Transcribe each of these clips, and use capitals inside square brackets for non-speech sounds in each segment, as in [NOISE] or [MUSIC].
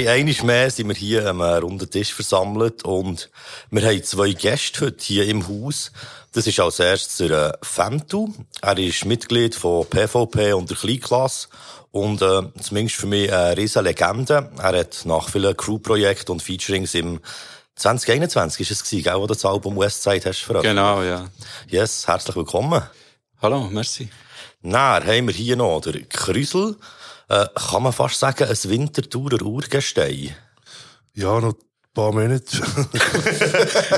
Hey, einiges mehr sind wir hier am äh, runden Tisch versammelt und wir haben zwei Gäste heute hier im Haus. Das ist als erstes der äh, Femtu. Er ist Mitglied von PvP und der Kleinklasse und äh, zumindest für mich eine riesen Legende. Er hat nach vielen Crew-Projekten und Featurings im 2021 ist es gewesen, gell, wo du das Album Westside hast veröffentlicht. Genau, ja. Yes, herzlich willkommen. Hallo, merci. Dann haben wir hier noch der Krüsel. Äh, kann man fast sagen, ein Winterthurer Urgestein. Ja, noch ein paar Monate.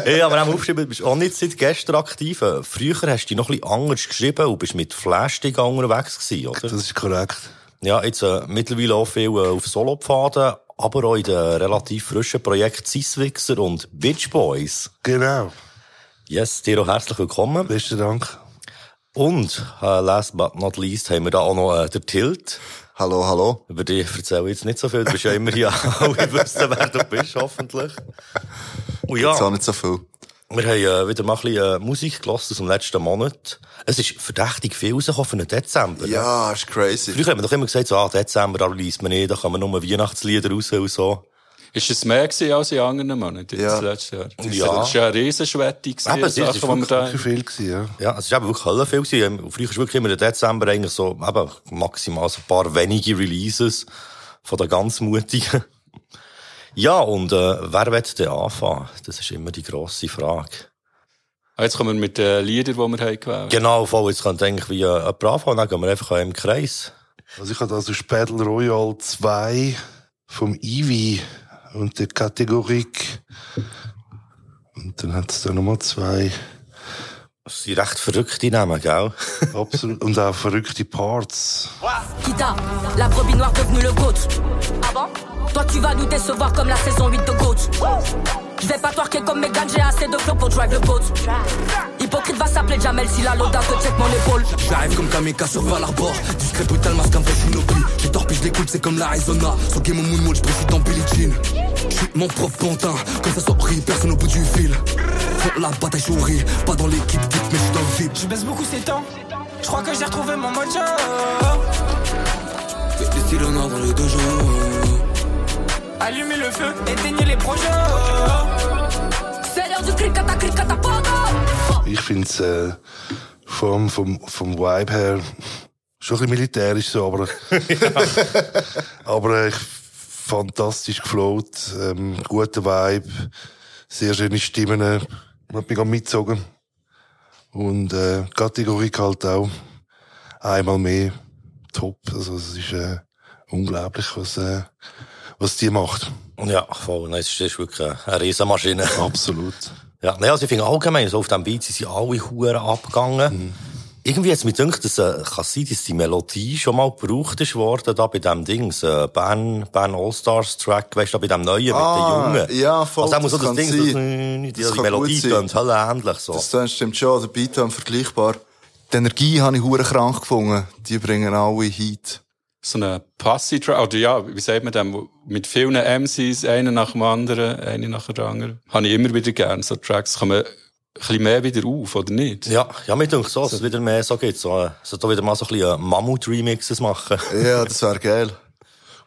[LAUGHS] ja, aber auch aufgeschrieben, du bist auch nicht seit gestern aktiv. Früher hast du noch ein bisschen anders geschrieben und bist mit Flashstick unterwegs gewesen, oder? Das ist korrekt. Ja, jetzt äh, mittlerweile auch viel äh, auf Solopfaden, aber auch in den relativ frischen Projekten Siswixer und Bitch Boys. Genau. Yes, dir auch herzlich willkommen. Besten Dank. Und, äh, last but not least, haben wir da auch noch äh, der Tilt. Hallo, hallo. Über dich erzähle ich jetzt nicht so viel. Du bist ja immer hier. [LAUGHS] Alle wissen, wer du bist, hoffentlich. Und ja. Jetzt auch nicht so viel. Wir haben äh, wieder mal ein bisschen äh, Musik gelassen aus dem letzten Monat. Es ist verdächtig viel rausgekommen für den Dezember. Ja, ne? ist crazy. Früher haben wir doch immer gesagt, so, ah, Dezember, da liest man nicht, da kann man nur Weihnachtslieder raus und so. Ist es mehr gewesen als in anderen Monaten, ja. das letzte Jahr? Das ja. Das war ja eine Riesenschwette gewesen. Eben, es ist wirklich da... viel gewesen, ja. Ja, es ist eben wirklich Hölle viel gewesen. Früher war wirklich immer der Dezember eigentlich so, eben, maximal so ein paar wenige Releases von den ganz Mutigen. [LAUGHS] Ja, und äh, wer wird denn anfangen? Das ist immer die grosse Frage. Ah, jetzt kommen wir mit den Liedern, die wir haben gewählt Genau, voll. Jetzt könnte eigentlich wie äh, jemand anfangen, dann gehen wir einfach im Kreis. Also ich habe also Battle Royale 2 vom Eevee und der Kategorik. Und dann hat es da nochmal zwei. Das sind recht verrückte Namen, gell? [LAUGHS] Absolut. Und auch verrückte Parts. Kita, la brebis noire devenue le GOAT. Ah bon? Toi tu vas nous décevoir comme la saison 8 de GOAT. Je vais pas twerker comme Megan, j'ai assez de flow pour drive le boat. Hypocrite va s'appeler Jamel si la loda te check mon épaule. J'arrive comme Kameka sur Valarbor. Discret brutal, masque un vrai Shinobi. J'ai torpille, je l'écoute, c'est comme l'Arizona. Sur Game of Moonwatch, je précise dans Billie Jean. J'suis mon propre pantin, comme ça sorry, personne au bout du fil. Font la bataille souris, pas dans l'équipe mais j'suis dans le vide. Je baisse beaucoup ces temps, je crois que j'ai retrouvé mon mojo. Fais en or dans le dojo. Allumez le feu, éteignez les projets. C'est l'heure du krikata, krikata, pogo. Ich finde es äh, vom, vom, vom Vibe her schon ein bisschen militärisch so, aber, [LAUGHS] [LAUGHS] aber äh, fantastisch gefloat, ähm, guter Vibe, sehr schöne Stimmen, äh, hat mich mitgezogen. Und äh, Kategorie halt auch einmal mehr top. Also es ist äh, unglaublich, was, äh, was die macht. Ja, voll. Nein, es ist wirklich eine Riesenmaschine. [LAUGHS] Absolut. Ja, nein, also ich finde allgemein, so auf dem Beat sind sie alle Huren abgegangen. Mhm. Irgendwie hat's mir gedacht, dass, äh, kann sein, dass die Melodie schon mal gebraucht ist worden, da bei dem Dings, äh, Bern, Bern All-Stars Track, weißt du, bei dem Neuen ah, mit den Jungen. Ja, voll. Also, das, das Ding, das, die, das die Melodie tönt halt ähnlich, so. Das stimmt schon, der Beat ist vergleichbar. Die Energie habe ich hure krank gefunden. Die bringen alle Heat. So eine Passi-Track, oder ja, wie sagt man dem, mit vielen MCs, einen nach dem anderen, eine nach der anderen. Habe ich immer wieder gern, so Tracks. Kann man ein bisschen mehr wieder auf, oder nicht? Ja, ja, mir denkt so, dass es wieder mehr so geht. So, so da wieder mal so ein bisschen Mammut-Remixes machen. [LAUGHS] ja, das wäre geil.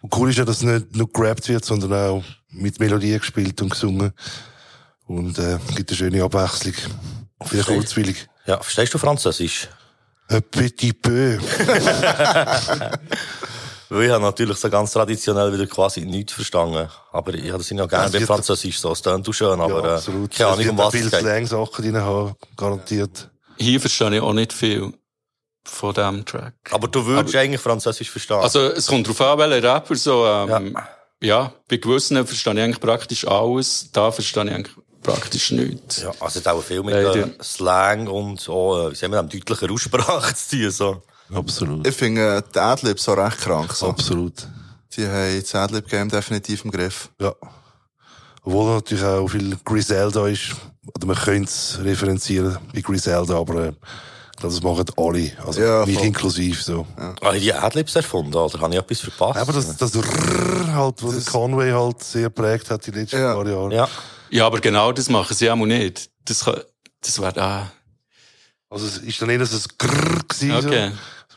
Und cool ist ja, dass nicht nur gerappt wird, sondern auch mit Melodien gespielt und gesungen. Und, äh, gibt eine schöne Abwechslung. Sehr kurzwillig. Ja, verstehst du Französisch? Un petit peu. [LAUGHS] Weil ich habe natürlich so ganz traditionell wieder quasi nichts verstanden. Aber ich habe das ja gerne beim Französisch so. Es klingt schön, aber ja, absolut. keine Ahnung, um was es geht. Slang-Sachen drin haben, garantiert. Hier verstehe ich auch nicht viel von diesem Track. Aber du würdest aber, eigentlich Französisch verstehen? Also es kommt darauf an, welcher Rapper so... Ähm, ja. ja, bei gewissen verstehe ich eigentlich praktisch alles. Da verstehe ich eigentlich praktisch nichts. Ja, also es hat auch viel mit äh, Slang und auch, wie sagen wir, deutlicher Aussprache [LAUGHS] zu tun. So. Absolut. Ich finde die Adlibs auch recht krank. So. Absolut. Die haben das Adlib-Game definitiv im Griff. Ja. Obwohl natürlich auch viel Griselda ist. Oder man könnte es referenzieren bei Griselda, aber äh, ich glaube, das machen alle. Also ja, mich voll. inklusiv. So. Ja. Habe ich die Adlibs erfunden oder habe ich etwas verpasst? Aber das, das Rrrr halt, was das Conway halt sehr prägt hat die letzten Ja. paar Jahre. Ja. Ja, aber genau das machen sie auch mal nicht. Das, kann- das wäre ah, Also es ist dann eher so ein Grrrr gewesen. okay. So.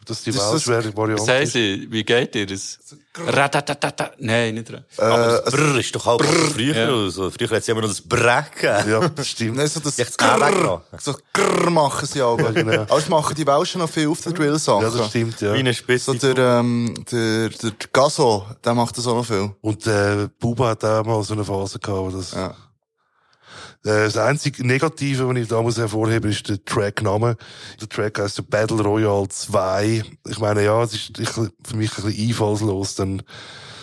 Die Das ist das- welschwere Variante Was haben ist. sie? Wie geht ihr das? Ratatatata. Nein, nicht ra- Aber das Brrr ist doch auch früher. Ja. Also, früher hat es immer noch das Brrr gegeben. Ja, das stimmt. Nein, so das auch weggenommen. so Grrr machen sie aber. genau. Aber das machen die Welschen noch viel auf den Drill-Sachen. Ja, das stimmt, ja. Wie eine So Spitze. der, ähm, der, der Gaso, der macht das auch noch viel. Und äh, Buba hat auch mal so eine Phase gehabt, wo das... Ja. Äh, Das einzige Negative, was ich da muss hervorheben, ist der Track-Name. Der Track heisst der Battle Royale 2. Ich meine, ja, es ist für mich ein bisschen einfallslos, dann,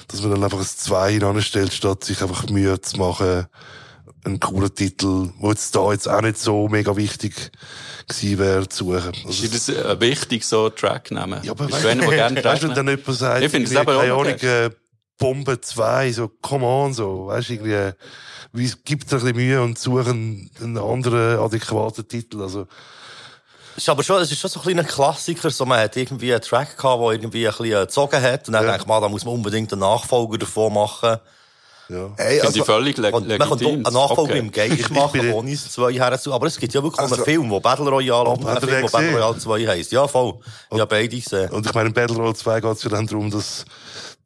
dass man dann einfach ein 2 hinanstellt, statt sich einfach Mühe zu machen, einen coolen Titel, wo jetzt da jetzt auch nicht so mega wichtig gewesen wäre, zu suchen. Also, Ist das äh, wichtig, so Track nehmen? ja, aber Bist du einer, der [LAUGHS] gerne weißt wenn dann jemand sagt, Ich finde es aber auch keine. Ahnung, äh, Bombe 2, so, come on, so, weißt du, irgendwie, wie, gibt ein bisschen Mühe und suchen einen anderen adäquaten Titel, also, ist aber schon, es ist schon so ein kleiner Klassiker, so man hat irgendwie einen Track gehabt, der irgendwie ein bisschen äh, gezogen hat, und dann Ja. denkt man, da muss man unbedingt einen Nachfolger davon machen. ja. Ey, Finde also, ich völlig le Und man kann legitim. einen Nachfolger Okay. im Geist machen, ohne es zwei herzu. Aber es gibt ja wirklich auch Also- einen Film, der Battle Royale und hat einen Film, der Battle? Royale 2 heisst. Ja, voll. Ich habe beide gesehen. Und ich meine, in Battle Royale 2 geht es ja dann darum, dass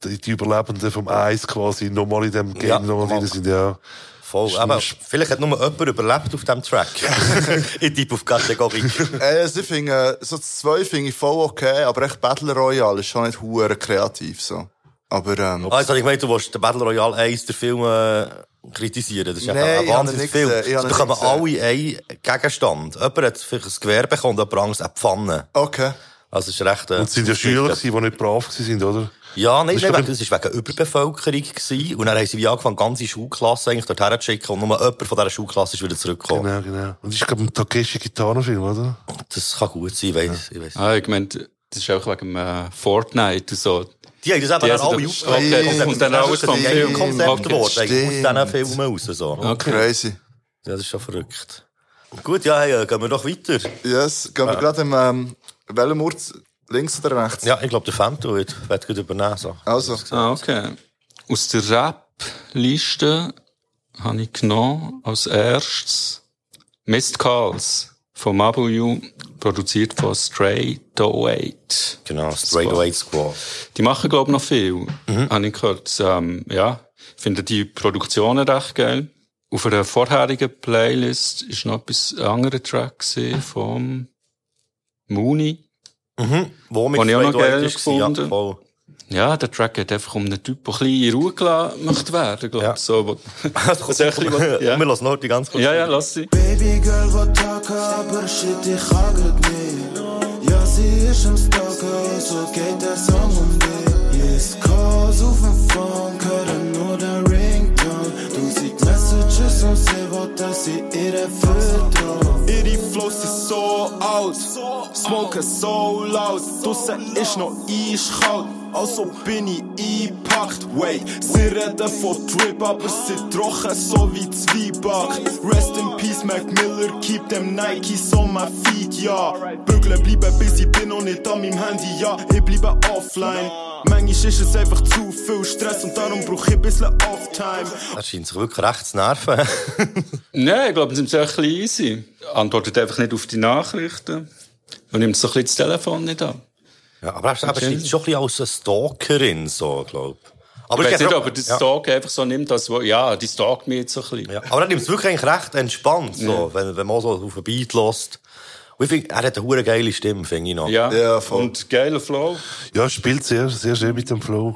die, Überlebenden vom Eis quasi nochmal in dem Game Ja, nochmal drin sind, ja. Voll. Aber vielleicht hat nur jemand überlebt auf diesem Track. [LAUGHS] ich tippe auf Kategorie. ey, [LAUGHS] also ich finde, äh, so zwei finde ich voll okay, aber echt Battle Royale ist schon nicht hure kreativ, so. Aber, ähm, Ah, jetzt habe ich gemeint, du willst den Battle Royale 1, der Film, äh, kritisieren. Das ist ich ein wahnsinniger Film. habe bekommen alle einen Gegenstand. Jemand hat vielleicht ein Gewehr bekommen und jemand Angst eine Pfanne. okay. Also, ist recht, äh, Und es sind ja Schüler gewesen, die nicht brav sind, oder? Ja, nein, Das ist nein, doch wegen- das war wegen Überbevölkerung. Gewesen. Und dann haben sie wie angefangen, ganze Schulklassen eigentlich dorthin zu schicken und nur jemand von dieser Schulklasse ist wieder zurückgekommen. Genau, genau. Und das ist, glaube ich, ein Takeshi Kitano-Film, oder? Das kann gut sein, ich weiss, ich weiss. Ah, ich meinte, das ist auch wegen äh, Fortnite und so. Die haben das eben dann alle okay, Und dann und dann ist alles vom Film. Konzept geworden, aus diesen Filmen raus. So. Okay. Crazy. Ja, das ist schon verrückt. Gut, ja, hey, gehen wir doch weiter. Yes, gehen wir gerade im, ähm, welchem Ort? Links oder rechts? Ja, ich glaube, der Femto wird, wird gut übernehmen. So. Also, Ah, okay. Aus der Rap-Liste habe ich genommen als erstes Missed Calls von Mabuyu, produziert von Stray Doate. Genau, Straight Away Squad. Die machen, glaube ich, noch viel. Habe ich gehört. Ähm, ja, ich finde die Produktionen recht geil. Auf einer vorherigen Playlist ist noch etwas anderer Track vom Mooney. Mhm. Wo mit ich auch noch geil Ja, gefunden. voll. Ja, der Track geht einfach um einen Typ, der ein bisschen in Ruhe gelassen möchte werden, glaube ich. Ja. So, wo, [LAUGHS] Das ist ein bisschen ja. Wir lassen noch die ganz kurz. ja, ja, lass sie. Baby girl will talken, aber shit, ich kann grad nicht. Ja, sie ist im Stalker, so geht der Song um dich. Yes, Calls auf dem Phone, höre nur den Ringtone. Du siehst Messages und sie will, dass sie ihre vertraut. Ihre Flows sind so alt, smoken so laut, draussen ist noch eiskalt, also bin ich eingepackt. Wait, sie reden von Trip, aber sie trocken so wie Zwieback. Rest in Peace, Mac Miller, keep them Nikes on my feet, ja. Bügeln bleiben bis ich bin noch nicht an meinem Handy, ja. Ich bleibe offline. Manchmal ist es einfach zu viel Stress und darum brauch ich ein bisschen Off-Time. Das scheint sich wirklich recht zu nerven. [LAUGHS] Nein, ich glaube, es ist ein bisschen easy. Antwortet einfach nicht auf die Nachrichten. Und nimmt so ein bisschen das Telefon nicht an. Ja, aber er scheint schon ein bisschen als eine Stalkerin, so, glaub Aber Ich weiß nicht, ob er das ja. Stalk einfach so nimmt, als, wo- ja, die stalkt mich jetzt so ein bisschen. Ja, aber er nimmt es wirklich eigentlich recht entspannt, so, wenn, wenn man so auf ein Beat lässt. Und ich finde, er hat eine hure geile Stimme, finde ich noch. Ja, Ja, voll. und geiler Flow. Ja, spielt sehr, sehr schön mit dem Flow.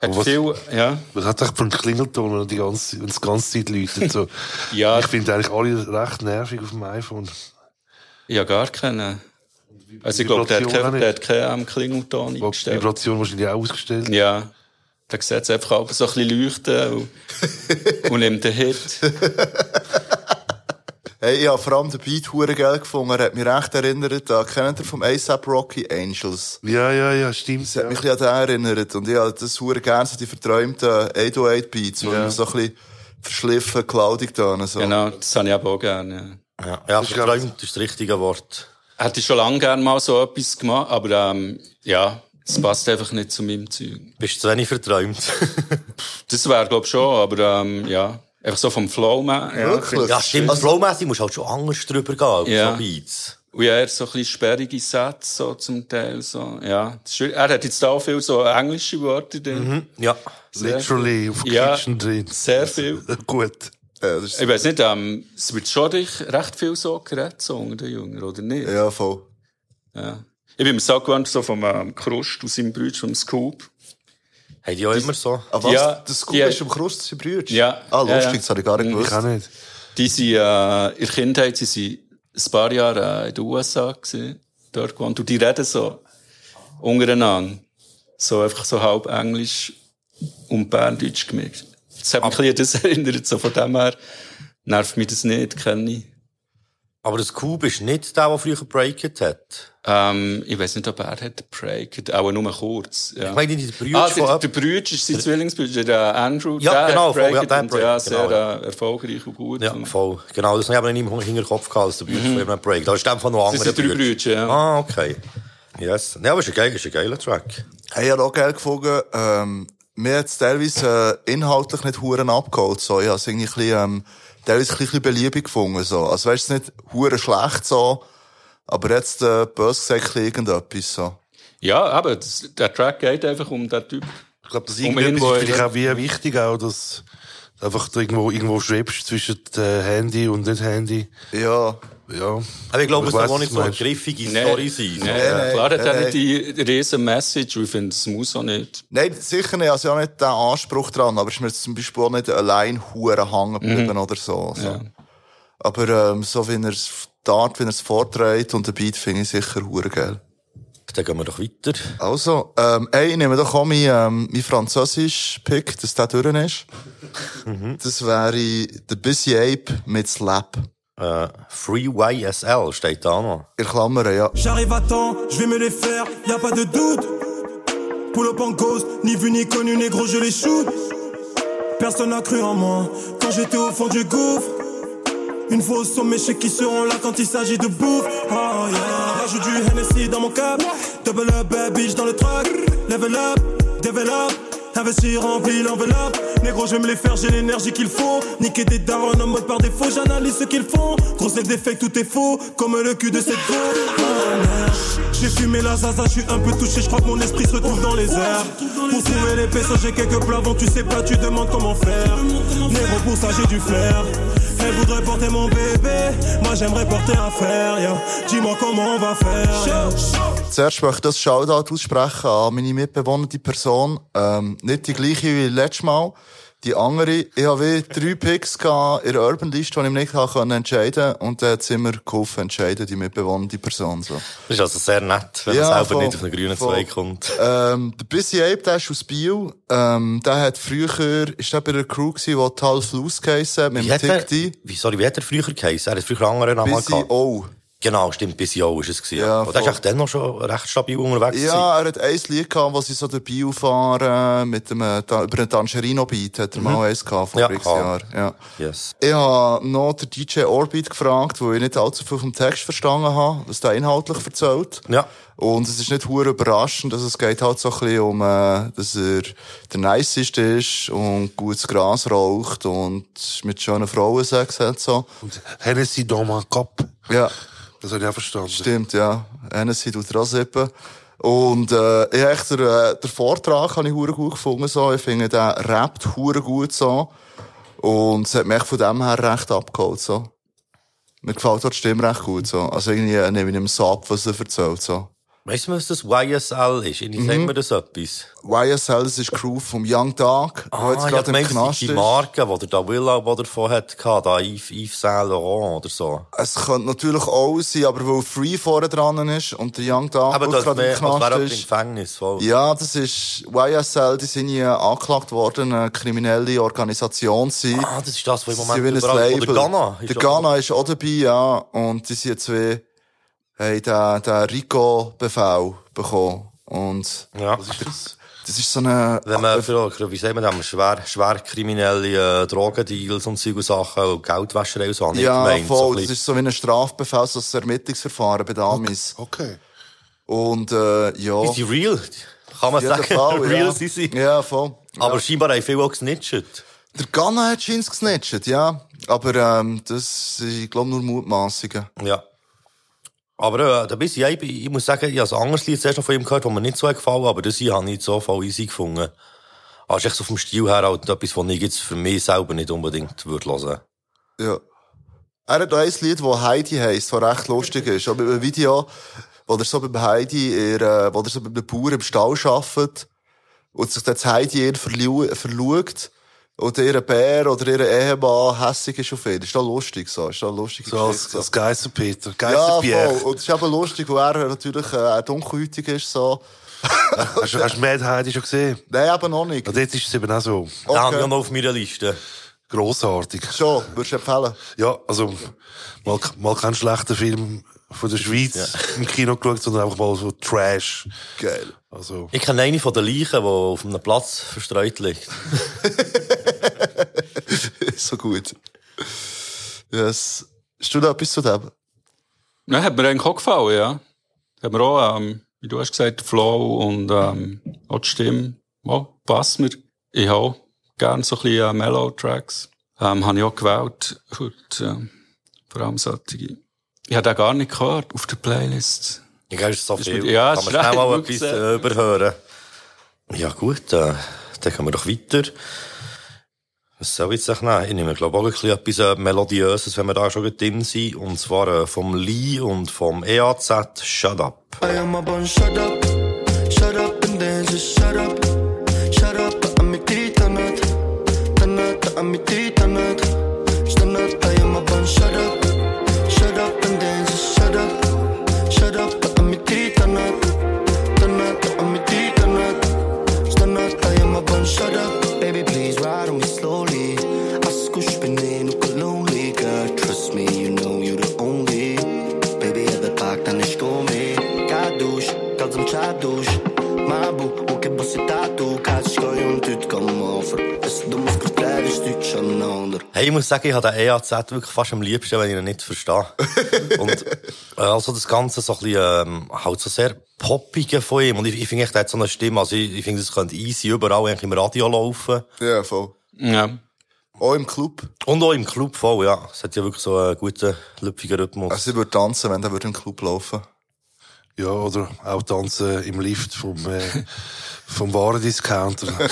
Hat was- viel, ja. Was hat echt einen Klingelton, wenn er die ganze, wenn es die ganze Zeit läutet, so. [LAUGHS] Ja. Ich finde eigentlich alle recht nervig auf dem iPhone. Ich habe gar keinen. Also ich glaube, der der hat keinen ähm, Klingelton Die eingestellt. Vibration wahrscheinlich auch ausgestellt. Ja. Da sieht es einfach auch so ein bisschen leuchten und, [LAUGHS] und nimmt den Hit. Hey, ich habe vor allem den Beat hure geil gefunden. Er hat mich recht erinnert an, kennt ihr vom ASAP Rocky Angels? Ja, ja, ja, stimmt. Das hat mich ein bisschen an den erinnert. Und ich habe das hure gerne, so die verträumten 808 Beats, wo Ja. so ein bisschen verschliffen, cloudig da, so. Genau, das habe ich aber auch gerne. Ja. Ja, ja ist, verträumt ist das richtige Wort. Hätte ich schon lange gerne mal so etwas gemacht, aber ähm, ja, es passt einfach nicht zu meinem Zeug. Bist du zu wenig verträumt? [LAUGHS] Das wäre, glaube ich, schon, aber ähm, ja, einfach so vom Flow her. Ja, Wirklich? ja, stimmt. Also- Flowmässig musst du halt schon anders drüber gehen, Ja. so Beats. Und ja, er so ein bisschen sperrige Sätze, so zum Teil, so, ja. Das ist, schwierig. er hat jetzt auch viel so englische Wörter drin. Ja. Sehr Literally auf Ja. Kitchen drin. Sehr viel. [LAUGHS] Gut. Ja, ist, Ich weiss nicht, ähm, es wird schon dich recht viel so geredet, so unter den Jüngern, oder nicht? ja, voll. Ja. Ich bin mir so gewohnt, so vom ähm, Krust aus seinem Brütsch, vom Scoop. Haben die auch immer so? Aber was? Ja, das Scoop ja. ist am Krust, sein Brüder? Ja. Ah, lustig, ja. das habe ich gar nicht Ich gewusst. auch nicht. Die sind, äh, in der Kindheit, sie sind ein paar Jahre äh, in den USA gewesen, dort gewohnt. Und die reden so untereinander. So einfach so halb Englisch und Berndeutsch gemixt. Das hat mich ein das erinnert, so von dem her nervt mich das nicht, kenne ich. Aber das Cube ist nicht der, der früher gebreaket hat. Ähm, ich weiß nicht, ob er hat gebreakt, auch nur kurz. Ja. Ich meine, die Brüder Ah, von... der, der Brüder ist sein Zwillingsbruder, der Andrew. Ja, der genau, hat voll, ja, der und ja, sehr genau, ja. äh, erfolgreich und gut. Ja, voll. Genau, das habe ich aber nicht im Hinterkopf gehabt, als der Brüder von ihm hat breakt. Da ist einfach noch Das andere sind drei Brüder, ja. Ah, okay. Yes. Ja, aber ist ein, geil, ist ein geiler Track. Hey, ich habe auch geil gefunden, ähm, mir hat es teilweise äh, inhaltlich nicht Huren abgeholt, so. Ich habe es irgendwie ein bisschen, ähm, teilweise ein bisschen beliebig gefunden, so. Also weißt du, nicht Huren schlecht, so. Aber jetzt, äh, bös gesagt, irgendetwas, so. Ja, aber das, der Track geht einfach um den Typ. Ich glaube, das Um ist vielleicht auch wie wichtig, auch, dass einfach irgendwo, irgendwo schwebst zwischen Handy und nicht Handy. Ja. Ja. Aber ich glaube, es soll nicht so eine griffige Nee, Story sein. So. Nee, nee, klar hat er nee, nicht die riesen Message ich finde, es muss auch nicht. Nein, sicher nicht. Also, ich habe nicht den Anspruch dran, aber es ist mir zum Beispiel auch nicht allein Huren hängen geblieben oder so. so. Ja. Aber, ähm, so wie er es, die Art, wie er es vorträgt und den Beat finde ich sicher Huren geil. Dann gehen wir doch weiter. Also, ähm, ey, ich nehme doch auch mein, ähm, mein Französisch-Pick, dass der durch ist. Das wäre der Busy Ape mit Slap. Äh, Free YSL steht da noch. In Klammern, ja. J'arrive à temps, je vais me les faire, y a pas de doute. Pull up en cause, ni vu ni connu, négro, je les shoot. Personne n'a cru en moi quand j'étais au fond du gouffre. Une fois au sommet, je sais qui seront là quand il s'agit de bouffe. Oh yeah, rajoute du Hennessy dans mon cap. Double up, bitch dans le truck. Level up, develop. Investir, remplir l'enveloppe. Négro, je vais me les faire, j'ai l'énergie qu'il faut. Niquer des darons en mode par défaut, j'analyse ce qu'ils font. Gros, c'est défait, tout est faux. Comme le cul de cette go. Oh. J'ai fumé la zaza, je suis un peu touché, je crois que mon esprit se retrouve dans les airs. Pour trouver les pesos, j'ai quelques plavons, tu sais pas, tu demandes comment faire. Négro, pour ça, j'ai du flair. Elle voudrait porter mon bébé, moi j'aimerais porter un fer. Dis-moi comment on va faire. Zuerst das Shoutout aussprechen an meine mitbewohnende Person. Ähm, nicht die. Die andere, ich habe drei Picks gehabt in der Urban List, die ich nicht können entscheiden Und dann hat sie mir geholfen entscheiden, die mitbewohnende Person, so. Das ist also sehr nett, wenn Ja, man selber voll, nicht auf einen grünen voll. Zweig kommt. Ähm, der Busy Ape, der ist aus Biel. Ähm, der hat früher, ist der bei der Crew gewesen, die Tal Fluss geheissen hat, mit Wie dem Tick wie, sorry, wie hat er früher geheißen? Er hat früher einen anderen Namen Busy gehabt. O. Genau, stimmt, bis ja ist es. Ja, Und der ist voll. eigentlich dann noch schon recht stabil unterwegs. Ja, er hat ein Lied gehabt, wo sie so den Bio fahren, mit dem, über den Tangerino-Beat hat er mal eins gehabt, vor Ja, x ah. Jahren. Ja. Yes. Ich habe noch den DJ Orbit gefragt, wo ich nicht allzu viel vom Text verstanden habe, was der inhaltlich erzählt. Ja. Und es ist nicht hure überraschend, dass es geht halt so ein bisschen um, äh, dass er der Niceste ist und gutes Gras raucht und mit schönen Frauen Sex hat, so. Und Hennessy mon Kopf. Ja. Das habe ich auch verstanden. Stimmt, ja. Hennessy tut er auch sippen. Und, äh, ich echt, der, äh, der Vortrag habe ich hure gut gefunden, so. Ich finde, der rappt hure gut, so. Und es hat mich von dem her recht abgeholt, so. Mir gefällt auch die Stimme recht gut, so. Also irgendwie nehme ich ihm so ab, was er erzählt, so. Weißt du, was das YSL ist? Irgendwie Mhm. sagt mir das etwas. YSL, das ist die Crew vom Young Dog, der Ah, jetzt ich gerade im Knast ist die ist. Marke, die der die davon hat, gehabt, da Yves, Yves Saint Laurent oder so. Es könnte natürlich auch sein, aber weil Free vorne dran ist und der Young Dog Aber das gerade im Knast im ist. Gefängnis, voll. Ja, das ist, YSL, die sind ja angeklagt worden, eine kriminelle Organisation sein. Ah, das ist das, was im sind Moment überall... Oder Ghana. Der Ghana ist auch dabei, ja. Und die sind zwei, haben den, den Rico-Befehl bekommen. Und Ja. Was ist das? das ist so eine, Wenn man für, wie sagt man das, schwer, schwer kriminelle äh, Drogendeals und solche Sachen und Geldwäscherei und so, habe ich ja, gemeint. so voll, ein das ist so wie ein Strafbefehl, so ein Ermittlungsverfahren bei Damis. Okay. Und, äh, ja. Ist die real? Kann man jeden sagen, Fall, [LAUGHS] real ja. sind sie. Ja, voll. Aber scheinbar haben viele auch gesnitcht. Der Ghana hat Schins gesnitcht, ja. Aber, ähm, das, ich glaube nur Mutmaßungen. Ja. Aber äh, da bis ich, ich, muss sagen, ich habe ein anderes Lied zuerst noch von ihm gehört, das mir nicht so hat gefallen aber das hier habe ich so voll easy gefunden. Also echt so vom Stil her halt etwas, was ich jetzt für mich selber nicht unbedingt würde hören. Ja. Er hat auch ein Lied, das Heidi heisst, das recht lustig ist. Mit einem Video, wo er so beim Heidi, ihr, wo er so einem Bauer im Stall arbeitet und sich dann das Heidi ihn verlu- verlugt und ihr Bär oder ihr Ehemann hässig ist auf ihn. Ist doch lustig so. Ist doch lustig. So als, als Geisserpeter, ja, Geisserpierre. voll. Und es ist eben lustig, weil er natürlich äh, dunkelhäutig ist, so. [LAUGHS] hast, du- hast du Mad Heidi schon gesehen? Nein, eben noch nicht. Ja, dort ist es eben auch so. Okay. auch noch auf meiner Liste. Grossartig. Schon, würdest du empfehlen? Ja, also, mal, mal keinen schlechten Film von der Schweiz im Kino geschaut, sondern einfach mal so Trash. Geil. Also, Ich kenne eine von den Leichen, die auf einem Platz verstreut liegt. [LAUGHS] so gut. Yes. Hast du noch etwas zu dem? Ja, hat mir eigentlich auch gefallen, ja. Hat mir auch, ähm, wie du hast gesagt, Flow und ähm, auch die Stimme. Ja, passt mir. Ich habe auch gerne so ein bisschen äh, Mellow-Tracks. Ähm, habe ich auch gewählt. Heute, ähm, vor allem solche. Ich habe den gar nicht gehört auf der Playlist. Ich glaube, es ist so Ist viel. mit- ja, Kann man schnell, mal etwas äh, überhören. Ja gut, äh, dann gehen wir doch weiter. Was soll ich jetzt nehmen? Ich nehme, glaube ich, auch ein bisschen etwas äh, Melodiöses, wenn wir da schon drin sind. Und zwar äh, vom Lee und vom EAZ Shut Up. I am a bun, shut up. Shut up and then just shut up. Shut up, I'm a titanat. Tanat, I'm a titanat. Stanat, I am a bun, sagen, ich habe den EAZ wirklich fast am liebsten, wenn ich ihn nicht verstehe. [LAUGHS] und äh, also das Ganze so ein bisschen, ähm, halt so sehr poppige von ihm. Und ich, ich finde echt, er hat so eine Stimme, also ich, ich finde, das könnte easy überall eigentlich im Radio laufen. Ja, voll. Ja. Auch im Club. Und auch im Club voll, ja. Es hat ja wirklich so einen guten, lüpfigen Rhythmus. Also, ich würde tanzen, wenn würde im Club laufen. ja, oder auch tanzen im Lift vom, äh, vom Warendiscounter. [LAUGHS]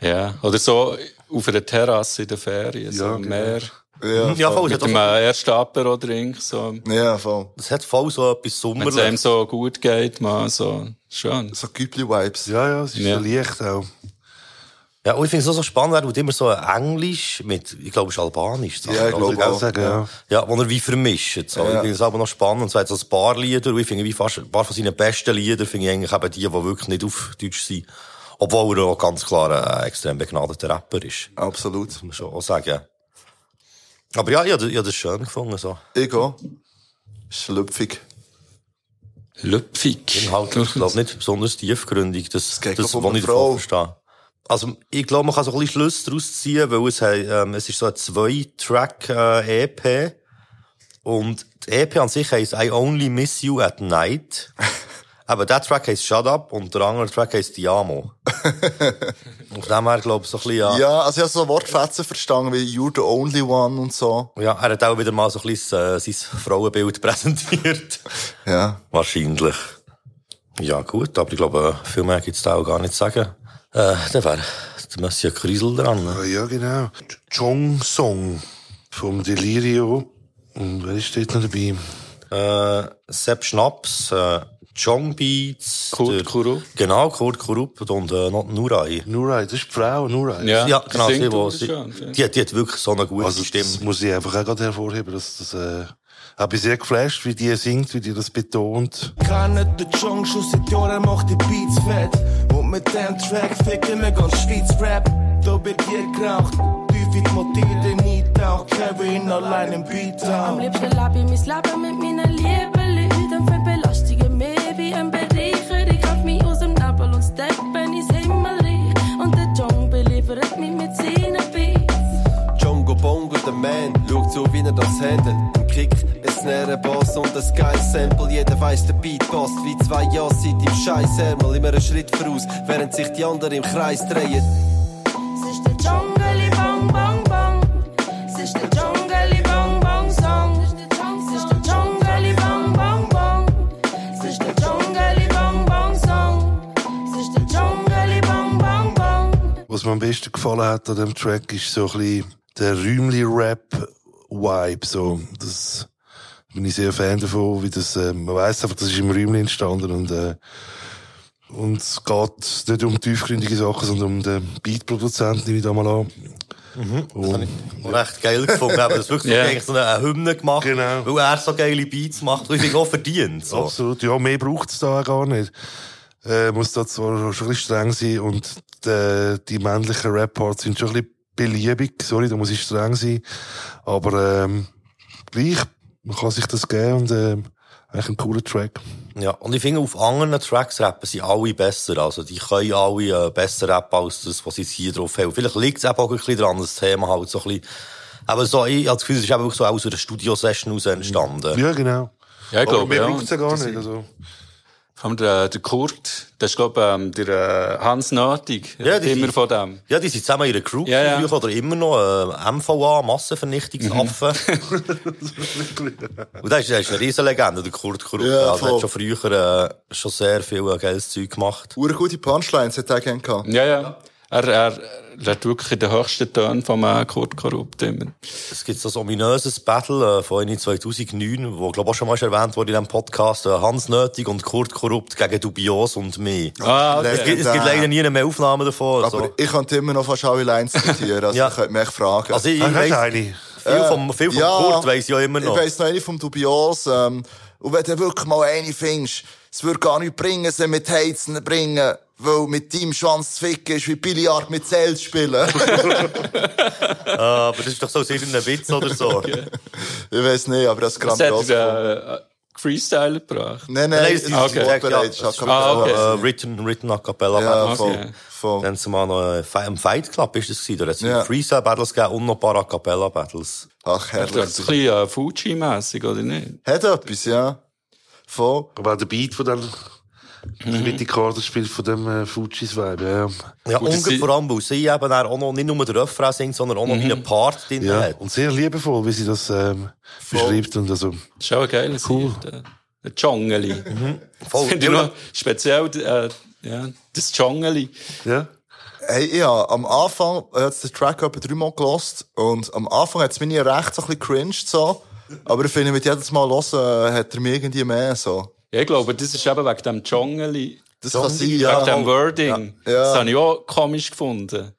Ja. Oder so auf einer Terrasse in der Ferien, so Ja, am genau. Meer. Ja, ja, voll. Mit hat, dem ersten Apero-Drink, so. Ja, voll. es hat voll so etwas Wenn es Sommerliches. einem so gut geht, man, so, schön. So Güppli-Vibes. ja, ja, es ist Ja. so leicht auch. Ja, und ich finde es auch so spannend, er tut immer so Englisch mit, ich glaube, es ist Albanisch. Ja, ich glaube Ich auch. sagen, ja. Ja, wo er wie vermischt. So. Ja. Ich finde es aber noch spannend. Und so hat so ein paar Lieder, und ich finde wie fast, ein paar von seinen besten Lieder finde ich eigentlich eben die, die wirklich nicht auf Deutsch sind. Obwohl er auch ganz klar ein extrem begnadeter Rapper ist. Absolut. Muss man schon auch sagen. Aber ja, ich habe das schön gefunden, so. Ich auch. Schlüpfig. Lüpfig. Inhaltlich, ich glaube nicht besonders tiefgründig, das, geht das, doch um ich davon verstehe. Also, ich glaube, man kann so ein bisschen Schlüsse daraus ziehen, weil es, ähm, es ist so ein Zwei-Track-EP. und die EP an sich heisst I Only Miss You at Night. [LAUGHS] Aber der Track heisst Shut Up und der andere Track heisst Diamo. [LAUGHS] Auf dem her, glaube ich, so ein bisschen, ja. Ja, also ich habe so Wortfetzen verstanden wie You're the only one und so. Ja, er hat auch wieder mal so ein bisschen äh, sein Frauenbild [LAUGHS] präsentiert. Ja. Wahrscheinlich. Ja, gut, aber ich glaube, viel mehr gibt's da auch gar nicht zu sagen. Äh, dann wäre der Monsieur Krisel dran. Ne? Ah, Ja, genau. Chong Song vom Delirio. Und wer ist dort noch dabei? Äh, Sepp Schnaps, äh, John Beats. Kurt der- Kurup. Genau, Kurt Kurup und äh, Nurai. Nurai, das ist die Frau, Nurai. Ja, Ja, die genau, sie, wo, sie, die, hat- die hat wirklich so eine gute Also, Stimme. das muss ich einfach auch gerade hervorheben, dass das, äh, habe ich sehr geflasht, wie die singt, wie die das betont. Kennen den Jong schon seit Jahren, macht die Beats fett. Und mit dem Track ficken wir ganz Schweiz Rap. Da wird hier geraucht, tief in die Motive eintaucht. Kevin allein im Beat Am liebsten lebe ich mein Leben mit meinen heisst der Beat passt wie zwei Jass seit im Scheiß Ärmel immer einen Schritt voraus, während sich die anderen im Kreis drehen. Was mir am besten gefallen hat an dem Track ist so ein bisschen der Räumli-Rap-Vibe, so. Das bin ich sehr Fan davon, wie das, äh, man weiss einfach, das ist im Rümli entstanden und, äh, und es geht nicht um tiefgründige Sachen, sondern um den Beat-Produzenten, nehme ich da mal an. Und, Und echt geil gefunden. Aber das wirklich [LAUGHS] Ja. eigentlich so eine Hymne gemacht, Genau. weil er so geile Beats macht, und ich auch verdient. So. Absolut, ja, mehr braucht es da auch gar nicht. Äh, muss da zwar schon ein bisschen streng sein und die, die männlichen Rap-Parts sind schon ein bisschen beliebig, sorry, da muss ich streng sein, aber ähm, gleich, man kann sich das geben und ähm, eigentlich ein cooler Track. Ja, und ich finde, auf anderen Tracks rappen sie alle besser. Also, die können alle äh, besser rappen als das, was sie jetzt hier drauf haben. Vielleicht liegt es auch ein bisschen daran, das Thema halt so ein bisschen, aber so, ich habe das Gefühl, es ist eben auch so aus einer Studio-Session aus entstanden. Ja, genau. Ja, ich aber glaube, mehr ja. braucht es ja gar nicht, also. Allem der, der Kurt, das ist, glaube ähm, der äh, Hans Nötig, Ja, die- immer von dem. Ja, die sind zusammen in einer Crew Ja, ja. früher oder immer noch, äh, MVA, Massenvernichtungsaffen. [LAUGHS] und das ist, das ist eine Riesenlegende, der Kurt Kurt. Ja, also, er hat schon früher äh, schon sehr viel äh, geiles Zeug gemacht. Ure gute Punchlines hat er gerne gehabt. Ja, ja. Er, er hat wirklich in den höchsten Tönen vom äh, Kurt Korrupt immer. Es gibt so ein ominöses Battle äh, von Ende 2009, wo, glaube ich, auch schon mal erwähnt wurde in diesem Podcast, äh, Hans Nötig und Kurt Korrupt gegen Dubios und mich. Ah, Es gibt, es gibt leider nie mehr Aufnahmen davon. Aber so. ich könnte immer noch fast alle Lines zitieren, also [LAUGHS] Ja. ich könnte mich echt fragen. Also ich, ich hat weiss, eine. viel vom, viel vom Kurt weiss ich ja immer noch. Ich weiss noch eine vom Dubios. Ähm, und wenn du wirklich mal eine findest, es würde gar nichts bringen, sie mit Heizen bringen. Weil mit deinem Schwanz zu ficken ist wie Billard mit Zelt zu spielen. [LAUGHS] Ah, aber das ist doch so aus irgendeinem Witz oder so. ich weiss nicht, aber das ist hat er äh, Freestyle gebracht. Nein, Nein, nein, es ist okay. vorbereitet. Ja, Ja, Ah, okay. Äh, written, written a cappella Ja, Battles. voll. Okay. voll. Dann haben wir noch äh, Fi- im Fight Club ist das gewesen. Da hat es Ja. Freestyle Battles gegeben und noch ein paar a cappella Battles. Ach, Das ist ein herrlich. bisschen äh, Fuji-mässig, oder nicht? Hat etwas, ja. Voll. Aber auch der Beat von dem, mhm. mit die Karte spielt von dem äh, Fujis Vibe, ja. Ja, und vor allem, weil sie eben auch noch nicht nur den Refrain singt, sondern auch noch wie einen Part drin Ja, hat. und sehr liebevoll, wie sie das ähm, beschreibt. Und also, Das ist auch ein geiler cool. Der, der Dschongeli. Voll. Das finde ich noch speziell, äh, ja, das Dschongeli. ja. Hey, ja, am Anfang hat es den Track etwa dreimal gelost und am Anfang hat es mich recht so ein bisschen cringed, so. Aber ich finde, mit jedes Mal hören, hat er mich irgendwie mehr, so. Ja, ich glaube, das ist eben wegen dem Dschongeli. Das kann sein, Wegen ja. dem Wording. Ja. Ja. Das habe ich auch komisch gefunden.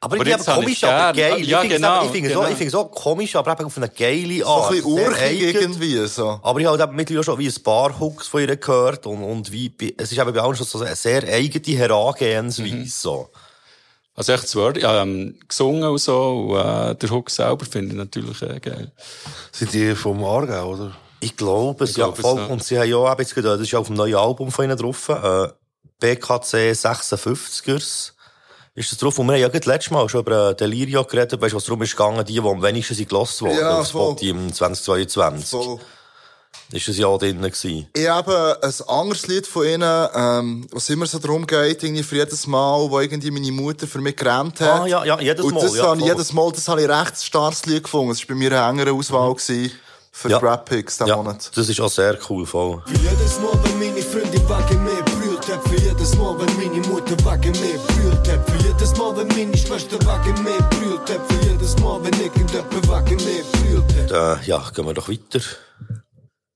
Aber, Aber ich finde habe komisch, aber gern. geil. Ja, ich finde genau, es, ich finde es genau. auch, ich finde es auch komisch, aber eben auf eine geile So Art. ein bisschen urchig irgendwie, so. Aber ich habe halt mittlerweile schon wie ein paar Hooks von ihr gehört und, und wie, es ist eben bei allen schon so eine sehr eigene Herangehensweise, Mhm. so. Also echt das Wording, ähm, gesungen und so, und, äh, der Hook selber finde ich natürlich äh, geil. Sind die vom Aargau, oder? Ich glaube es, Ich ja, glaube es, voll. ja. Und sie haben ja auch jetzt das ist ja auf dem neuen Album von ihnen drauf, äh, BKC 56ers. Ist das drauf? Und wir haben ja gerade letztes Mal schon über äh, Delirio geredet, weißt du, was darum ist gegangen, die, die am wenigsten sind gelost worden, Ja, auf. Spotify im 2022. Voll. Ist das ja auch drin gewesen. Ich habe ein anderes Lied von ihnen, ähm, was immer so darum geht, irgendwie für jedes Mal, wo irgendwie meine Mutter für mich gerannt hat. Ah, ja, ja, jedes Und Mal, das ja, habe jedes Mal, das habe ich recht starkes Lied gefunden. Das war bei mir eine engere Auswahl gewesen für Ja. die Rap Picks diesen Ja, Monat. das ist auch sehr cool, voll. Für jedes Mal, wenn meine Freundin wegen mir brüllt hat, für jedes Mal, wenn meine Mutter wegen mir brüllt hat, für jedes Mal, wenn meine Schwester wegen mir brüllt hat, für jedes Mal, wenn irgendjemand wegen mir brüllt hat. Äh, ja, gehen wir doch weiter.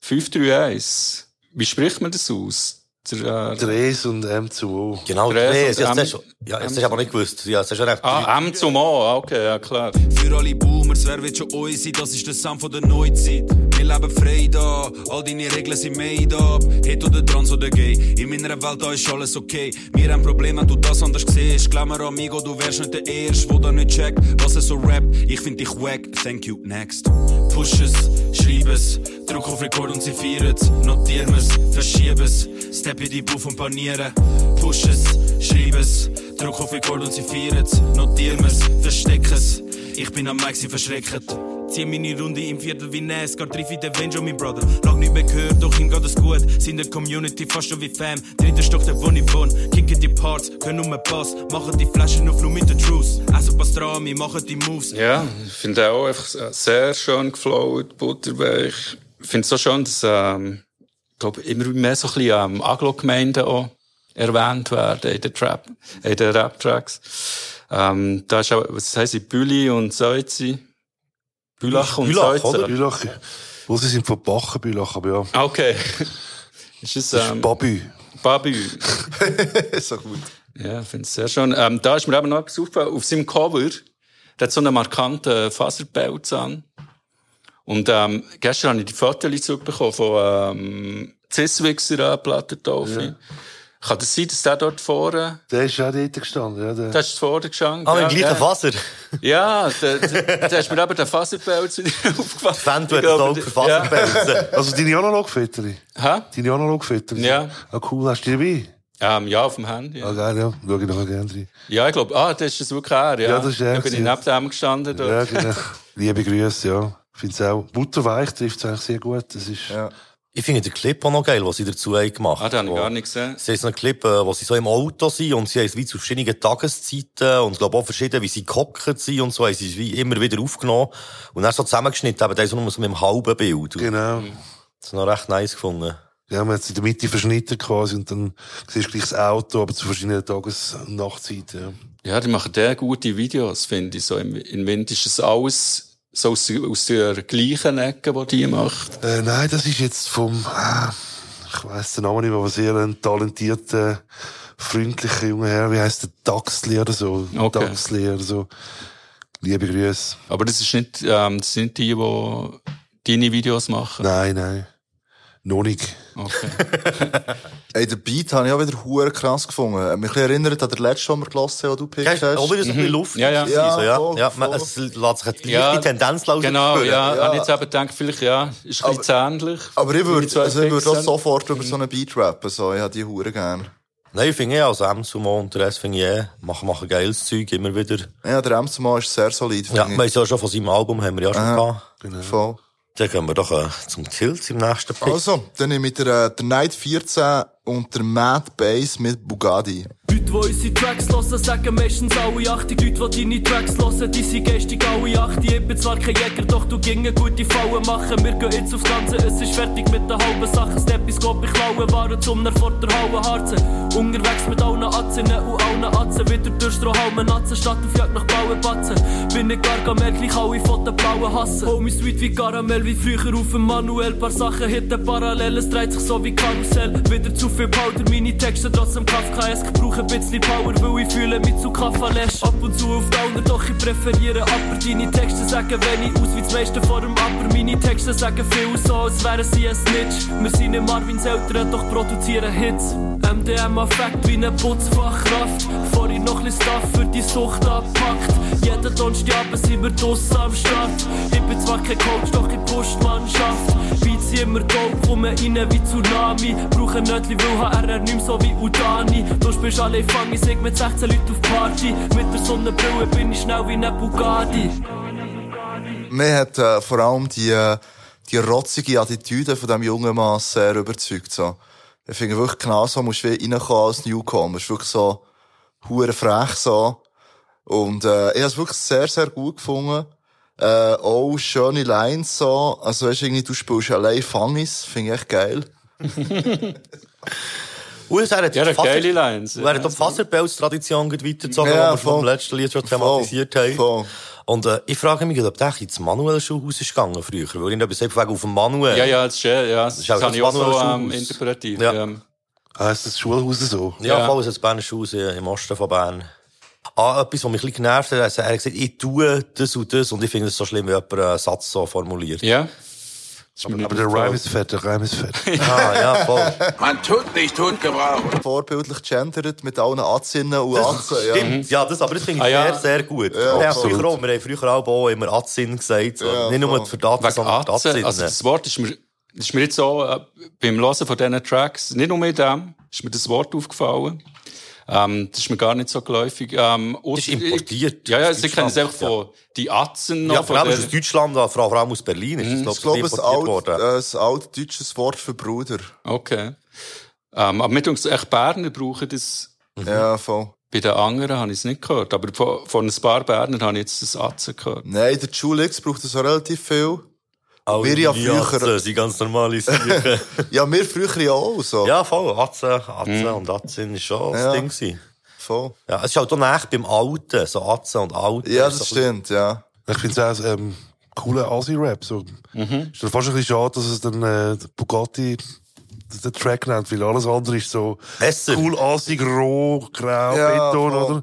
531. Wie spricht man das aus? Der, äh, Dres und M2O. Genau, Dres und ja, das M- hast du ja, das hast du aber nicht gewusst. Ja, das hast du recht. ah, M zum O, ah, okay, ja klar. Für alle Boomers, wer wird schon euch sein? Das ist der Sound von der Neuzeit. Wir leben frei da, all deine Regeln sind made up. Het oder trans oder gay, in meiner Welt da ist alles okay. Wir haben Probleme, wenn du das anders siehst. Glaub mir, amigo, du wärst nicht der Erste, der da nicht checkt, was er so rappt. Ich find dich wack, thank you, next. Push es, schreib es, drück auf Record und sie feiern es. Notieren es, verschieb es, step in die Booth und panieren. Push es, schreib es, drück auf Record und sie feiern es. Notieren es, versteck es. Ich bin am Mic, sie. Zieh meine Runde im Viertel wie NASCAR, triff in den Venjo, mein Brother. Lang nicht mehr gehört, doch ihm geht es gut. Sind der Community fast schon wie Fam. Dritter Stock, der wo ich wohne. Kicken die Parts, können um Pass. Machen die Flaschen auf nur mit der Truth. Also wir machen die Moves. Ja, ich finde auch einfach sehr schön geflowt, butterweich. Ich finde es so schön, dass, ähm, ich glaube, immer mehr so ein bisschen, ähm, Aglo-Gemeinden auch erwähnt werden in den Trap, in den Rap-Tracks. Ähm, da ist auch, was heisst sie, Büli und Seuzi? Bülach und Bülach, Seuzi. oder? Bülach. Wo sie sind von Bachenbülach, aber ja. Ah, Okay. [LAUGHS] ist es, Das ist ähm, Babü. Babü. [LAUGHS] so gut. Ja, ich finde es sehr schön. Ähm, da ist mir eben noch etwas aufgefallen. Auf seinem Cover, der hat so einen markanten Faserpelz an. Und ähm, gestern habe ich die Fotos zurückbekommen von ähm, Ziswixer an Plattentaufe. Kann das sein, dass der dort vorne, Der ist auch dort gestanden, ja. Der. der ist vorne gestanden? Ah, mit ja, dem gleichen ja. Faser. Ja, da, da, da ist mir eben der Faserpelz [LAUGHS] aufgefallen. Fan, du das glaube, Auge für Faserpelze. [LAUGHS] Also deine Analogfotos. Hä? Deine Analogfotos. Ja. Ah, cool. Hast du die dabei? Ähm, ja, auf dem Handy. Ah, Ja, geil, ja. Schau ich nachher gerne rein. ja ich glaube, ah, das ist es wirklich er, ja. Ja, das ist er Da bin ich neben dem gestanden. Dort. Ja, genau. [LAUGHS] Liebe Grüße, ja. Find's auch. Butterweich trifft es eigentlich sehr gut. Das ist, Ja. Ich finde den Clip auch noch geil, was sie dazu haben gemacht Ah, den habe ich gar nicht gesehen. Sie haben so einen Clip, äh, wo sie so im Auto sind und sie haben es wie zu verschiedenen Tageszeiten und ich glaube auch verschieden, wie sie gehockt sind und so, haben sie es wie immer wieder aufgenommen und dann so zusammengeschnitten, aber dann so nur so mit einem halben Bild. genau. Das ist noch recht nice gefunden. Ja, man hat es in der Mitte verschnitten quasi und dann siehst du gleich das Auto, aber zu verschiedenen Tages- und Nachtzeiten. Ja. Ja, die machen sehr gute Videos, finde ich. So im, im Wind ist es alles so aus, aus der gleichen Ecke, die die macht. Äh, nein, das ist jetzt vom, ah, ich weiss den Namen nicht mehr, aber sehr ein talentierter, freundlicher junger Herr, wie heisst der Daxli oder so? Okay. Daxli oder so. Liebe Grüße. Aber das ist nicht, ähm, das sind die, die deine Videos machen. Nein, nein. Noch nicht. Okay. [LAUGHS] Ey, den Beat habe ich auch wieder hure krass gefunden. Mich erinnert an den letzten, den wir gelassen haben, den du Ja, gepickt ist hast. auch wieder so ein bisschen Luft. Ja, ja. gewesen, so, ja. voll, ja, man, es lässt sich eine Ja, Tendenz laufen. Genau, spüren. ja. Ja. Habe ich jetzt eben gedacht, vielleicht, ja, ist ein bisschen ähnlich. Aber ich Die würde, also ich würde auch sofort über so einen Beat rappen, so. Ich habe die hure gern. Nein, ich finde ja, als M-Sumo und der Rest finde ich eh, machen, machen geiles Zeug, immer wieder. Ja, der Emsmann ist sehr solid, Ja, wir haben ja schon von seinem Album, haben wir ja schon gehabt. ich. Voll. Dann gehen wir doch äh, zum Tilt im nächsten Pick. Also, dann nehme ich der, äh, der Night 14 und der Mad Bass mit Bugatti. Leute, die unsere Tracks hören, sagen meistens alle achtig. Leute, die deine Tracks hören, die sind geistig alle achtig. Ich bin zwar kein Jäger, doch du ginge gute Fallen machen. Wir gehen jetzt aufs Ganze, es ist fertig mit der halben Sache. Stethoscope, ich klaue Waren zum nach vor der Halle harzen. Unterwegs mit allen Atzinnen und allen Atzen. Wieder durch Strohhalmen Atzen, statt auf Jagd nach blauen Batzen. Bin ich Gargamel, gleich alle von den blauen hassen. Homie sweet wie Karamell, wie früher auf dem Manuel. Paar Sachen hitten parallel, es dreht sich so wie Karussell. Wieder zu viel Powder, meine Texte trotzdem Kafkaesk. Brauche ein bisschen Power, weil ich fühle mich zu Kaffalesch. Ab und zu auf Downer, doch ich präferiere Upper. Deine Texte sagen wenig aus wie das meiste vor dem Upper. Meine Texte sagen viel so, als wären sie ein Snitch. Wir sind nicht Marvins Eltern, doch produzieren Hits. MDMA-Fact wie eine Putzfachkraft. Vorhin noch ein Stuff für die Sucht abpackt. Jeden Donnerstagabend sind wir draussen am Start. Ich bin zwar kein Coach, doch ich push die Mannschaft. Beats sind immer dope, kommen rein wie Tsunami. Brauche Nötli, weil HRR nicht mehr so wie Udani. Du spielst alle fang ich sing mit 16 Leuten auf Party. Mit der Sonnenbrille bin ich schnell wie ein Bugatti. Mir hat äh, vor allem die, äh, die rotzige Attitüde von diesem jungen Mann sehr überzeugt. So. Ich finde wirklich genau so, musst du reinkommen als Newcomer. ist wirklich so, hure frech so. Und, äh, ich habe es wirklich sehr, sehr gut gefunden. Äh, auch schöne Lines so. Also, weißt du, irgendwie, du spielst allein Fangis. Finde ich echt geil. [LAUGHS] Und er hat Ja, die eine geile Lines. Er hat auch die Faserpelz-Tradition gleich weitergezogen, Ja, die wir voll. im letzten Lied schon thematisiert haben. Voll. Und äh, ich frage mich, ob der eigentlich ins Manuel Schulhaus ist gegangen früher, weil ich etwas einfach auf dem Manuel. Ja, ja, das ist, ja, ja, das, ist auch habe das ich auch so Manuel ähm, interpretiert. Ja. Ähm, Heisst das Schulhaus so? Ja, Ja. voll, das Berner Schulhaus äh, im Osten von Bern. Ah, etwas, was mich ein bisschen genervt hat, er hat gesagt, ich tue das und das, und ich finde es so schlimm, wie jemand einen Satz so formuliert. ja. Nicht Aber der. Rhyme ist fett, der Rhyme ist fett. [LAUGHS] Ah, ja, voll. Man tut nicht tot gebrauchen. Vorbildlich gendert mit allen Atzinnen und Atzen. Ja. Stimmt, ja, das, aber das finde ich Ah, ja. sehr, sehr gut. Ja, wir, haben absolut. früher auch, wir haben früher auch immer Atzin gesagt, so. Ja, nicht nur für Daten, sondern für Atzen, Atzin. also das Wort ist mir, ist mir jetzt so, äh, beim Hören von diesen Tracks, nicht nur mit dem, ist mir das Wort aufgefallen. Ähm, das ist mir gar nicht so geläufig. Ähm, Das ist importiert Ja, ja, sie kennen es einfach Deutschland, von, die Atzen noch. ja, von vor allem aus Deutschland, vor vor allem aus Berlin, ist das, Ich glaube glaube, ich, ein importiert alt, worden. ein altdeutsches Wort für Bruder. Okay. Ähm, aber mit uns echt Berner brauchen das, Ja, voll. bei den anderen habe ich es nicht gehört. Aber von, von ein paar Bernern habe ich jetzt das Atzen gehört. Nein, der Julix braucht das auch relativ viel. Auch wir ja die früher- Atzen sind ganz normale Sachen. [LAUGHS] Ja, wir früher ja auch so. ja, voll. Atzen, Atzen und Atzin ist schon das Ja. Ding gewesen. voll. Ja, es ist halt auch nach beim Alten, so Atze und Alten. Ja, so das stimmt, ja. Ich finde es auch ähm, cooler Asi-Rap. So. Ist dann fast ein bisschen schade, dass es dann äh, Bugatti den Track nennt, weil alles andere ist so Besser. cool, assig, roh, grau, Ja, Beton, voll. oder?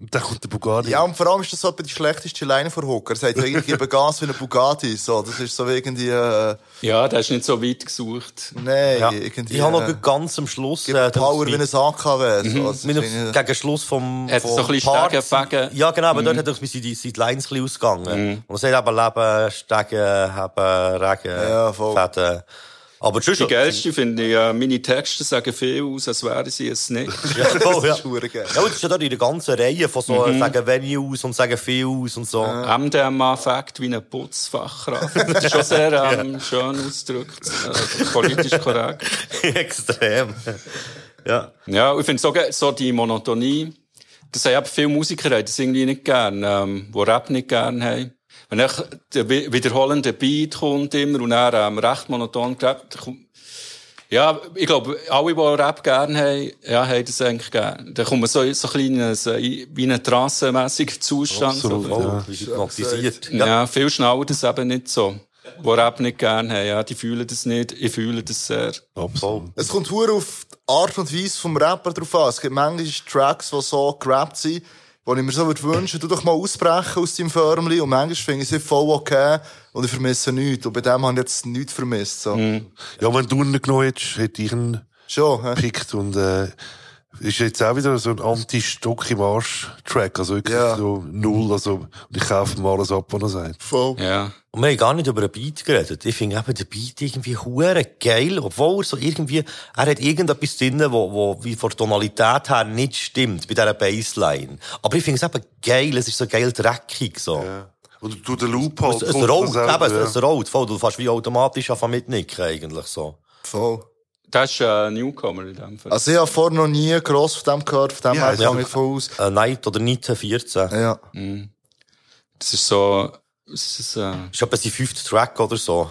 Und dann kommt der Bugatti. Ja, und vor allem ist das so die schlechteste Line von Hooker. Er sagt ich gebe Gas wie ein Bugatti. So, das ist so irgendwie, äh, Ja, der ist nicht so weit gesucht. nein, Ja. irgendwie. Ich habe noch äh, ganz am Schluss... äh, Power wie ein AKW. So, also, das dem- ist gegen Schluss vom, Hat vom so ein bisschen Stegen. Ja, genau, aber dort hat er seine, seine Lines ein bisschen ausgegangen. Und es hat eben Leben, Stegen, Haben, Regen, Ja, voll. Fäden. Aber. Die geilste finde ich, äh, meine Texte sagen viel aus, als wären sie es nicht. [LAUGHS] Ja, voll, ja. ist verdammt geil. Ja, das ist ja dort in der ganzen Reihe von so, sagen wenig aus und sagen viel aus und so. MDMA-Fakt wie eine Putzfachkraft. [LAUGHS] Das ist schon sehr ähm, schön ausgedrückt. Äh, politisch korrekt. [LAUGHS] Extrem. Ja. Ja, und ich finde so, so die Monotonie, das haben eben viele Musiker haben das irgendwie nicht gern, ähm, die Rap nicht gern haben. Wenn echt der wi- wiederholende Beat kommt immer und dann ähm, recht monoton gerappt, dann ja, ich glaube, alle, die Rap gern haben, ja, haben das eigentlich gern. Dann kommt man so, so ein kleines, äh, wie ein trancemässiger Zustand. Absolut, so. Oh, wie hypnotisiert. Ja. viel schneller das eben nicht so. Die Rap nicht gern haben, ja, die fühlen das nicht, ich fühle das sehr. Absolut. Es kommt hure auf die Art und Weise vom Rapper drauf an. Es gibt manchmal Tracks, die so gerappt sind, wo ich mir so würde wünschen, du doch mal ausbrechen aus deinem Förmli. Und manchmal finde ich sie voll okay und ich vermisse nichts. Und bei dem habe ich jetzt nichts vermisst. So. Ja, wenn du ihn genommen hättest, hätte ich ihn Schon, gepickt und, äh, ist jetzt auch wieder so ein Anti-Stock im Arsch-Track. Also wirklich Ja. so null. Also, und ich kaufe ihm alles ab, was er sagt. Voll. Ja. Und wir haben gar nicht über einen Beat geredet. Ich finde eben den Beat irgendwie hure geil, obwohl er so irgendwie, er hat irgendetwas drin, wo, wo wie von der Tonalität her nicht stimmt, bei dieser Bassline. Aber ich finde es eben geil, es ist so geil dreckig, so. Ja. Und du den Loop halt. Es, es rollt, eben, ja. es, es rollt, voll, du fast wie automatisch anfangen mitnicken, eigentlich, so. Voll. Das ist ein Newcomer in dem Fall. Also ich habe vorher noch nie gross von dem gehört, von dem Ja, her ja. gehe ich voll aus. Äh, Night oder Night 14. Ja. Das ist so, es ist, äh, Das ist etwa sein fünfter Track oder so.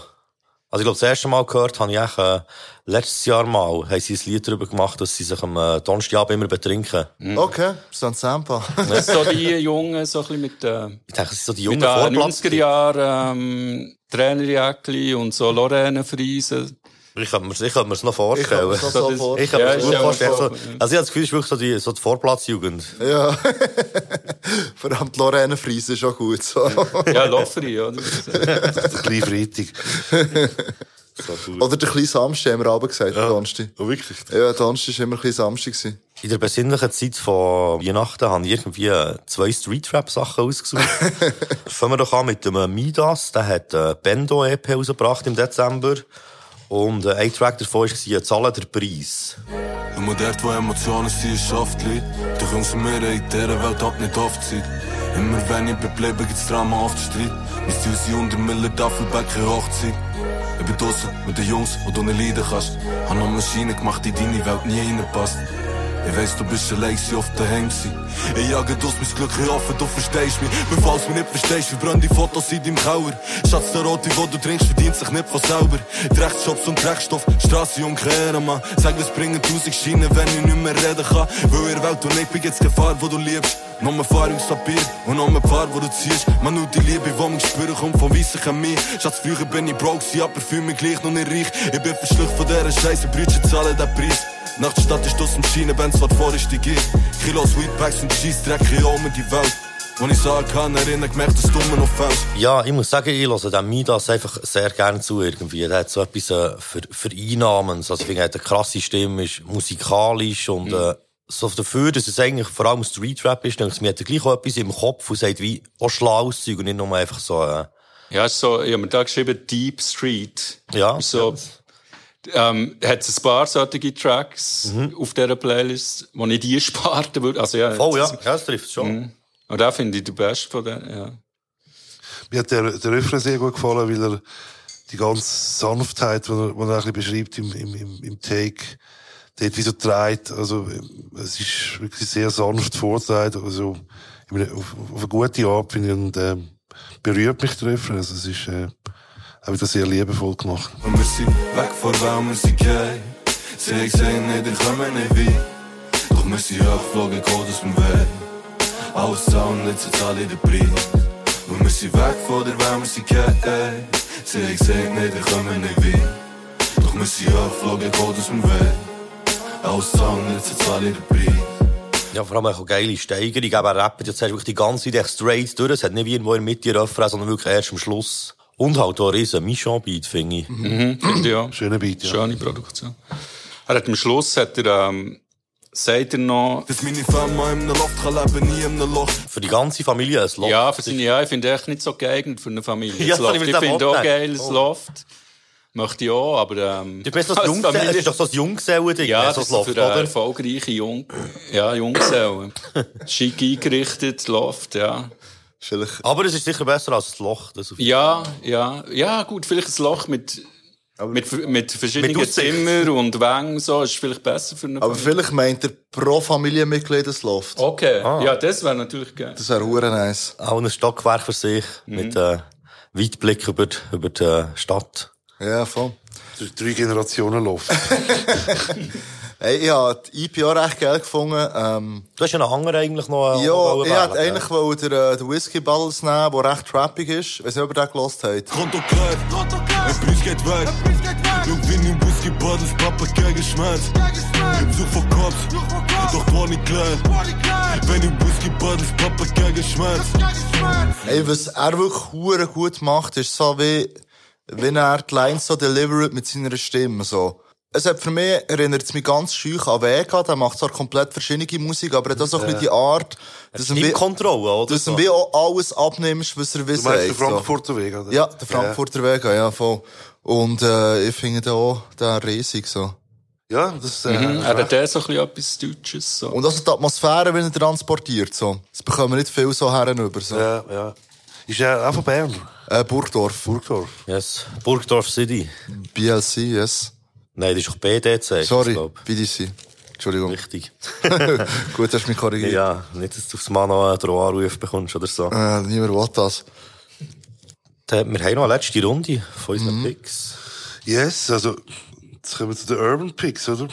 Also ich glaube, das erste Mal gehört habe ich echt, äh, letztes Jahr mal, haben sie ein Lied darüber gemacht, dass sie sich am äh, Donnerstagabend immer betrinken. Okay, so ein Sample. [LAUGHS] das ist so die Jungen, so ein bisschen mit, äh, Ich denke, es sind so die mit jungen den Vorplatz. 90er Jahren, ähm, Trainerjäckli und so Lorraine Friesen. Ich kann mir ich kann mir's noch Ich kann vorstellen. mir so das- vorstellen. Ich kann Ja, mir ist gut ja vorstellen. So, so, ja. also ich habe das Gefühl, es ist wirklich so die, so die Vorplatzjugend. Ja. [LAUGHS] Vor allem die Lorraine Friese ist auch gut. So. [LAUGHS] Ja, Lofferi? Der kleine Freitag. [LAUGHS] Oder der kleine Samstag, haben wir aber gesagt, der Donnerstag. Oh, wirklich? Ja, Donnerstag war immer ein bisschen Samstag. gewesen. In der besinnlichen Zeit von Weihnachten habe ich irgendwie zwei Street-Rap-Sachen ausgesucht. Fangen wir doch an mit dem Midas. Der hat äh, Bendo EP rausgebracht im Dezember. Und äh, ein Track davon war «Zahlen der Preis». Immer dort, wo Emotionen sind. Doch und wir in Welt hat nicht oft Zeit. Immer wenn ich bleibe, gibt's Drama den Streit. Mein Ziel sind unter Miller, Daffelback, keine Hochzeit. Ich bin draussen mit den Jungs, wo du nicht leiden kannst. Hab noch Maschinen gemacht, die deine Welt nie reinpasst. Ich weiss, du bist allein, oft daheim gewesen. Ich jage aus mein Glück, ich hoffe, du verstehst mich. Bevor du mich nicht verstehst, verbrenn die Fotos in deinem Keller. Schatz, der Rote, wo du trinkst, verdient sich nicht von selber. Drecksjobs und Dreckstoff, Strasse und Kehren, Mann. Sag, was bringen tausend Schienen, wenn ich nicht mehr reden kann. Weil ihr Welt und ich bin jetzt Gefahr, wo du liebst. Noch mehr Erfahrungspapier und noch mehr Paar, wo du ziehst. Man nur die Liebe, die mich spüren, kommt von weissen Chemie. Schatz, früher bin ich broke, sie aber fühl mich gleich noch nicht reich. Ich bin verschluckt von dieser Scheiße, Brüche zahlen den Preis. Nach der Stadt ist aus dem Schienenband, was vor ist die Gier. Kilos Weedpacks und Scheissdreck, ich um die Welt. Wenn ich sagen kann, erinnere gemerkt, dass du immer noch fällst. Ja, ich muss sagen, ich höre dem Midas einfach sehr gerne zu irgendwie. Der hat so etwas äh, für, Vereinnahmens. Also ich finde, er hat eine krasse Stimme, ist musikalisch und äh, so dafür, dass es eigentlich vor allem Streetrap ist, denke ich, mir hat er gleich auch etwas im Kopf und sagt wie auch schlaues Zeug und nicht nur einfach so... Äh, Ja, ist so, ich habe mir da geschrieben, Deep Street. Ja. So, ähm, hat es ein paar solche Tracks auf dieser Playlist, wo ich die sparten würde. Also, ja, oh ja, das- ja, das trifft es schon. Mhm. Und da finde ich den besten von denen, ja. Mir hat der, der Refrain sehr gut gefallen, weil er die ganze Sanftheit, die er, die er ein bisschen beschreibt im, im, im, Take, dort wie so trägt. Also, es ist wirklich sehr sanft vorträgt. Also, ich meine, auf, auf eine gute Art, finde ich, und, ähm, berührt mich der Refrain. Also, es ist, äh, auch wieder sehr liebevoll gemacht. Und wir sind weg von Raum, wir sind gay. Sie haben gesehen, nicht, ich komme nicht weit. Doch wir sind abgeflogen, geht aus dem Weg. Alles zusammen, jetzt zahle ich den Preis. Und wir sind weg von der Welt, wir sind gay. Sie haben gesagt, nee, wir kommen nicht wieder. Doch wir sind abgeflogen, geht aus dem Weg. Alles zusammen, jetzt zahle ich den Preis. Ja, vor allem auch geile Steigerung. Eben, er rappt jetzt wirklich die ganze Zeit echt straight durch. Es hat nicht wie irgendwo in der Mitte Refrain, sondern wirklich erst am Schluss. Und halt auch ein riesen Michon-Beat, finde ich. Mhm, finde ich auch. Schöner Beat, ja. Schöne Produktion. Er hat am Schluss, hat er, ähm, sagt er noch, Dass meine Firma in einem Loft kann leben, nie in einem Loch. Für die ganze Familie ein Loft. ja, für seine, ja, ich finde echt nicht so geeignet für eine Familie. Ja, das das Loft. ich Ich finde auch geil, das Oh. Loft. Möchte ich auch, aber, ähm, Du bist das es ist doch so ein Junggesellen-Ding. Ja, ne? das so ist so für Loft, eine oder? erfolgreiche Jung, ja, Junggesellen. [LAUGHS] Schick eingerichtet, Loft, ja. Vielleicht, Aber es ist sicher besser als das Loch. Das auf Ja, ja, ja, gut, vielleicht ein Loch mit, mit, mit verschiedenen Mit. Zimmern und Wängen, so, ist vielleicht besser für eine aber Familie. vielleicht meint er pro Familienmitglied ein Loft. Okay, Ah. ja, das wäre natürlich geil. Das wäre hure nice. Auch ein Stockwerk für sich, Mhm. mit äh, Weitblick über, die- über die Stadt. Ja, voll. Drei Generationen Loft. [LAUGHS] Hey, ich habe die EP auch recht geil gefunden. Ähm, Du hast ja noch andere eigentlich noch. äh, ja, ich hätte eigentlich wollte den, äh, den Whisky Bottles nehmen, der recht trappig ist. Weiss nicht, ob ihr den gelost habt. Konto klar, ein Preis geht weg. Schau, wie im Whisky Bottles, Papa gegen Schmerz. Im Such von Cops, doch war nicht klar. Wenn im Whisky Bottles, Papa gegen Schmerz. Ey, was er wirklich hure gut macht, ist so wie, wenn er die Lines so delivert mit seiner Stimme, so. Es hat für mich, erinnert es mich ganz schüch an Vega, der macht zwar komplett verschiedene Musik, aber er hat auch so ein bisschen die Art, dass du ihm wie- Stimmkontrolle, oder? dass du ihm wie auch alles abnimmst, was er will Du meinst den so. Frankfurter Weg, oder? Ja, der Frankfurter Vega, ja, voll. Und, äh, ich finde den auch, den riesig, so. Ja, das, äh, Mhm, er hat der so ein bisschen etwas Deutsches, so. Und also die Atmosphäre, wenn er transportiert, so. Das bekommen wir nicht viel so herüber, so. Ja, ja. Ist er auch von Bern? Äh, Burgdorf. Burgdorf. Yes. Burgdorf City. BLC, yes. Nein, das ist doch BDC. Sorry. BDC. Entschuldigung. Richtig. [LAUGHS] Gut, hast du mich korrigiert. Ja, nicht, dass du aufs Mal noch einen Drohanruf bekommst oder so. Äh, niemand will das. Da- Wir haben noch eine letzte Runde von unseren Mhm. Picks. Yes, also, jetzt kommen wir zu den Urban Picks, oder?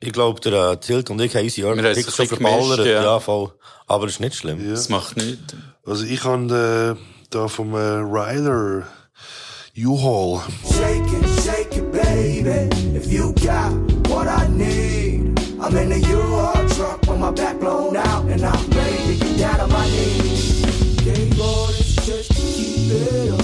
Ich glaube, der äh, Tilt und ich haben unsere Wir Urban es Picks schon verballert. ja. Ja. voll. Aber das ist nicht schlimm. Das macht nichts. Also, ich habe äh, da vom äh, Ryder U-Haul. Baby. If you got what I need, I'm in the U-Haul truck with my back blown out, and I'm ready to get down on my knees. Gave orders just to keep it up.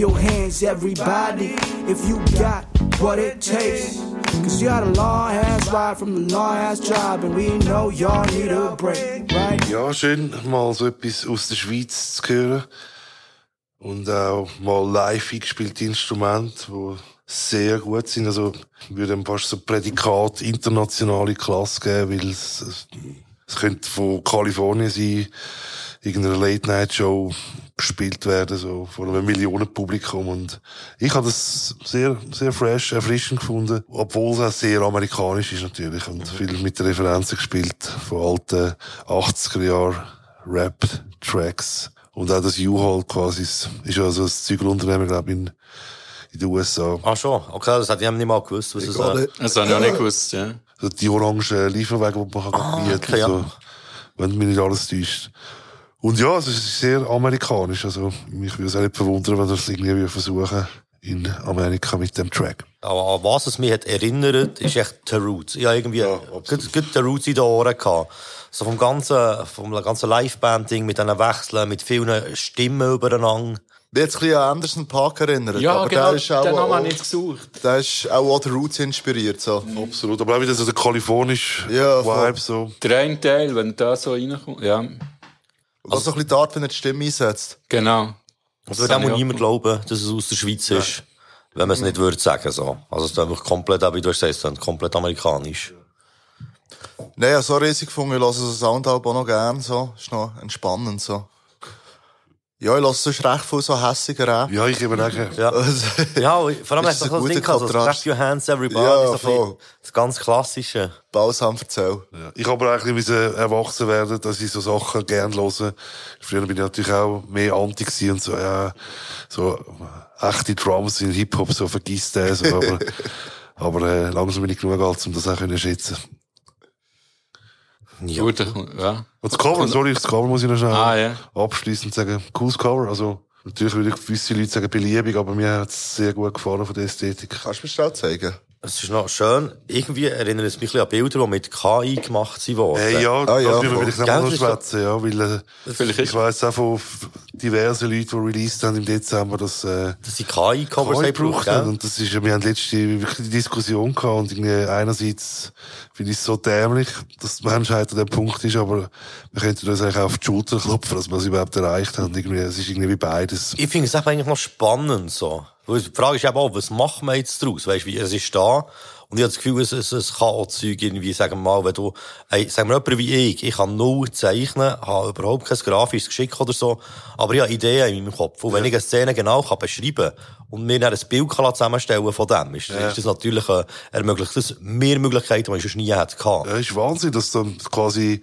Your hands, everybody, if you got what it takes. Cause had a long ass ride from the long ass job, and we know y'all need a break, right? Ja, schön, mal so etwas aus der Schweiz zu hören. Und auch mal live eingespielte Instrumente, die sehr gut sind. Also, ich würde ihm fast so Prädikat internationale Klasse geben, weil es, es könnte von Kalifornien sein, irgendeiner Late-Night-Show gespielt werden, so vor einem Millionenpublikum. Und ich habe das sehr, sehr fresh, erfrischend gefunden, obwohl es auch sehr amerikanisch ist natürlich und viel mit Referenzen gespielt von alten 80er Jahr Rap-Tracks. Und auch das U-Haul quasi ist ist ja so ein Zügelunternehmen, glaube ich, in, in den USA. Ah, schon. Okay, das hätte ich nicht mal gewusst, was es gar äh, nicht. Das habe ich auch nicht gewusst, ja. So die orangen Lieferwege, die man Ah, kann okay, ja. so, wenn mich nicht alles täuscht. Und ja, es ist sehr amerikanisch. Also, mich würde es auch nicht verwundern, wenn wir es irgendwie versuchen in Amerika mit dem Track. Aber an was es mich hat erinnert, ist echt The Roots. Ich habe irgendwie gut, gut The Roots in den Ohren gehabt. So vom ganzen, vom ganzen Live-Band-Ding mit diesen Wechseln, mit vielen Stimmen übereinander. Mich jetzt ein bisschen an Anderson Park erinnert. Ja, aber genau, der ist auch, den haben wir auch, nicht gesucht. der ist auch an den Roots inspiriert, so. Absolut. Aber auch wieder so der kalifornische Ja. Vibe, so. Der eine Teil, wenn da so reinkommt, ja, Und auch so ein bisschen die Art, wenn er die Stimme einsetzt. genau. Also auch auch niemand glauben, dass es aus der Schweiz ist, wenn man es nicht würde sagen, so. Also es ist einfach komplett, auch wie du gesagt, komplett amerikanisch. Nein, ja, so riesig gefunden, ich höre so Soundalbum auch noch gern, so. Ist noch entspannend, so. Ja, ich lasse sonst recht viel so hässiger Rap. Ja, ich eben auch. Ja, ja [LAUGHS] vor allem Ist hast du das ein Ding so Kontrast? Clap Your Hands Everybody, Ja, so das ganz Klassische. Balsam erzähl. Ja. Ich habe aber eigentlich müssen erwachsen werden, dass ich so Sachen gerne höre. Früher bin ich natürlich auch mehr anti gewesen und so, ja, so echte Drums in Hip-Hop, so vergisst das, so, aber, [LAUGHS] aber äh, langsam bin ich genug alt, um das auch können schätzen. Ja. Gut, ja. Und das Cover, sorry, das Cover muss ich noch schnell Ah, ja. abschließend sagen. Cooles Cover, also, natürlich würde ich gewisse Leute sagen beliebig, aber mir hat es sehr gut gefallen von der Ästhetik. Kannst du mir schnell zeigen? Es ist noch schön. Irgendwie erinnert es mich ein bisschen an Bilder, die mit KI gemacht sind worden. Hey, ja, Ah, ja, das wir voll. vielleicht noch schwätzen, ja, weil, äh, Vielleicht ich weiss auch von diversen Leuten, die released haben im Dezember, dass, äh, dass sie KI-Covers KI haben gebraucht haben. Und das ist, wir haben letzte wirklich die Diskussion gehabt und irgendwie einerseits finde ich es so dämlich, dass die Menschheit an dem Punkt ist, aber wir könnten uns eigentlich auch auf die Schulter klopfen, dass wir es überhaupt erreicht haben. Irgendwie, es ist irgendwie wie beides. Ich finde es eigentlich noch spannend, so. Die Frage ist eben auch, was macht man jetzt daraus? Weißt du, es ist da. Und ich habe das Gefühl, es, es, es kann auch Zeug irgendwie, sagen wir mal, wenn du, ey, sagen wir jemand wie ich, ich kann null zeichnen, habe überhaupt kein grafisches Geschick oder so, aber ich habe Ideen in meinem Kopf. Und wenn ich eine Szene genau kann beschreiben und mir dann ein Bild kann zusammenstellen von dem, ist, ist das natürlich, äh, ermöglicht das mehr Möglichkeiten, die ich sonst nie hätte gehabt. Ja, ist Wahnsinn, dass du dann quasi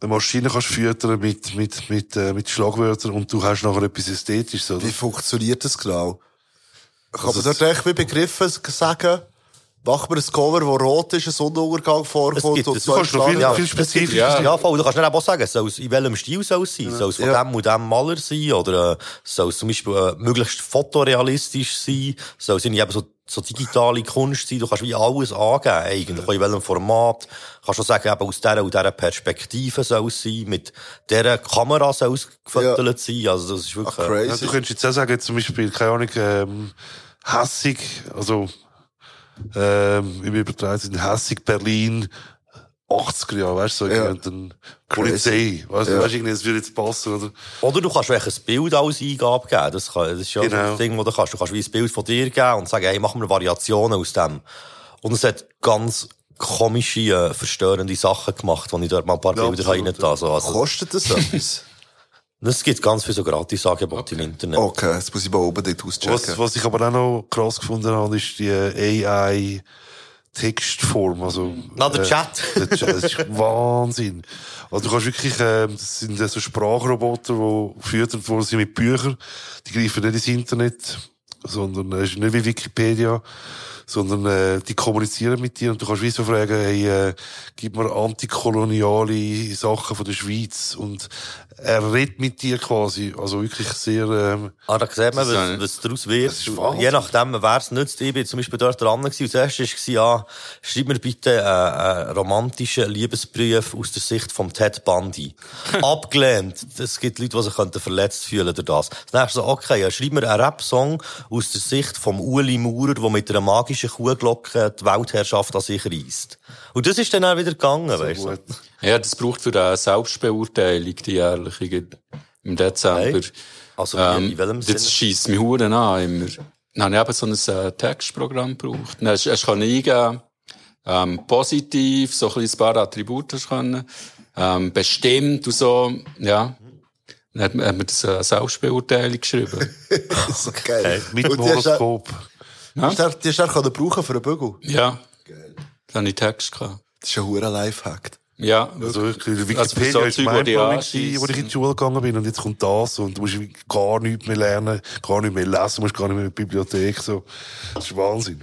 eine Maschine kannst füttern mit, mit, mit, äh, mit Schlagwörtern und du hast nachher etwas Ästhetisches, oder? Wie funktioniert das genau? Kann Also man dort echt wie Begriffe sagen, mach mir ein Cover, das rot ist, ein Sonnenuntergang vorkommt gibt- und das zwei kannst du noch viel- Schlangen. viel spezifischer Ja, ja voll. Du kannst nicht auch sagen, soll es in welchem Stil soll es sein? Soll es von Ja. dem und dem Maler sein? Oder äh, soll es zum Beispiel äh, möglichst fotorealistisch sein? Soll es irgendwie eben so, so digitale Kunst sein? Du kannst wie alles angeben, eigentlich. Auch In welchem Format. Du kannst auch sagen, eben aus dieser und dieser Perspektive soll es sein. Mit dieser Kamera soll es gefüttert sein. Also, das ist wirklich... Ah, äh, crazy. Ja, du könntest jetzt auch sagen, zum Beispiel, keine Ahnung, ähm, hässig, also, ähm, im Übertrag sind hässig Berlin, 80er Jahre, weißt du, so, Ja. dann Polizei, weißt du, Ja. weißt du, irgendwie, das würde jetzt passen, oder? Oder du kannst welches Bild als Eingabe geben. Das, kann, das ist ja Genau. das Ding, wo du kannst. Du kannst wie ein Bild von dir geben und sagen, hey, machen wir Variationen aus dem. Und es hat ganz komische, äh, verstörende Sachen gemacht, die ich dort mal ein paar Ja, Bilder habe also, also, Kostet das etwas? Es gibt ganz viele so Gratis-Angebote im Internet. okay, jetzt muss ich mal unbedingt auschecken. Was, was ich aber auch noch krass gefunden habe, ist die AI Textform, also. Na, der Chat. Der Chat, das ist [LAUGHS] Wahnsinn. Also du kannst wirklich, äh, das sind äh, so Sprachroboter, die gefüttert worden sind mit Büchern. Die greifen nicht ins Internet, sondern, äh, es ist nicht wie Wikipedia, sondern, äh, die kommunizieren mit dir und du kannst wie so fragen, hey, äh, gib mir antikoloniale Sachen von der Schweiz und er redet mit dir quasi, also wirklich sehr, ähm, Ah, da sieht man, was, was daraus wird. Das ist. Je nachdem, wer es nützt. Ich bin zum Beispiel dort dran gewesen. Und das erste war, ja, schreib mir bitte äh, einen romantischen Liebesbrief aus der Sicht vom Ted Bundy. [LAUGHS] Abgelehnt. Es gibt Leute, die sich verletzt fühlen durch das. Das nächste so, okay, ja, schreib mir einen Rap-Song aus der Sicht vom Uli Maurer, der mit einer magischen Kuhglocke die Weltherrschaft an sich reisst. Und das ist dann auch wieder gegangen, weißt du. gut. Ja, das braucht für eine Selbstbeurteilung, die jährliche im Dezember. Hey. Also, ähm, in welchem das Sinne? schießt mich Huren an, immer. Dann habe ich eben so ein äh, Textprogramm gebraucht. Dann hast, hast du eingeben, ähm, positiv, so ein, paar Attribute hast können, ähm, bestimmt und so, ja. Dann hat, man- hat man das äh, Selbstbeurteilung geschrieben. [LAUGHS] so geil. mit hast du- Horoskop. Du- die hast du auch können brauchen für einen Bügel. ja. Dann habe ich Text gehabt. Das ist ein hoher Lifehack. Ja, Also wirklich, Also für Wikipedia so ist Zeug, mein gewesen, wo ich in die Schule gegangen bin und jetzt kommt das und du musst gar nichts mehr lernen, gar nicht mehr lesen, musst gar nicht mehr in die Bibliothek, so. Das ist Wahnsinn.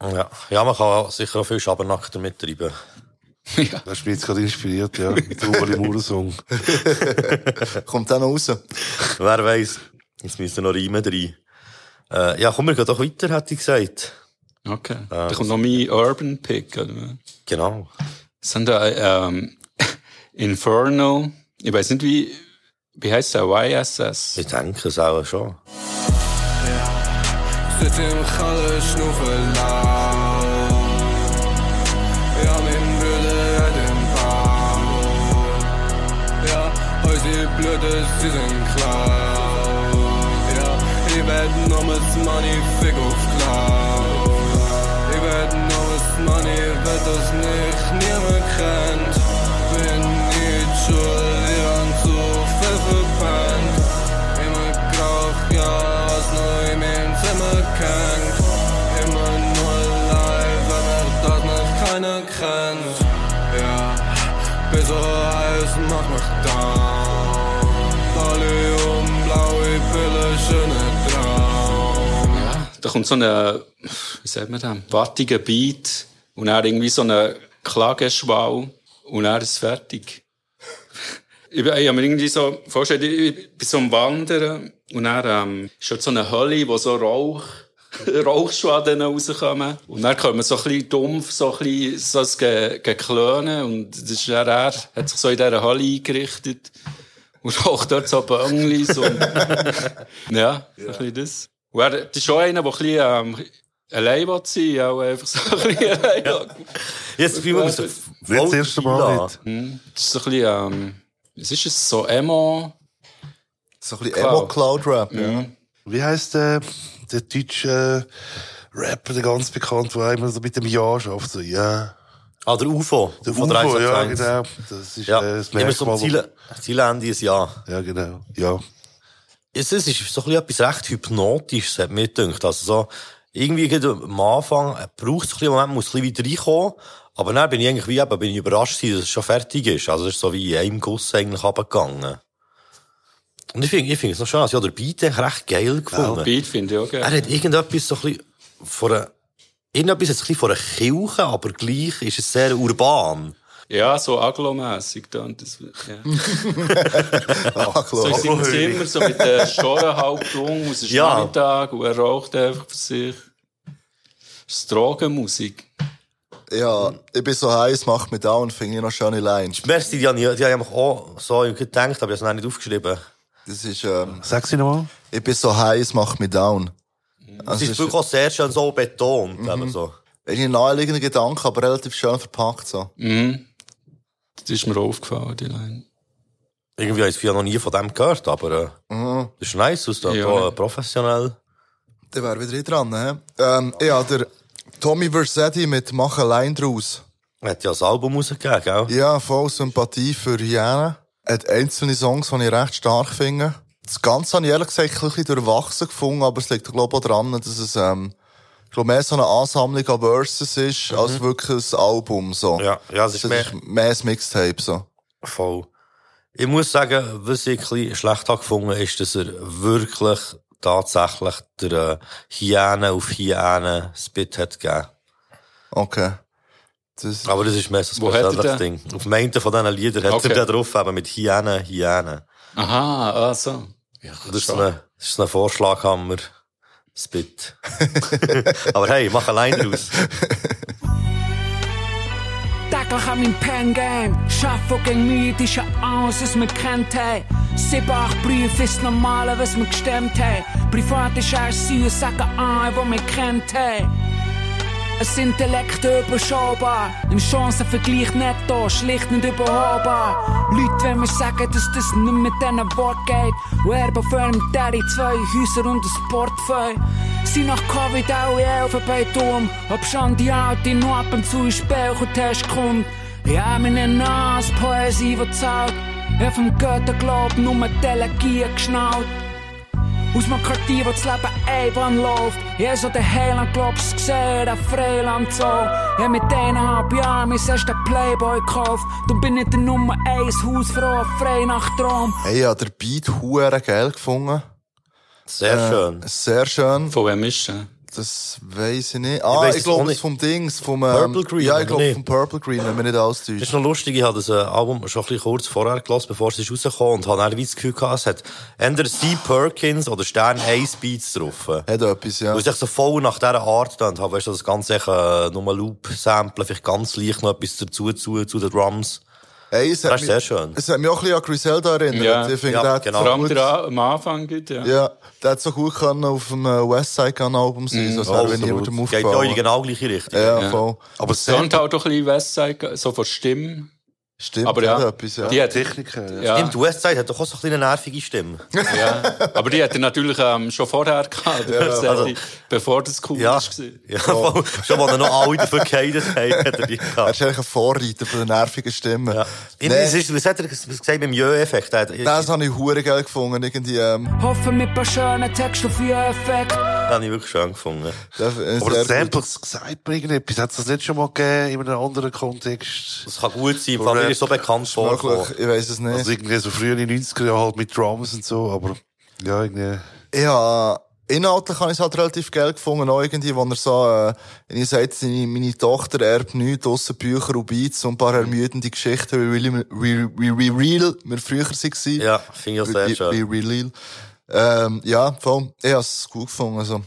Ja. ja, man kann sicher auch viel Schabernack damit treiben. [LAUGHS] Das hast mich jetzt gerade inspiriert, ja, mit dem Ueli Maurer Song. [LAUGHS] Kommt dann noch raus. Wer weiß, jetzt müssen noch Reimen rein. Äh, ja, komm, wir gehen doch weiter, hätte ich gesagt. okay. da kommt noch mein Urban Pick, oder? Genau. Sind da, ähm, [LAUGHS] Inferno, ich weiß nicht wie, wie heißt der, YSS? Ich denke es auch schon. Zit im Galle snoeven laag. Ja, broeder uit een pauw. Ja, die blöde, sie sind klar. it's money, fick auf Klaus. Ich werd nur money, wird das nicht, niemand kennt. Bin nicht schuldig und zu viel verpennt. Immer grauch, ja, was nur in meinem Zimmer kennt. Immer nur live, wenn er das nicht keiner kennt. Ja, bin so heiß, mach mich down. Alle um blaue Pille. Da kommt so ein, wie sagt man das, wattiger Beat und dann irgendwie so eine Klageschwall und dann ist es fertig. [LAUGHS] Ich, ich habe mir irgendwie so vorgestellt, ich bin so am Wandern und dann ähm, ist dort so eine Hölle, wo so Rauch, [LAUGHS] Rauchschwaden rauskommen. Und dann kommt man so ein bisschen dumpf, so ein bisschen so ein Ge Geklönen und das ist dann, er hat sich so in dieser Hölle eingerichtet und raucht dort so Bönglis und [LAUGHS] ja, so ein bisschen das. Und er, das ist schon einer, der ein bisschen ähm, allein will sein auch einfach so ein bisschen allein. Ja. Jetzt fühlen wir uns Nicht das erste Mal nicht. Hm, Das ist so ein bisschen, ähm, was ist es, so Emo? So ein bisschen Emo-Cloud-Rap. Ja. Wie heisst der, der deutsche Rapper, der ganz bekannt, der immer so mit dem Ja schafft? So, ja. Ah, der UFO. Der UFO UFO, ja, 361. genau. Das ist Ja, äh, das immer so Merkmal. am Ziel, Zielende ist ja. Ja, genau. Ja. Es es ist so ein bisschen etwas recht Hypnotisches, hat mir gedacht. Also so, irgendwie am Anfang äh, braucht es ein bisschen, Moment, muss ein bisschen wieder reinkommen. Aber dann bin ich eigentlich wie eben, bin ich überrascht dass es schon fertig ist. Also es ist so wie in einem Guss eigentlich runtergegangen. Und ich finde, ich finde es noch schön, also ich habe den Beat eigentlich recht geil Ja, gefunden. Beat finde ich auch geil. Er hat irgendetwas so ein bisschen von einer, irgendetwas jetzt ein bisschen von einer Kirche, aber gleich ist es sehr urban. Ja, so aglomässig dann. Das, ja. [LAUGHS] Ah, so in seinem Zimmer, so mit der Storen halb rum, es ist Ja. Nachmittag und er raucht einfach für sich. Das ist Drogenmusik. Ja, ich bin so heiß, mach mich down, finde ich noch schöne Lines. Merci, die die habe ich auch so gedacht, aber ich habe es noch nicht aufgeschrieben. Das ist, ähm, Sag sie nochmal. ich bin so heiß, mach mich down. Es Also, ist wirklich auch sehr schön so betont, Mhm. eben so. Ist ein naheliegender Gedanke, aber relativ schön verpackt, so. Mhm. Das ist mir auch aufgefallen, die Line. Irgendwie habe ich früher noch nie von dem gehört, aber äh, Mhm. das ist nice, aus da, Ja. da, professionell. Der wäre wieder dran, ne? Ähm, ja, der Tommy Versetti mit Mach allein draus. Er hat ja ein Album rausgegeben, gell? Ja, voll Sympathie für Hyänen. Er hat einzelne Songs, die ich recht stark finde. Das Ganze habe ich ehrlich gesagt ein bisschen durchwachsen gefunden, aber es liegt, glaube ich, auch daran, dass es, ähm, ich glaube, mehr so eine Ansammlung an Verses ist, als wirklich ein Album, so. Mhm. Ja, ja, es ist Das mehr ist mehr ein Mixtape, so. voll. Ich muss sagen, was ich ein bisschen schlecht habe gefunden, ist, dass er wirklich tatsächlich der äh, Hyäne auf Hyäne Spit hat gegeben. Okay. Das, Aber das ist mehr so ein er persönliches? Ding. Auf dem einen von diesen Liedern hat Okay. er den drauf, eben mit Hyäne, Hyäne. Aha, ah, so. Ja, Das ist so ein, das ist so ein Vorschlaghammer. Spit. [LAUGHS] Aber hey, mach allein draus. Täglich an meinem Pen-Game. Schaffen gegen Mühe ist ja alles, was wir kennt haben. Sieben, acht Briefe ist das Normale, was wir gestemmt haben. Privat ist erst süß, sagen an, wo wir kennt haben. Ein Intellekt überschaubar, im Chancenvergleich netto, schlicht nicht überholbar. Leute, wenn wir sagen, dass das nicht mit diesen Worten geht, und erben für einen Daddy zwei Häuser und ein Portfolio. Sie nach Covid auch in Elfenbeinturm, ob schon die Alte nur ab und zu ins Spiel und Test kommt. Ja, meine Nase, Poesie, die zahlt, ja vom Götterglaub nur delegiert geschnallt. Aus dem Quartier, wo das Leben Einbahn läuft. Ja, so der Heiland glaubst gesehen, der Freiland so. Ja, mit eineinhalb Jahren mein erster Playboy gekauft. Du bin nicht der Nummer eins Hausfrau, frei nach Traum. Hey, ich habe den Beat hure geil gefunden. Sehr Äh, schön. Sehr schön. Von wem ist er? Das weiss ich nicht. Ah, ich, es glaube, es vom Dings, vom, ähm, Purple Green, Ja, ich glaube, vom Purple Green, wenn mich nicht alles Das ist noch lustig, ich habe das äh, Album schon ein bisschen kurz vorher gelassen, bevor es rausgekommen und habe dann wie das Gefühl gehabt, es hat entweder C. Perkins oder Stern Ace Beats drauf. Hat etwas, ja. Weil es echt so voll nach dieser Art dann habe, weißt du, das Ganze echt, äh, nur Loop-Samplen, vielleicht ganz leicht noch etwas dazu, zu, zu den Drums. Hey, es Das hat ist mich, sehr schön. es hat mich auch ein bisschen an Griselda erinnert. Ja. ich finde, Ja, der hat genau. Vor so allem gut, der am Anfang, geht, ja. ja, der hat so gut können auf dem äh, Westside Gun Album sein, so als wäre Absolut. niemandem Geht ja in die aufgefallen. genau gleiche Richtung. Ja, Ja. voll. Aber Es tönt halt auch ein bisschen Westside, so von Stimmen. Stimmt, Aber hat ja, etwas, ja. die hat, Techniker, ja. Stimmt, Westside hat doch auch so ein eine nervige Stimme. ja. Aber die hat er natürlich ähm, schon vorher gehabt, ja, also- bevor das cool Ja, war. ja voll. schon als er noch alle dafür gehatet haben, hat er die Er gehabt. ist eigentlich ein Vorreiter von der nervigen Stimme. Ja. Nee. Was, ist, was hat er gesagt mit dem Jö-Effekt? Er hat- Das habe ich hure geil gefunden, irgendwie, ähm, Hoffen mit paar schönen Texten auf ihren Effekt. Das habe ich wirklich schön gefunden. Aber das Sample gesagt mir irgendetwas. Hat es das nicht schon mal gegeben in einem anderen Kontext? Das kann gut sein, vor allem mir so bekannt vorgekommen. Ich weiß es nicht. Also irgendwie so früher in den 90er Jahren halt mit Drums und so, aber ja, irgendwie. Ja, inhaltlich habe ich es halt relativ geil gefunden, auch irgendwie, wo er so, äh, wenn ich seine- meine Tochter erbt nichts, ausser Bücher und Beats und ein paar ermüdende Geschichten, wie wie, wie, wie real wir früher waren. Ja, finde ich auch sehr wie, schön. Wie real. Ähm, ja, voll. Ich habe es gut gefunden, also.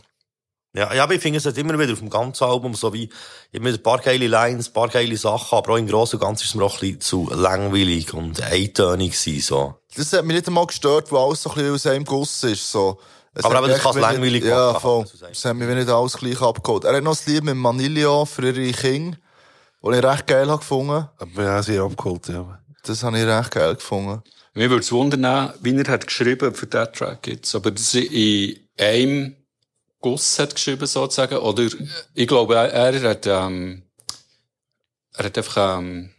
Ja, ja, aber ich finde, es hat immer wieder auf dem ganzen Album so wie, immer ein paar geile Lines, ein paar geile Sachen, aber auch im Großen und Ganzen ist es mir auch ein bisschen zu langweilig und eintönig gewesen, so. Das hat mich nicht einmal gestört, weil alles so ein bisschen aus einem Guss ist, so. Es Aber eben, das kann es langweilig nicht- Ja, voll. Es hat mich nicht alles gleich abgeholt. Er hat noch ein Lied mit Manilio für ihre Kinder, das ich recht geil habe gefunden. Mich auch sehr abgeholt, ja. Das habe ich recht geil gefunden. Mir würde es wundern, wie er hat geschrieben für diesen Track jetzt. Aber das in einem Guss hat geschrieben, sozusagen. Oder, ich glaube, er, er hat, ähm, er hat einfach, ähm,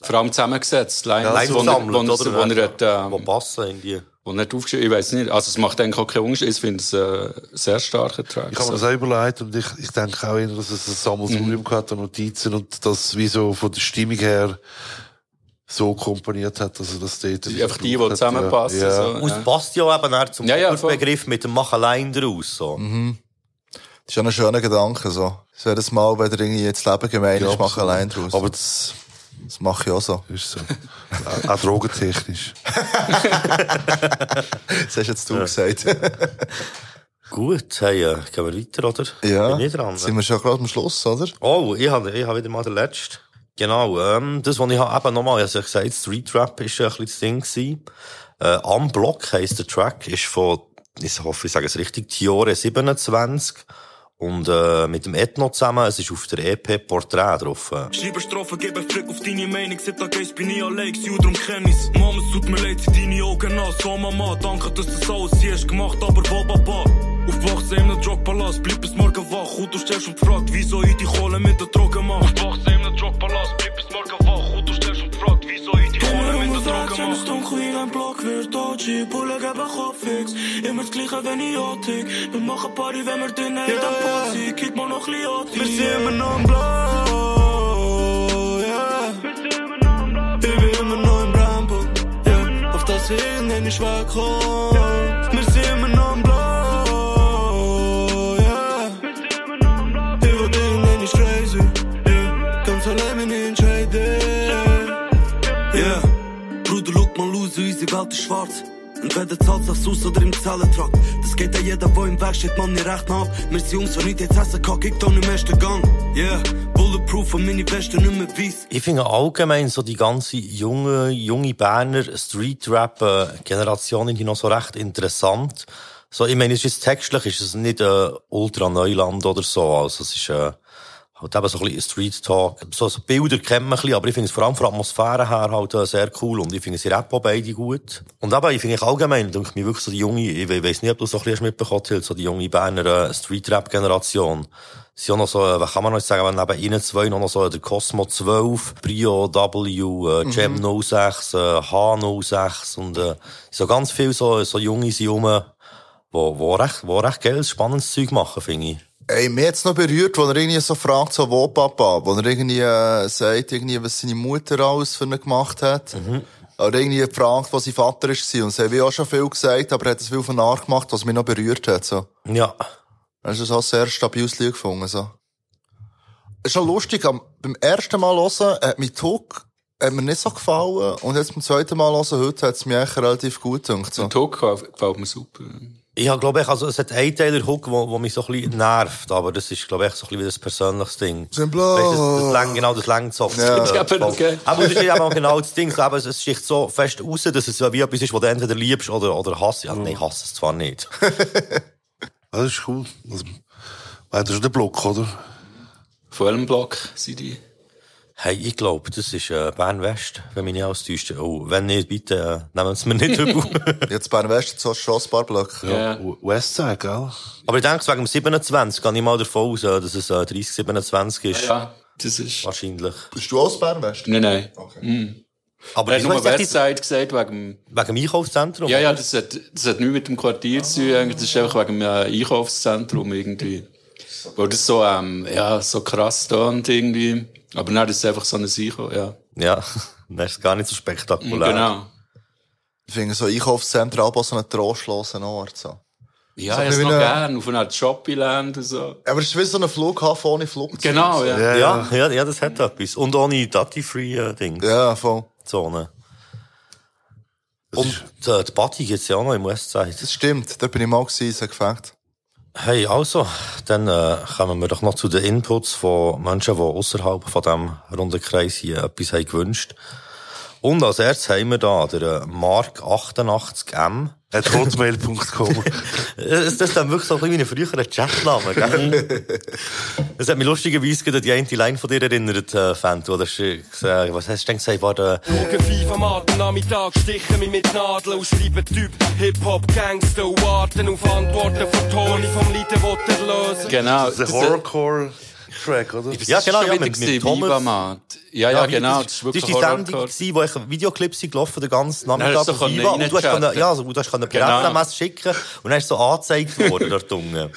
vor allem zusammengesetzt. Lines, Lines wo er, gesammelt, wo er, oder? wo er hat, ähm, Wo passen irgendwie. er hat aufgeschrieben, ich weiß nicht. Also, es macht eigentlich auch keinen Unterschied. Ich finde es ein sehr starker Track. Ich habe mir das auch überlegt und ich, ich denke auch eher, dass es ein Sammelsurium hat an Notizen und das wie so von der Stimmung her so komponiert hat, dass er das dort Einfach die, die zusammenpassen, Ja. so. Und es passt ja eben auch zum Ja, ja. Begriff mit dem Mach allein draus, so. Mhm. Das ist ja ein schöner Gedanke, so. Das wäre das Mal, wenn er irgendwie jetzt Leben gemein Ja, ist, mach allein draus. Aber das das mache ich auch so. ist so. auch, auch drogentechnisch. [LAUGHS] Das hast jetzt du gesagt. [LAUGHS] Gut, hey, äh, gehen wir weiter, oder? ja. Bin ich dran? Sind wir schon gerade am Schluss, oder? Oh, ich habe, ich habe wieder mal den letzten. Genau, ähm, das, was ich habe, eben nochmal, ich habe gesagt, Street Rap ist ein bisschen das Ding gewesen. Äh, Am Block heisst der Track, ist von, ich hoffe, ich sage es richtig, Tiore 27. Und, äh, mit dem Ethno zusammen, es ist auf der EP Porträt drauf. äh. Schreibe Strophen, gebe Flick auf deine Meinung. Seit Tag eins bin ich allein, gewesen, und darum kenn ich's. Mama, es tut mir leid, sind deine Augen nass. So, Mama, danke, dass du das alles hier hast gemacht, aber wo, Papa? Aufgewachsen in einem Drogpalast, bleib bis morgen wach. Und du stellst und fragt, wieso ich die Kohle mit der Drogen mach. Aufgewachsen in einem Drogpalast, bleib bis morgen wach. Een blok weer dodgy Bullen hebben Kopfix Immer das gleiche wenn ich antick Wir machen Party wenn wir drinnen in der Pussy Kijk maar nog Liotti Wir sind immer noch im Blau, yeah. Ich bin immer noch im Rambo, yeah. Auf das ich irgendwann nicht wegkomm. Wir Welt ist schwarz. Entweder zahlt sich's aus oder im Zellentrakt. Das geht an jeder, der im Weg steht, man nicht recht ab. Wir sind Jungs, wenn ich jetzt essen kann, kick doch im ersten Gang. Yeah, bulletproof und meine Besten nicht mehr weiss. Ich finde allgemein so die ganze junge, junge Berner Street-Rap-Generation irgendwie noch so recht interessant. So, ich meine, es ist textlich, ist es nicht äh, ultra Neuland oder so, also es ist äh, halt eben so ein bisschen Street Talk. So, Bilder kennt man ein bisschen, aber ich finde es vor allem von der Atmosphäre her halt äh, sehr cool und ich finde sie rappen auch beide gut. Und eben, ich finde ich allgemein, denke ich mir wirklich so die junge, ich we- weiss nicht, ob du so ein bisschen mitbekommen hast, so die junge Berner äh, Street-Rap-Generation. Sie haben noch so, äh, was kann man noch sagen, wenn neben ihnen zwei noch so der Cosmo 12, Brio W, äh, Gem 06, äh, H06 und äh, so ganz viel so, so junge sind rum, wo recht, wo recht geiles, spannendes Zeug machen, finde ich. Ey, mir hat's noch berührt, wo er irgendwie so fragt, so, wo Papa? Wo er irgendwie, äh, sagt, irgendwie, was seine Mutter alles für ihn gemacht hat. Oder irgendwie fragt, was sein Vater war. Und sie haben wie auch schon viel gesagt, aber er hat es viel von nach gemacht, was mich noch berührt hat, so. Ja. Hast du das auch sehr stabiles Lied gefunden, so. Es ist schon lustig, am, beim ersten Mal hören, hat mich Hook, hat mir nicht so gefallen. Und jetzt beim zweiten Mal hören, heute hat es mir eigentlich relativ gut gedacht, so. Gefällt gefällt mir super. Ich habe, glaube ich, also, es hat einen Teiler Hook, wo, wo mich so ein bisschen nervt, aber das ist, glaube ich, so ein bisschen wie das persönliches Ding. Du, das, das lang, genau, das lang so. Ja. Äh, aber okay. Aber das ist eben genau das Ding, eben, es sticht so fest raus, dass es wie etwas ist, was du entweder liebst oder, oder hasst. Ja, nein, hasse es zwar nicht. [LAUGHS] Das ist cool. Also, das ist der Block, oder? Von welchem Block sind die? Hey, ich glaube, das ist äh, Bern West, wenn mich nicht alles täuscht. Oh, wenn nicht, bitte äh, nehmen Sie es mir nicht übel. [LAUGHS] [LAUGHS] Jetzt Bern West, so ein Schlossbarblöck. Ja. Westside, gell? Aber ich denke, wegen dem 27 gehe ich mal davon aus, äh, dass es äh, 30, 27 ist. Ja, das ist... Wahrscheinlich. Bist du aus Bern West? Nein, nein. Okay. Mm. Aber er hat nur hast du echt Westside gesagt, wegen Wegen dem Einkaufszentrum? Ja, ja, das hat, das hat nichts mit dem Quartier zu tun, eigentlich. das ist einfach wegen dem äh, Einkaufszentrum irgendwie. Weil das so, ähm, ja, so krass da und irgendwie. Aber nein, das ist einfach so ein Einkauf, ja. Ja, [LAUGHS] das ist gar nicht so spektakulär. Genau. Ich finde so Einkaufszentren aber so einen trostlosen Ort. So. Ja, So ich es noch eine- gern, auf einer Shoppingland und so. Aber es ist wie so ein Flughafen ohne Flugzeug. Genau, ja. Ja, ja, ja, das hat etwas. Und ohne Duty-Free-Ding. Ja, voll. Zone. Und äh, die Party gibt's ja auch noch im Westside. Das stimmt, da bin ich mal gewesen, so gefällt. Hey, also, dann äh, kommen wir doch noch zu den Inputs von Menschen, die außerhalb von diesem runden Kreis hier etwas haben gewünscht. Und als erstes haben wir da den äh, Mark88M. At hotmail.com. Das das ist dann wirklich so ein bisschen wie ein früherer Chatname, gell? Das hat mich lustigerweise gerade die eine Line von dir erinnert, äh. Du hast äh, gesagt, was hast du denn gesagt? War der, Schauen fünf am Abend Nachmittag, stichen mich mit Nadeln und schreiben Typ Hip-Hop, Gangster und warten auf Antworten von Toni vom Lieden, wo der lösen. Genau. Das ist ein Horrorcore-Track, oder? Ja, genau, ja, mit, mit Thomas. Vivamat. Ja, ja, wie- genau, Das, das ist das ist die Sendung, gewesen, wo ich Videoclips gelaufen, den ganzen Nachmittag hast du auf Viva. Und du hast können, ja, also, du hast können per Genau. SMS schicken und dann ist so angezeigt worden dort unten. Ja.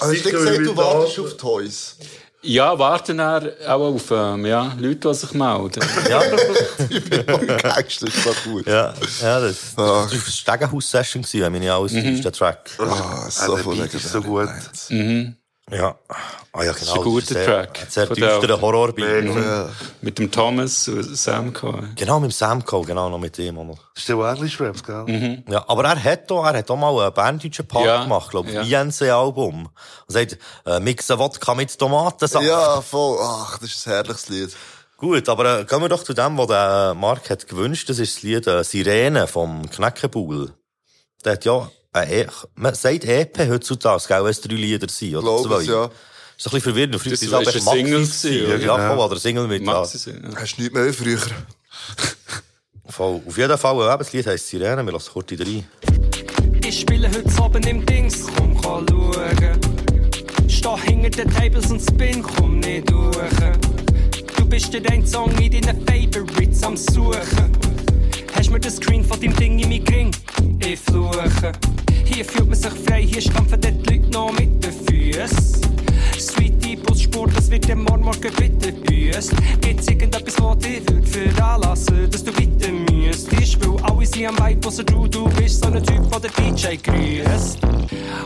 Also, hast du gesagt, du wartest auf Toys? Ja, warten auch auf ähm, ja, Leute, die sich melden. Ja. [LAUGHS] Gangster ist so gut. Ja, ja, das, das war eine Stegenhaus-Session wenn nicht alles Mhm. täuscht, der Track. Ah, so der voll Beat ist so gut. Mhm. Ja. Ah, ja, genau. Das ist ein guter sehr, Track. Ein sehr düsterer Horrorbeat. Mhm. Mit dem Thomas und Sam Cohen. Genau, mit dem Sam Cole, genau, noch mit dem. Das ist der English Raps, gell? Mhm. Ja, aber er hat auch, er hat auch mal einen berndeutschen Part Ja, gemacht, glaube ich, ja. INC-Album. Und sagt, äh, mixen Wodka mit Tomatensaft. Ja, voll. Ach, das ist ein herrliches Lied. Gut, aber äh, kommen wir doch zu dem, was der Mark hat gewünscht. Das ist das Lied äh, Sirene vom Kneckebuhl. Der hat ja, äh, e man sagt EP heutzutage, gell, wenn es drei Lieder sind, oder Glaub zwei. es, ja. Ist ein bisschen verwirrend. Früher Das sind es war einfach ein Single gewesen? Ja, voll, oder Single mit. Ja. Maxi sind, ja. Hast du nicht mehr früher? [LAUGHS] Voll. Auf jeden Fall, äh, eben, das Lied heisst Sirene, wir lassen kurz rein. Ich spiele heute Abend im Dings, komm, kann schauen. Steh hinter den Tables und spin, komm nicht durch. Du bist der ein Song in deinen Favorites am Suchen. Hast mir den Screen von deinem Ding in mein Ring? Ich fluche. Hier fühlt man sich frei, hier stampfen die Leute noch mit den Füßen. Sweetie, Busspur, das wird dem morgen bitte büßt. Gibt's irgendetwas, was dich würd veranlassen, dass du bitte? Ich spiel alle sind am Vibe, was du, du bist so ein Typ, der den DJ grüßt.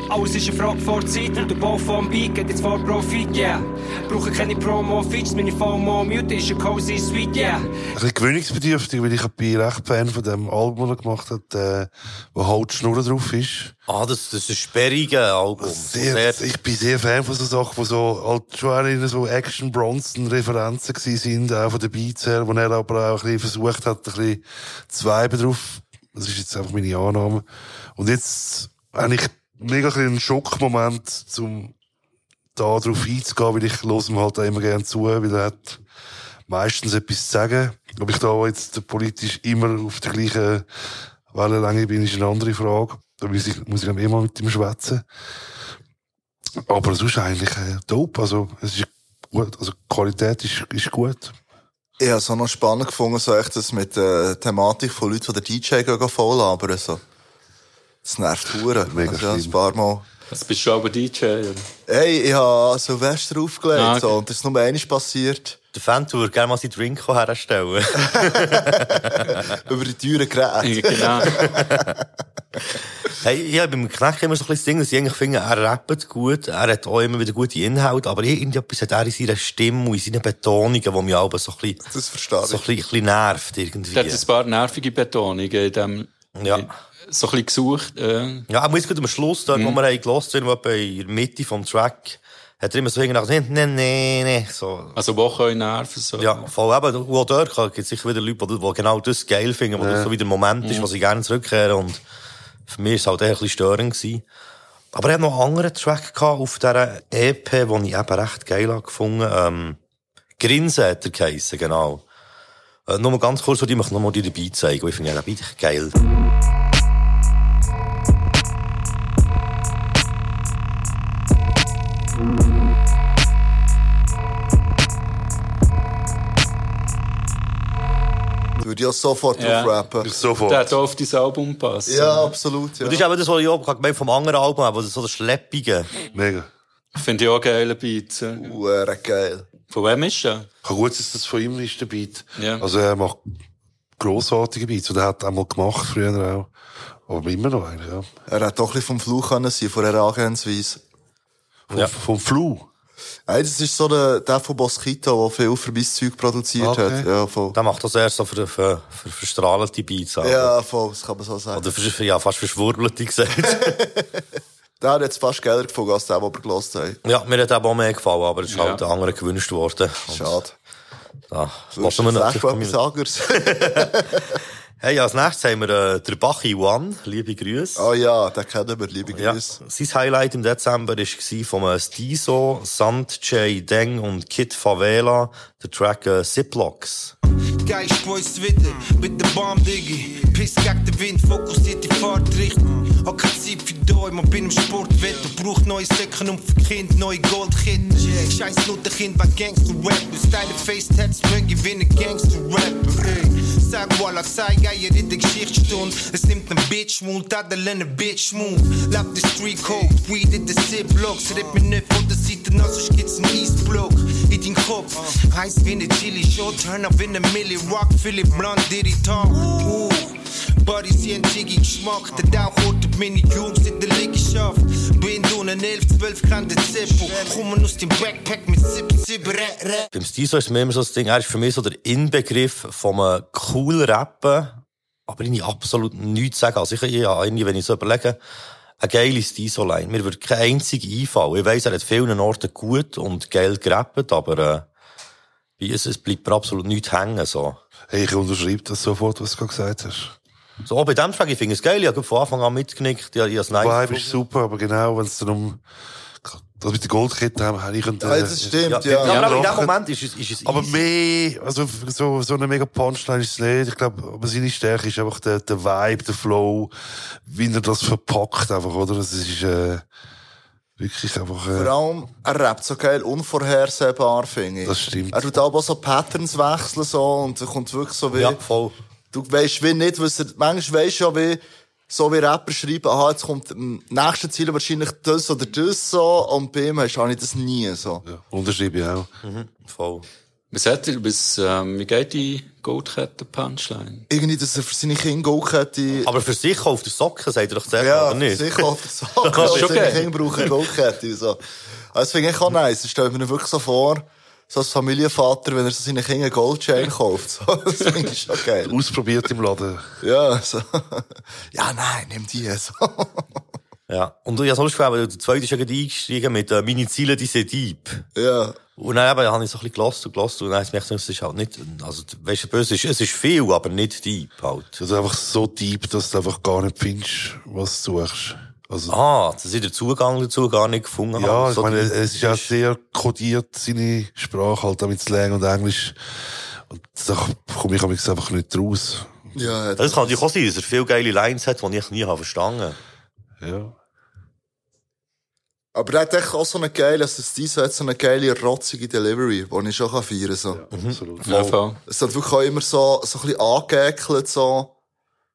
Alles ist eine Frage vor Zeit und der Bau vom Beat geht jetzt vor Profit, yeah. Brauche keine Promo-Features, meine FOMO Mute ist ein cozy Sweet, yeah. Ein bisschen gewöhnungsbedürftig, weil ich bin recht Fan von dem Album, das er gemacht hat, äh, wo halt Schnurren drauf ist. Ah, das, das ist ein sperriges Album. Sehr, ich bin sehr Fan von so Sachen, wo so, halt schon auch so Action Bronson Referenzen gewesen sind, auch von den Beats her, wo er aber auch ein bisschen versucht hat, ein bisschen zu viben drauf. Das ist jetzt einfach meine Annahme. Und jetzt habe ich mega ein einen Schockmoment, zum da drauf einzugehen, weil ich höre ihm halt auch immer gerne zu, weil er hat meistens etwas zu sagen. Ob ich da jetzt politisch immer auf der gleichen Wellenlänge bin, ist eine andere Frage. Da muss ich, muss ich dann immer mit ihm schwätzen. Aber sonst eigentlich äh, dope. Also, es ist gut. Also, die Qualität ist, ist gut. Ich habe es auch noch spannend gefunden, so echt das mit der Thematik von Leuten, die den DJ gehen voll labern. So. Das nervt Huren. Mega also, ja, ein schlimm. paar Mal. Was bist du aber DJ? Oder? Hey, ich habe Silvester aufgelegt, Ah, okay. so, und das ist nur einmal passiert. Der Fan würde gerne mal seinen Drink herstellen. [LAUGHS] Über die teuren Geräte. genau. [LAUGHS] Hey, ich habe beim Knecht immer so ein bisschen das Ding, dass ich eigentlich finde, er rappt gut, er hat auch immer wieder gute Inhalte, aber irgendetwas hat er in seiner Stimme und in seinen Betonungen, die mich aber so ein bisschen, Das verstehe ich. so ein bisschen, nervt irgendwie. Der hat ein paar nervige Betonungen in dem, Ja. so ein bisschen gesucht. Äh, Ja, er muss gut am Schluss, dort, wo wir haben gelost sind, wo etwa in der Mitte vom Track, hat er immer so hingedacht, nee, nee, nee, nee, so. also wo können nerven, so. Ja, voll eben, und auch dort gibt es sicher wieder Leute, die, die genau das geil finden, wo das so wieder ein Moment ist, wo sie gerne zurückkehren und für mich war es halt eher ein bisschen störend gewesen. Aber ich hatte noch einen anderen Track gehabt auf dieser EP, den ich eben recht geil gefunden ähm, Grinsen hat er geheissen, genau. Äh, nur mal ganz kurz, ich möchte noch mal die dabei zeigen, weil ich finde ja, den Beat geil. Würde ich auch sofort Ja. drauf rappen. Sofort. Der auf dein Album passen. Ja, absolut, ja. Und das ist eben das, was ich auch gemeint vom anderen Album habe, so das Schleppige. Mega. Finde ich auch geile Beats. ja. Uere geil. Von wem ist der? Kann gut sein, dass das von ihm ist, der Beat. Ja. Also er macht grossartige Beats. Und er hat einmal gemacht, früher auch. Aber immer noch eigentlich, ja. Er hat doch ein bisschen vom Fluch können sein, von der Herangehensweise. Vom, vom Flu. Hey, das ist so der, der von Boskito, der viel für mein Zeug produziert Okay. hat. Ja, voll. Der macht das erst so für, für, für verstrahlte Beats. aber- Ja, voll, das kann man so sagen. Oder für, ja, fast verschwurbelte gesagt. [LAUGHS] Der hat jetzt fast geiler gefunden, als der, den wir gelost haben. ja, mir hat eben auch mehr gefallen, aber es ist Ja. halt der andere gewünscht worden. Und Schade. Da lassen wir natürlich von von etwas mir. anderes. [LAUGHS] [LAUGHS] Hey, als nächstes haben wir äh, der Bachi One. Liebe Grüße. Oh ja, den kennen wir, liebe Ja, Grüße. sein Highlight im Dezember war von äh, Stiso, Sant J. Deng und Kid Favela, der Track äh, Ziplocks. Geist speuzt wieder mit der Bomb, Diggi. Piss gegen den Wind, fokussiert die Fahrtrichtung. Hab kein Zeit für da, man bin im Sportwetter. Braucht neue Säcken und für Kind neue Goldketten. Scheiß Lutherkind bei Gangster-Rap. Steile Face-Tats, mögen gewinnen Gangster-Rap. Sag Walla, zeig Eier in der Geschichtsstunde. Es nimmt einen Bitch-Move, Tadel einen Bitch-Move. Lab the Street Code, Weed in den Zip-Blocks. Red mir nicht von der Seite, also gibt's einen Eastblock. In den Kopf, heiß wie eine Chili-Shot. Turn up in the Millie Rock, Philip Blunt, Diddy Talk. Uh. Buddies hier ein Jiggy Geschmack, der Dauch holt meine Jungs in der Liegenschaft. Bin du einen 11, 12 Grad Zippo. Kommen aus dem Backpack mit 17 Rä, Rä. Beim Stiso ist mir immer so das Ding, er ist für mich so der Inbegriff von einem coolen Rappen, aber ich absolut nichts sagen. Also ich, irgendwie, wenn ich so überlege, eine geile Stiso-Line. Mir wird kein einziger einfallen. Ich weiss, er hat vielen Orten gut und geil gerappt, aber äh, bei uns es bleibt mir absolut nichts hängen. So. Hey, ich unterschreibe das sofort, was du gerade gesagt hast. So, bei dem Track, ich finde es geil, ich habe von Anfang an mitgenickt, ich, ich habe es nice Vibe ist super, aber genau, wenn es dann um das mit der Goldkette haben, habe ich einen, Ja, das stimmt, ja. Ja, aber in dem Moment ist es, ist es Aber easy. mehr, also so, so eine mega Punchline ist es nicht. Ich glaube, aber seine Stärke ist einfach der, der Vibe, der Flow, wie er das verpackt einfach, oder? Das ist, äh, wirklich einfach, äh, Vor allem, er rappt so geil unvorhersehbar, finde ich. Das stimmt. Er tut aber so Patterns wechseln so und er kommt wirklich so wie... Ja, voll. Du weisst wie nicht, was er... Manchmal weisst du ja wie... So wie Rapper schreiben, aha, jetzt kommt im nächsten Ziel wahrscheinlich das oder das so und bei ihm hast du ich das nie so. ja, unterschreibe ich auch. Mhm, voll. Was hat er, was, ähm, wie geht die Goldkette-Punchline? Irgendwie, dass er für seine Kinder Goldkette... Aber für sich auf der Socken, sagt er doch selber, Ja, oder nicht? sicher auf der [LAUGHS] Socke. Das ist seine. Kinder brauchen Goldkette. So. Also, das finde ich auch nice. Das stellt mir wirklich so vor, so als Familienvater, wenn er so seinen Kindern Goldchain kauft. So, das finde ich schon geil. Ausprobiert im Laden. Ja, so. [LAUGHS] Ja, nein, nimm die. So. Ja. Und ich habe so Lust gehabt, weil der zweite ist ja gerade eingestiegen mit äh, «Meine Ziele, die sind deep». Ja. Und dann eben, habe ich so ein bisschen gelost und gelost und dann habe ich gemerkt, es ist halt nicht, also, weißt du, böse ist, es ist viel, aber nicht deep halt. Das ist einfach so deep, dass du einfach gar nicht findest, was du suchst. Also, Ah, dass ich den Zugang dazu gar nicht gefunden ja, habe. ich So meine, es ist ja sehr kodiert, seine Sprache, halt auch mit Slang und Englisch. Und da komme ich amigs einfach nicht raus. Ja, Das kann natürlich auch sein, dass er viele geile Lines hat, die ich nie habe verstanden Ja. Aber er hat echt auch so eine geile, also Steve hat so eine geile, rotzige Delivery, die ich schon feiern kann. So. Mhm. Absolut. Ja, voll. Es hat wirklich auch immer so, so ein bisschen angeekelt, so,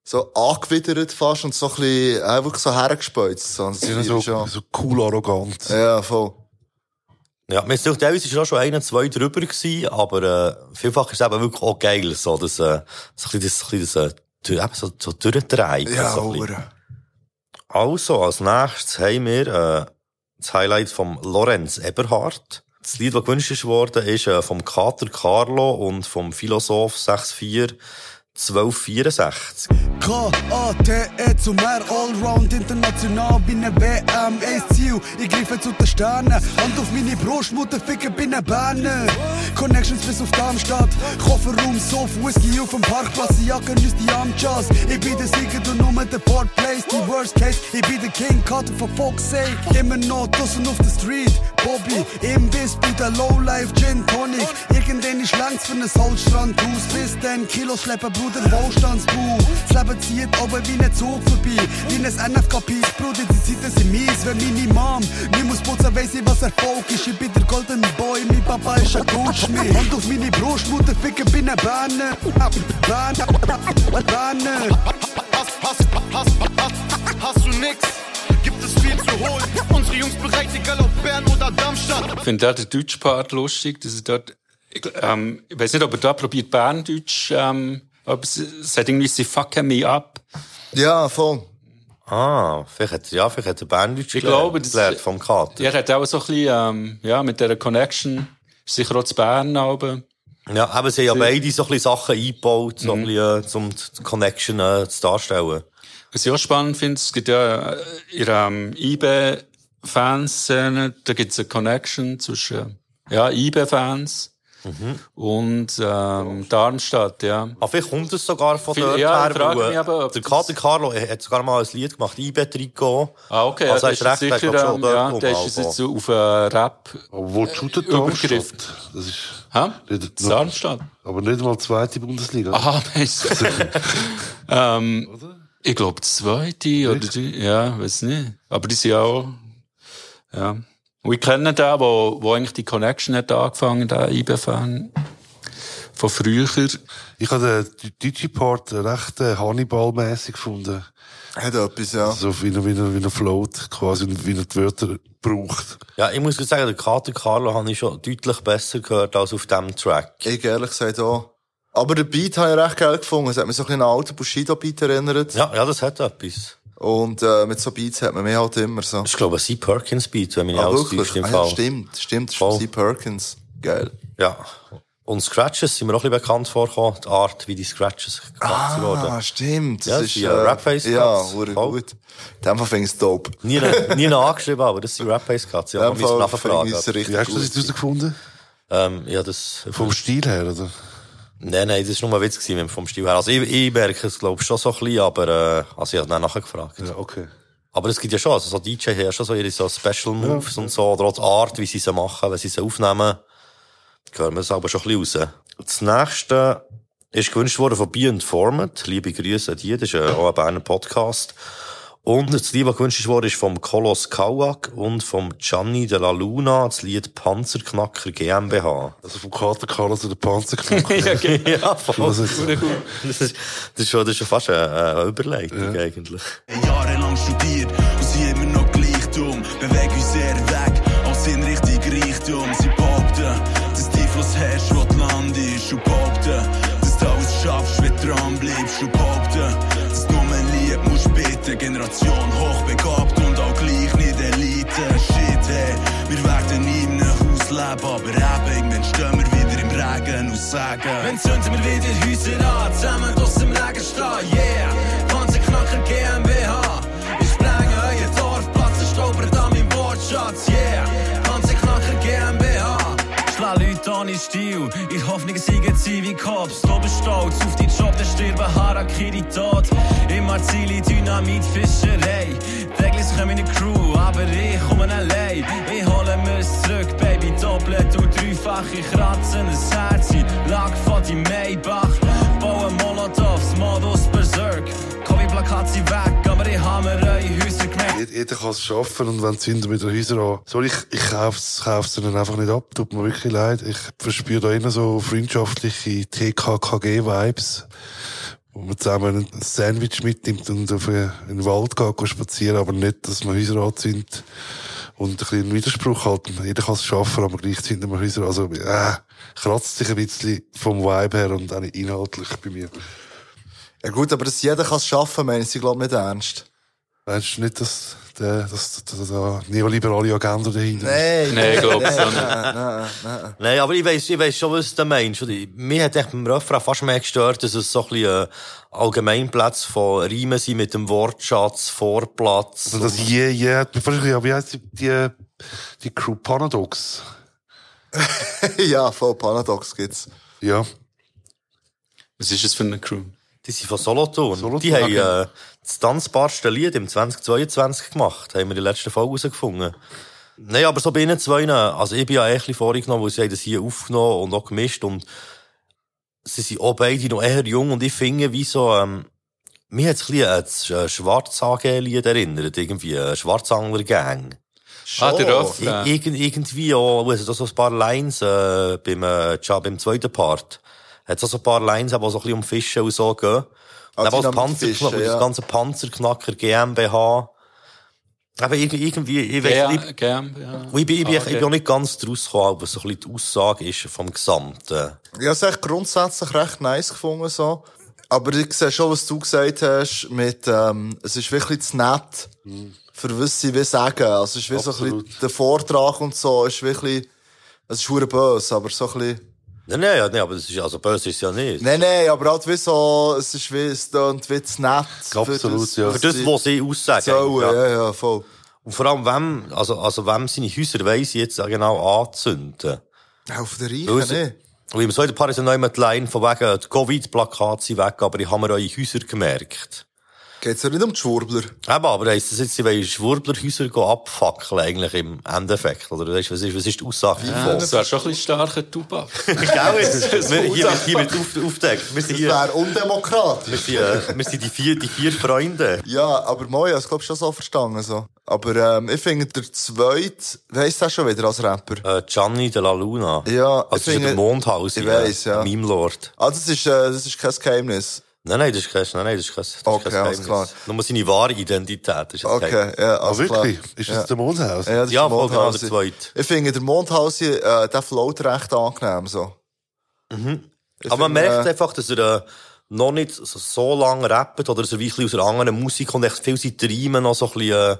so angewidert fast und so ein bisschen, äh, wirklich so hergespeuzt. So. Das Ja, so, schon. so cool arrogant. Ja, voll. Ja, mir ist doch teilweise auch schon ein, zwei drüber gewesen, aber äh, vielfach ist es eben wirklich auch geil, so das, äh, so ein bisschen das, ein bisschen das, äh, so, so durchtreiben. Ja, so. Also, als nächstes haben wir äh, das Highlight vom Lorenz Eberhard. Das Lied, das gewünscht worden, ist äh, vom Kater Carlo und vom Philosoph 64 1264. K-A-T-E zum R, Allround, international, bin ein WM, ein Ziel, ich greife zu den Sternen, Hand auf meine Brust, Mutter ficken, bin ein Berner. Connections bis auf Darmstadt, Kofferraum, Sof, Whisky auf dem Parkplatz, die Jacke ist die Amjas, ich bin der Sieger, du nur der Fourth Place, die Worst Case, ich bin der King, Karte von Fox Sake, immer noch draussen auf der Street, Bobby, im Biss, bin der Lowlife Gin Tonic, irgendwann ist längst für ein Holzstrandhaus, bis dann Kilo schleppen, Bruder, Bruder, Wohlstandsbau. Das Leben zieht oben wie ein Zug vorbei. Wie ein NFK-Piece, Bruder, die Zeiten sind mies. Wenn meine Mom nicht muss putzen, weiss ich, was Erfolg ist. Ich bin der Golden Boy, mein Papa ist ein Goldschmied. Hand auf meine Brust, Mutter, ficken, bin ein Berner. Berner, Berner. Hast, hast, hast, hast, hast du nix? Gibt es viel zu holen? Unsere Jungs bereit, egal ob Bern oder Darmstadt. Ich finde da den deutschen Part lustig, dass er dort, ich, ähm, ich weiß nicht, ob er da probiert Berndeutsch, ähm, aber es, es hat irgendwie sie fucking me up. Ja, voll. Ah, vielleicht hat, ja, vielleicht hat er Berndeutsch Ich gelernt- glaube, das- gelernt vom Kater. Er hat auch so ein bisschen, ähm, ja, mit dieser Connection, sicher auch zu Bern, aber. Ja, aber sie haben ja beide so ein bisschen Sachen eingebaut, so Mhm. ein bisschen, äh, um die Connection äh, zu darstellen. Was ich auch spannend finde, es gibt ja äh, in der ähm, IB-Fanszene, da gibt es eine Connection zwischen ja, IB-Fans und ähm, Darmstadt, ja. Aber vielleicht kommt es sogar von Viel- dort ja, her. ich frage weil, mich äh, aber, ob der Kater Carlo er hat sogar mal ein Lied gemacht, IB Trikot. Ah, okay, Also ja, er das ist recht, er sicher, hat schon ähm, dort ja, der ist also. jetzt so auf einen Rap Wo shootet Übergriff. Darmstadt? Das ist. Hä? Nicht, Darmstadt. Aber nicht mal zweite Bundesliga. Aha, [LAUGHS] du. [LAUGHS] ähm, ich glaube, zweite oder die, ja, weiß nicht. Aber die sind auch, ja. Und ich kenne den, wo, wo eigentlich die Connection hat angefangen, der IB-Fan. Von früher. Ich habe den Part recht äh, Hannibal-mässig gefunden. Hat etwas, ja. So wie er, wie er, wie er float, quasi, wie er die Wörter braucht. Ja, ich muss sagen, der Kater Carlo habe ich schon deutlich besser gehört als auf diesem Track. Ich ehrlich gesagt auch. Aber den Beat habe ich recht geil gefunden. Es hat mich so ein bisschen an einen alten Bushido-Beat erinnert. Ja, ja, das hat etwas. Und äh, mit so Beats hat man mehr halt immer so. Das ist, glaube ich, ein C. Perkins Beat, wenn mich nicht Ah, wirklich? im Ah, Fall. ja, stimmt, stimmt. Das ist Voll. C. Perkins. Geil. Ja. Und Scratches sind mir auch ein bisschen bekannt vorgekommen, die Art, wie die Scratches gemacht Ah, wurden. stimmt. Ja, Das das ist, sind äh, Rap-Face Ja, Cuts. hure Voll. gut. In dem Fall finde ich es dope. Nie, [LAUGHS] nie noch angeschrieben, aber das sind Rap-Face Cuts. Ja, man muss nachfragen. Wie hast du das herausgefunden? Ähm, ja, das... Vom Stil her, oder? Nein, nein, das war nur ein Witz gewesen, vom Stil her. Also ich, ich merke es, glaube ich, schon so ein bisschen, aber äh, also ich habe dann nachher gefragt. Ja, okay. Aber es gibt ja schon, also so DJ haben ja schon so ihre so Special Moves und so, oder auch die Art, wie sie sie machen, wenn sie sie aufnehmen, hören wir es aber schon ein bisschen raus. Das nächste ist gewünscht worden von Be Informed. Liebe Grüße an die, das ist äh, auch ein Berner Podcast. Und das Lied, das gewünscht worden ist vom Kolos Kauak und vom Gianni de la Luna, das Lied Panzerknacker GmbH. Also vom Kater Carlos oder Panzerknacker. [LAUGHS] ja, genau. [LAUGHS] ja, voll. Das ist- Das ist, das ist schon, fast eine, eine Überleitung, eigentlich. Jahrelang studiert Generation hochbegabt und auch gleich nicht Elite. Shit, hey, wir werden nie einem Haus leben, aber eben, irgendwann stehen wir wieder im Regen und sagen, wenn zünden wir wieder Häuser an, Stil, in Hoffnung, siegen sie wie Cops, du bist stolz auf deinen Job, der stirben Harakiri tot, immer Ziele, Dynamit, Fischerei, täglich kommen meine Crew, aber ich komme allein, ich hole mir's zurück, Baby, doppelt und dreifache Kratzen, ein Herz, Lack von die Maybach, bauen Molotovs, Modus Berserk, Covid-Plakat sind weg, aber ich habe mir eure Häuser gemerkt. Jeder, kann es schaffen und wenn sie wieder Häuser an. Sorry, ich, ich kauf's, kauf's ihnen einfach nicht ab. Tut mir wirklich leid. Ich verspüre da immer so freundschaftliche TKKG-Vibes. Wo man zusammen ein Sandwich mitnimmt und auf einen Wald geht, spazieren, aber nicht, dass man Häuser anzündet. Und ein bisschen Widerspruch halten. Jeder kann es schaffen, aber gleichzeitig wir Häuser. Also, äh, kratzt sich ein bisschen vom Vibe her und auch inhaltlich bei mir. Ja gut, aber dass jeder kann es schaffen, meine ich, glaube nicht ernst. Meinst du nicht, dass, der, dass, dass, dass da neoliberale Agenda dahinter Nein, Nein, ich nein, auch nicht. nein, nein, nein. Nein, aber ich weiss, ich weiss schon, was du meinst. Mir hat echt beim Refrain fast mehr gestört, dass es so ein bisschen äh, Allgemeinplatz von Reimen sind mit dem Wortschatz, Vorplatz. Also das je, je, hat fast wie heisst die, die, die Crew Panadox? [LAUGHS] ja, voll Panadox gibt's. Ja. Was ist das für eine Crew? Die sind von Solothurn. Solothurn, die haben äh, das tanzbarste Lied im 2022 gemacht. Haben wir in der letzten Folge herausgefunden. Nein, aber so bei ihnen zwei, also ich bin ja echt ein bisschen vorgenommen, weil sie haben das hier aufgenommen und auch gemischt und sie sind auch beide noch eher jung und ich finde, wie so, ähm, mir hat es ein bisschen an das Schwarzhagen-Lied erinnert, irgendwie, ein Schwarzangler-Gang. Ah, der Irgend, irgendwie auch, also da so ein paar Lines, äh, beim, äh, ja, beim zweiten Part. Hat so ein paar Lines, die so ein bisschen um Fischen und so gehen. Ah, Und eben Dynamitfischen, Panzer, ja. das ganze Panzerknacker GmbH. Aber irgendwie, irgendwie, ich weiß nicht. ja. Ich bin, ich bin, Ah, ich bin auch nicht ganz draus gekommen, was so ein bisschen die Aussage ist vom Gesamten. Ich habe es echt grundsätzlich recht nice gefunden, so. Aber ich sehe schon, was du gesagt hast, mit, ähm, es ist wirklich zu nett, für was sie will sagen. Also, es ist wie so ein bisschen, der Vortrag und so, ist wirklich, es ist hure böse, aber so ein bisschen, Nein, nein, ja, nein, aber das ist, also böse ist es ja nicht. nein, nein, aber halt wie so, es ist wie, es tönt wie zu nett. Absolut, ja. Für das, was sie aussagen. Sollen, ja. ja, ja, voll. Und vor allem, wem, also, also, wem seine Häuser weiss jetzt genau anzünden. Auf der Reichen, nicht? Und im zweiten Paar ist ja noch immer die Line von wegen, die Covid-Plakate sind weg, aber ich habe mir eure Häuser gemerkt. Geht's ja nicht um die Schwurbler. Eben, aber heisst das jetzt, sie wollen Schwurblerhäuser abfackeln, eigentlich im Endeffekt? Oder weisst, was ist, was ist die Aussage Ja, davon? das wäre schon ein bisschen starker Tubak. [LAUGHS] Gell, jetzt, wir, hier, wird- hier wird auf, aufgedeckt. Wir sind Das hier, wäre undemokratisch. wir sind, äh, wir sind die vier, die vier Freunde. Ja, aber Moja, das glaub ich schon so verstanden, so. Aber, ähm, ich finde, der zweite, weiss das schon wieder als Rapper? Äh, Gianni de la Luna. Ja, Also, das ist ja der Mondhaus. Ich weiss, ja. Meme Lord. Ah, das ist, äh, das ist kein Geheimnis. Nein, nein, das ist kein, nein, nein, das ist kein, das ist Okay, kein alles klar. Nur seine wahre Identität. Das ist Okay, ja, alles Ah, wirklich? klar. Ist das ja. der Mondhaus? Ja, das ist Ja, der voll genau, Mondhaus. der zweite. Ich finde, der Mondhaus, äh, der float recht angenehm, so. Ich Aber man finde, merkt äh, einfach, dass er äh, noch nicht so, so lange rappt oder so wie ein bisschen aus einer anderen Musik und echt viel seine Riemen noch so ein bisschen, äh,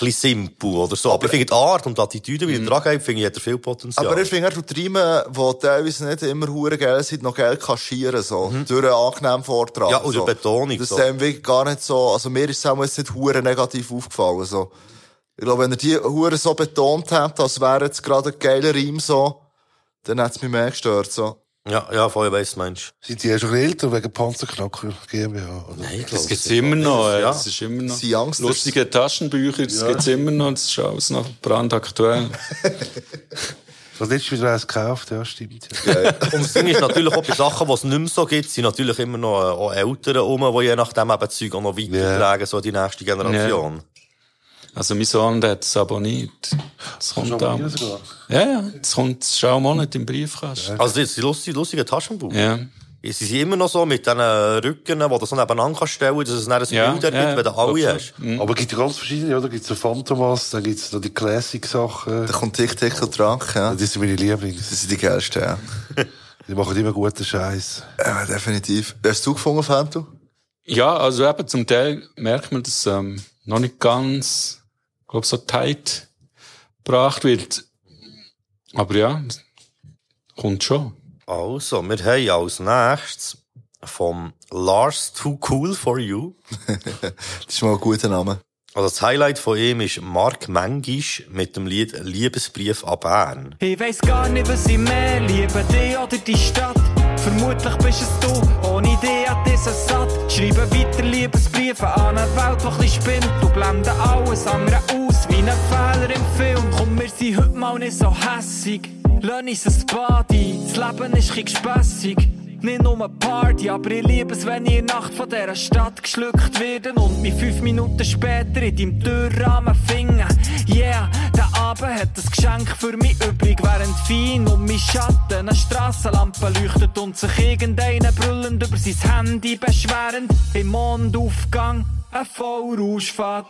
bisschen simpel oder so. Aber, ich finde die Art und die Attitüde, wie er dran geht, finde ich, hat er viel Potenzial. Aber ich finde, er tut Riemen, die teilweise nicht immer hure geil sind, noch geil kaschieren, so. Durch einen angenehmen Vortrag. Mhm. Ja, und so. Betonung, Das so. ist wirklich gar nicht so, also mir ist es auch nicht hure negativ aufgefallen, so. Ich glaube, wenn er die hure so betont hat, als wäre jetzt gerade ein geiler Reim, so, dann hat es mich mehr gestört, so. Ja, ja, voll, ich weiss, Mensch. Sind die ja schon älter wegen Panzerknacker GmbH? Oder? Nein, ich Das gibt's immer noch, Ja. das ist immer noch. Sie Youngsters. Lustige Taschenbücher, das gibt's immer noch, das ist alles noch brandaktuell. [LAUGHS] Ich habe letztes wieder eins gekauft, ja, stimmt. Ja. Und das Ding ist natürlich auch bei Sachen, die es nicht mehr so gibt, sind natürlich immer noch äh, auch Eltern rum, die je nachdem eben Zeug auch noch weitertragen, so die nächste Generation. Also mein Sohn, der hat es abonniert. Das kommt sogar. Ja, ja, das kommt schon einen Monat im Briefkasten. Also das sind lustige, lustige Taschenbuch. Ja. Sie sind immer noch so mit diesen Rücken, die du so nebeneinander kannst stellen, dass es dann ein Ja, Bild ergibt, ja, wenn du alle hast. Mhm. Aber es gibt ja ganz verschiedene, oder? Gibt es so Phantomas, dann gibt es noch die Classic-Sachen. Da kommt Tick, Tick und Track, ja. Das sind meine Lieblings. Das sind die geilsten, ja. [LAUGHS] Die machen immer guten Scheiß. Ja, definitiv. Hast du gefunden, Fanto? Ja, also eben zum Teil merkt man, dass ähm, noch nicht ganz, glaub so tight gebracht wird. Aber ja, kommt schon. Also, wir haben als nächstes vom Lars Too Cool for You. [LAUGHS] das ist mal ein guter Name. Also das Highlight von ihm ist Mark Mengisch mit dem Lied Liebesbrief an Bern. Ich weiss gar nicht, was ich mehr liebe, dich oder die Stadt. Vermutlich bist es du, ohne dich hat dieser satt. Schreibe weiter Liebesbriefe an eine Welt, die ein bisschen spinnt. Du blende alles andere aus, wie ein Fehler im Film. Komm, wir sind heute mal nicht so hässig. Lass uns ein ein, das Leben ist ein gespässig. Nicht nur Party, aber ich liebe es, wenn ich in Nacht von dieser Stadt geschluckt werde und mich fünf Minuten später in deinem Türrahmen finde. Yeah, der Abend hat ein Geschenk für mich übrig, während fein um mein Schatten eine Strassenlampe leuchtet und sich irgendeiner brüllend über sein Handy beschwerend im Mondaufgang.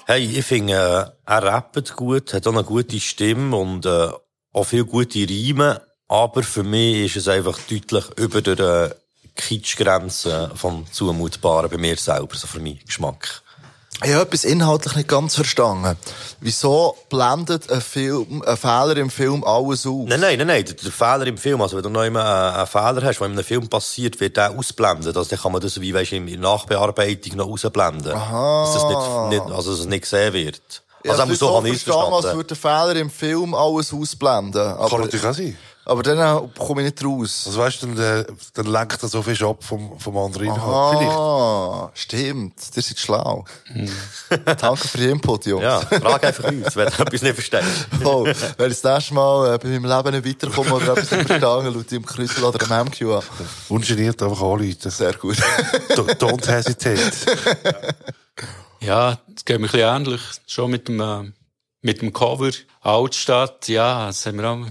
Hey, ich finde, äh, er rappt gut, hat auch eine gute Stimme und äh, auch viele gute Reime, aber für mich ist es einfach deutlich über der äh, Kitschgrenze vom Zumutbaren bei mir selber, so für meinen Geschmack. Ich habe etwas inhaltlich nicht ganz verstanden. Wieso blendet ein, Film, ein Fehler im Film alles aus? Nein, nein, nein, nein, der, der Fehler im Film, also wenn du noch immer einen, einen Fehler hast, der in einem Film passiert, wird der ausblendet. Also dann kann man das, wie weisst, in der Nachbearbeitung noch ausblenden. Aha. Dass das nicht, nicht, also dass es nicht gesehen wird. Ja, Also also auch so so habe ich es verstanden, als würde der Fehler im Film alles ausblenden. Aber, natürlich auch sein. Aber dann komme ich nicht raus. Also weißt du, dann, äh, dann lenkt er so viel ab vom, vom anderen Inhalt. Vielleicht. Ah, stimmt. Ihr seid schlau. [LAUGHS] Danke für den Input, Jungs. Ja, frag einfach uns, wenn du etwas nicht verstehst. [LAUGHS] Oh, wenn ich das nächste Mal äh, bei meinem Leben nicht weiterkomme oder etwas nicht verstehe, ich im Krüssel oder im MQ an. Ungeniert einfach anrufen. Sehr gut. [LAUGHS] Do- Don't hesitate. Ja, es geht mir ein bisschen ähnlich. Schon mit dem, äh, mit dem Cover. Altstadt, ja, das haben wir auch.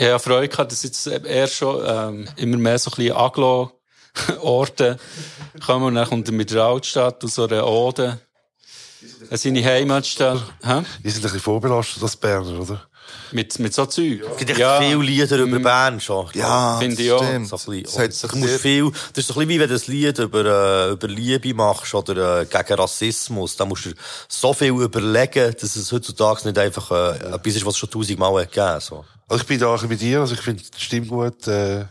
Ich habe Freude gehabt, dass jetzt eher schon, ähm, immer mehr so ein bisschen Aglo-Orte [LAUGHS] kommen und dann kommt er mit der Altstadt aus so einer Ode. Seine Heimatstadt. Hä? Die sind ein bisschen vorbelastet als Berner, oder? Mit, mit so Zeug. Es gibt echt viele Lieder über Bern schon. Ja, Finde ich auch. stimmt. So ein Das bisschen, hat musst sehr- viel, das ist so ein bisschen wie wenn du ein Lied über, äh, über Liebe machst oder äh, gegen Rassismus. Da musst du so viel überlegen, dass es heutzutage nicht einfach äh, etwas ist, was es schon tausendmal hat gegeben so. Also ich bin da bei dir, also ich finde die Stimme gut, äh,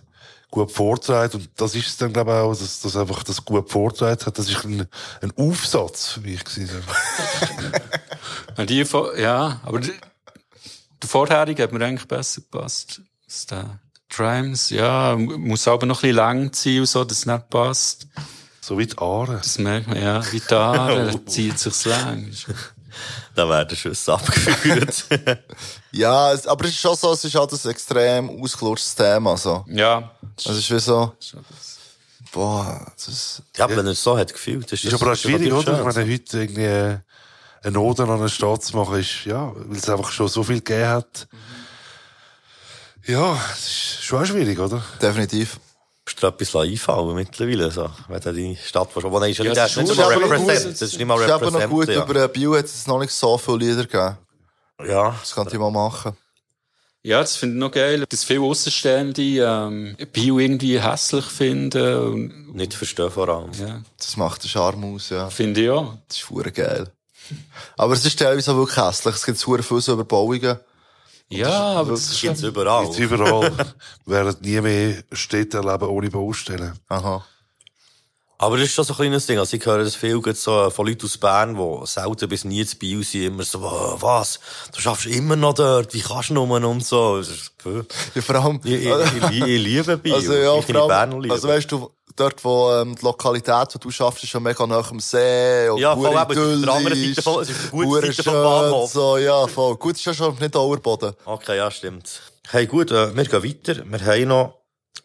gut vortragen und das ist es dann glaube ich auch, dass das einfach das gut vortragen hat. Das ist ein, ein Aufsatz für mich gewesen. Und die, ja, aber der, der vorherige hat mir eigentlich besser gepasst. der Trimes, ja, muss aber noch ein bisschen lang sein und so, dass es nicht passt. So wie die Aare. Das merkt man, ja, wie die Aare, [LAUGHS] zieht sich's lang. Da werden Schüsse abgeführt. [LAUGHS] Ja, es, aber es ist schon so, es ist halt ein extrem ausgelutschtes Thema, so. Ja. Es ist wie so, boah, das ist, ja, wenn er es so hat gefühlt. Das Ist aber auch schwierig, oder? Ich schön. meine, heute irgendwie äh, eine Ode an eine Stadt zu machen, ist, ja, weil es einfach schon so viel gegeben hat. Ja, es ist schon auch schwierig, oder? definitiv. Musst dir etwas einfallen mittlerweile, so. Wenn du deine Stadt wo wo ist ja nicht, das ist nicht mal aber noch represent. gut. Das ist nicht mal aber noch gut, ja. über Bio hat es noch nicht so viele Lieder gegeben. Ja. Das könnte ich mal machen. Ja, das finde ich noch geil, dass viele Außenstehende ähm, Bio irgendwie hässlich finden. Und, Nicht verstehen vor allem. ja, Das macht den Charme aus, ja. finde ich auch. Das ist geil. Aber es ist teilweise auch wirklich hässlich. Es gibt verdammt viele Überbauungen. Ja, aber das Das ist gibt's überall. Jetzt überall [LAUGHS] werden nie mehr Städte erleben ohne Baustellen. Aha. Aber das ist schon so ein kleines Ding. Also ich höre das viel so von Leuten aus Bern, die selten bis nie zu Bio sind, immer so, «Wow, was? Du schaffst immer noch dort, wie kannst du nur und so. Puh. Ja, vor allem, ich, ich, ich, ich liebe Bio. also ja, ich vor allem, also weißt du, dort, wo ähm, die Lokalität, die du schaffst, ist schon mega nah am See. Und Ja, voll eben, auf der anderen idyllisch, Seite voll- es ist verdammt Seite vom Bahnhof. So, ja, voll. Gut, ist ja schon nicht Dauerboden. Okay, ja, stimmt. Hey, gut, äh, wir gehen weiter. Wir haben noch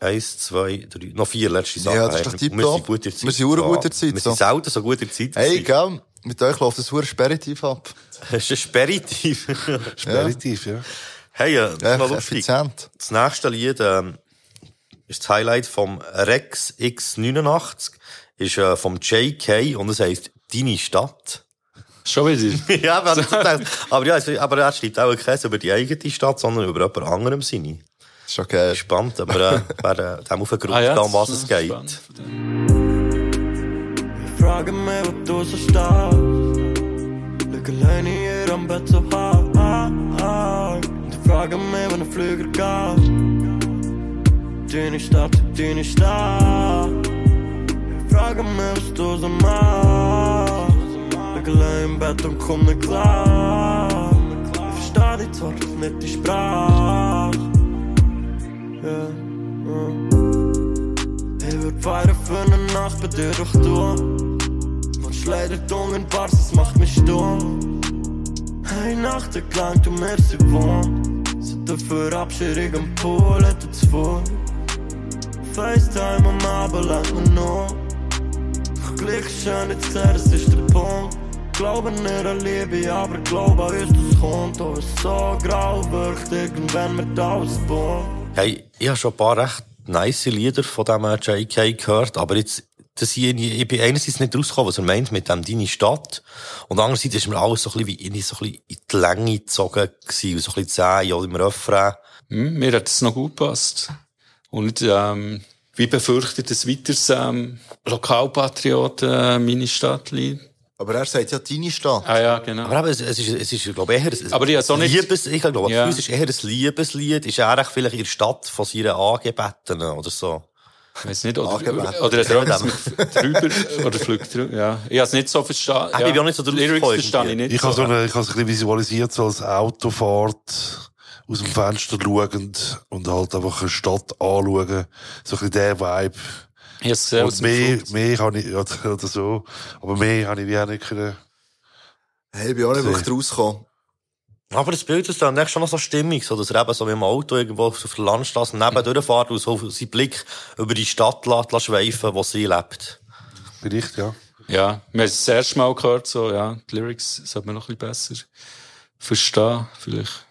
eins, zwei, drei, noch vier letzte Sachen. Ja, das ist doch Wir tipptopp. sind gut in der Zeit. Wir sind verdammt gut in der Zeit, Wir so. sind selten so gut in der Zeit. Hey, gell? Mit euch läuft das verdammt Speritiv ab. [LAUGHS] Das ist ein Speritiv. Speritiv, ja. Hey, äh, das Ja, ist noch lustig. effizient. Das nächste Lied ähm, ist das Highlight vom Rex X89. Ist äh, vom JK und es heisst Deine Stadt. Schon wieder. [LAUGHS] ja, so gedacht. aber ja, aber er schreibt auch kein über die eigene Stadt, sondern über jemand anderem seine. Schon geil. Spannend, aber äh, [LAUGHS] wer äh, dem auf den Grund Ah ja, geht, um was es ist geht. spannend. Frage mich, ob du so stehst. Lieg alleine hier am Bett so hart. Ich frage mich, wann der Flüger geht. Deine Stadt, deine Stadt. Ich frage mich, was du so machst. Lieg allein im Bett und komm nicht klar. Ich versteh dich zwar nicht die Sprache. Ja. Ich würd feiern für eine Nacht bei dir doch du. Man schleudert in Bars, das macht mich stumm. Hey, Nacht lang, du mir sie wohnt. Sitte für Abschiedung am Pool, hätte vor. FaceTime am Abend lang mir noch. Glück ist schön, jetzt sehen, das ist der Punkt. Glaube nicht an Liebe, aber glaube an uns, das kommt. Oh, es so grau, wirkt irgendwann mit ausbauen. Hey, ich habe schon ein paar recht nice Lieder von dem JK gehört, aber jetzt, das hier, ich bin einerseits nicht rausgekommen, was er meint mit dem Deine Stadt. Und andererseits ist mir alles so ein bisschen wie in, so ein bisschen in die Länge gezogen gewesen, so ein bisschen zäh, ja, im Refrain. Hm, mir hat es noch gut gepasst. Und ähm, wie befürchtet es weiteres ähm, Lokalpatrioten äh, meine Stadtlied? Aber er sagt ja deine Stadt. Ah ja, genau. Aber eben, es, es ist, es ist, glaube ich, eher ein Aber ich auch nicht- Liebes, ich glaube, Ja. uns ist eher ein Liebeslied, ist er vielleicht in der Stadt von seiner Angebetenen oder so. Ich weiß nicht, oder, oder hat er Ja, mit drüber, oder fliegt drüber, ja. Ich habe es nicht so verstanden. Ah, ich bin auch nicht so verstehe ich nicht. Ich habe so so. ich es ein bisschen visualisiert, so als Autofahrt aus dem Fenster schauend und halt einfach eine Stadt anschauen. So ein bisschen der Vibe. Aus und mehr, mehr kann ich, oder, oder so. Aber mehr habe ich wie auch nicht können. Hey, ich bin auch nicht wirklich rausgekommen. Aber das Bild ist dann echt schon noch so stimmig, so, dass er eben so mit dem Auto irgendwo auf der Landstraße neben [LAUGHS] durchfährt und so seinen Blick über die Stadt lässt, lässt schweifen, wo sie lebt. Vielleicht, ja. Ja, wir haben es das erste Mal gehört, so, ja, die Lyrics sollte man noch ein bisschen besser verstehen, vielleicht.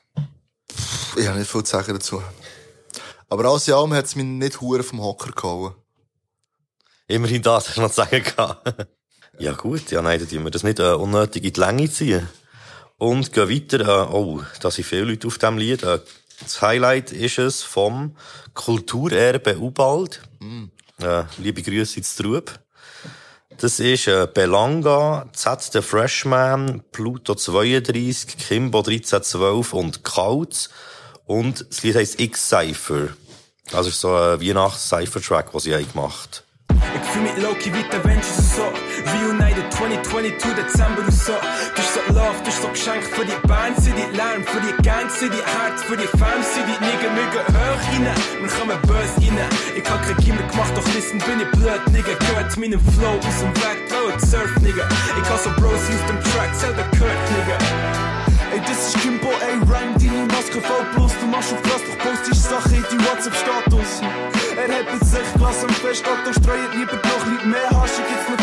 Ich habe nicht viel zu sagen dazu. Aber alles in allem hat es mich nicht hure vom Hocker gehauen. Immerhin das, hast du noch zu sagen gehabt. [LAUGHS] ja gut, ja nein, dann tun wir das nicht äh, unnötig in die Länge ziehen. Und gehen weiter, äh, oh, da sind viele Leute auf diesem Lied. Äh, das Highlight ist es vom Kulturerbe Ubald. Äh, liebe Grüße ins Trub. Das ist äh, Belanga, Z the Freshman, Pluto 32, Kimbo 1312 und Kautz. Und das Lied heisst X-Cypher. Also ist so ein Weihnachts-Cypher-Track, den sie haben gemacht Ich fühl mich low-key wie die Avengers so. Reunited 2022 Dezember und so. Du bist so Love, du bist so Geschenk für die Band, für die Lärm, für die Gang, für die Herz, für die Fans, für die Nigger, Nigger, hoch rein. Wir kommen böse rein. Ich hab kein Gimmick gemacht, doch listen, bin ich blöd, Nigger. Gehört meinem Flow aus dem Weg, blöd, surf, Nigger. Ich hab so Bros auf dem Track, selber gehört, Nigger. Ey, das ist Kimbo, ey, Rhyme, deine Maske voll plus. Du machst auf krass, doch postest Sachen in die WhatsApp-Status. Er hat mit sich Glas am Festakt, streut lieber noch nicht mehr Hasch. Ich gibt's noch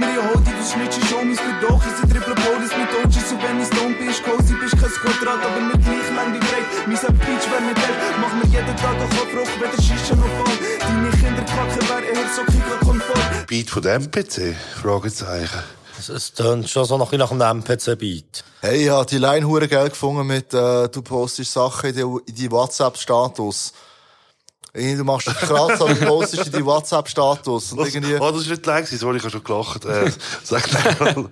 mir, ich hol dich, du snitchst Homies für doch. Ich sind Triple Police mit OGs und wenn ich stone bin, ist cozy, bist kein Quadrat, aber nicht gleich lang wie breit. Mein Peach, wenn nicht hält, mach mir jeden Tag auch Kopfruch, weder Shisha noch Ball. Deine Kinder kacken, wer eher so Kika-konform. Beat von dem PC? Fragezeichen. Es, tönt schon so noch ein nach einem MPC-Beat. Hey, ich habe die Line hure geil gefunden mit, äh, du postest Sachen in die, in die WhatsApp-Status. Irgendwie, Du machst es krass, aber du postest in die WhatsApp-Status. Und Was? irgendwie... Oh, das ist nicht lang, sorry, ich habe schon gelacht. Äh, sag mal.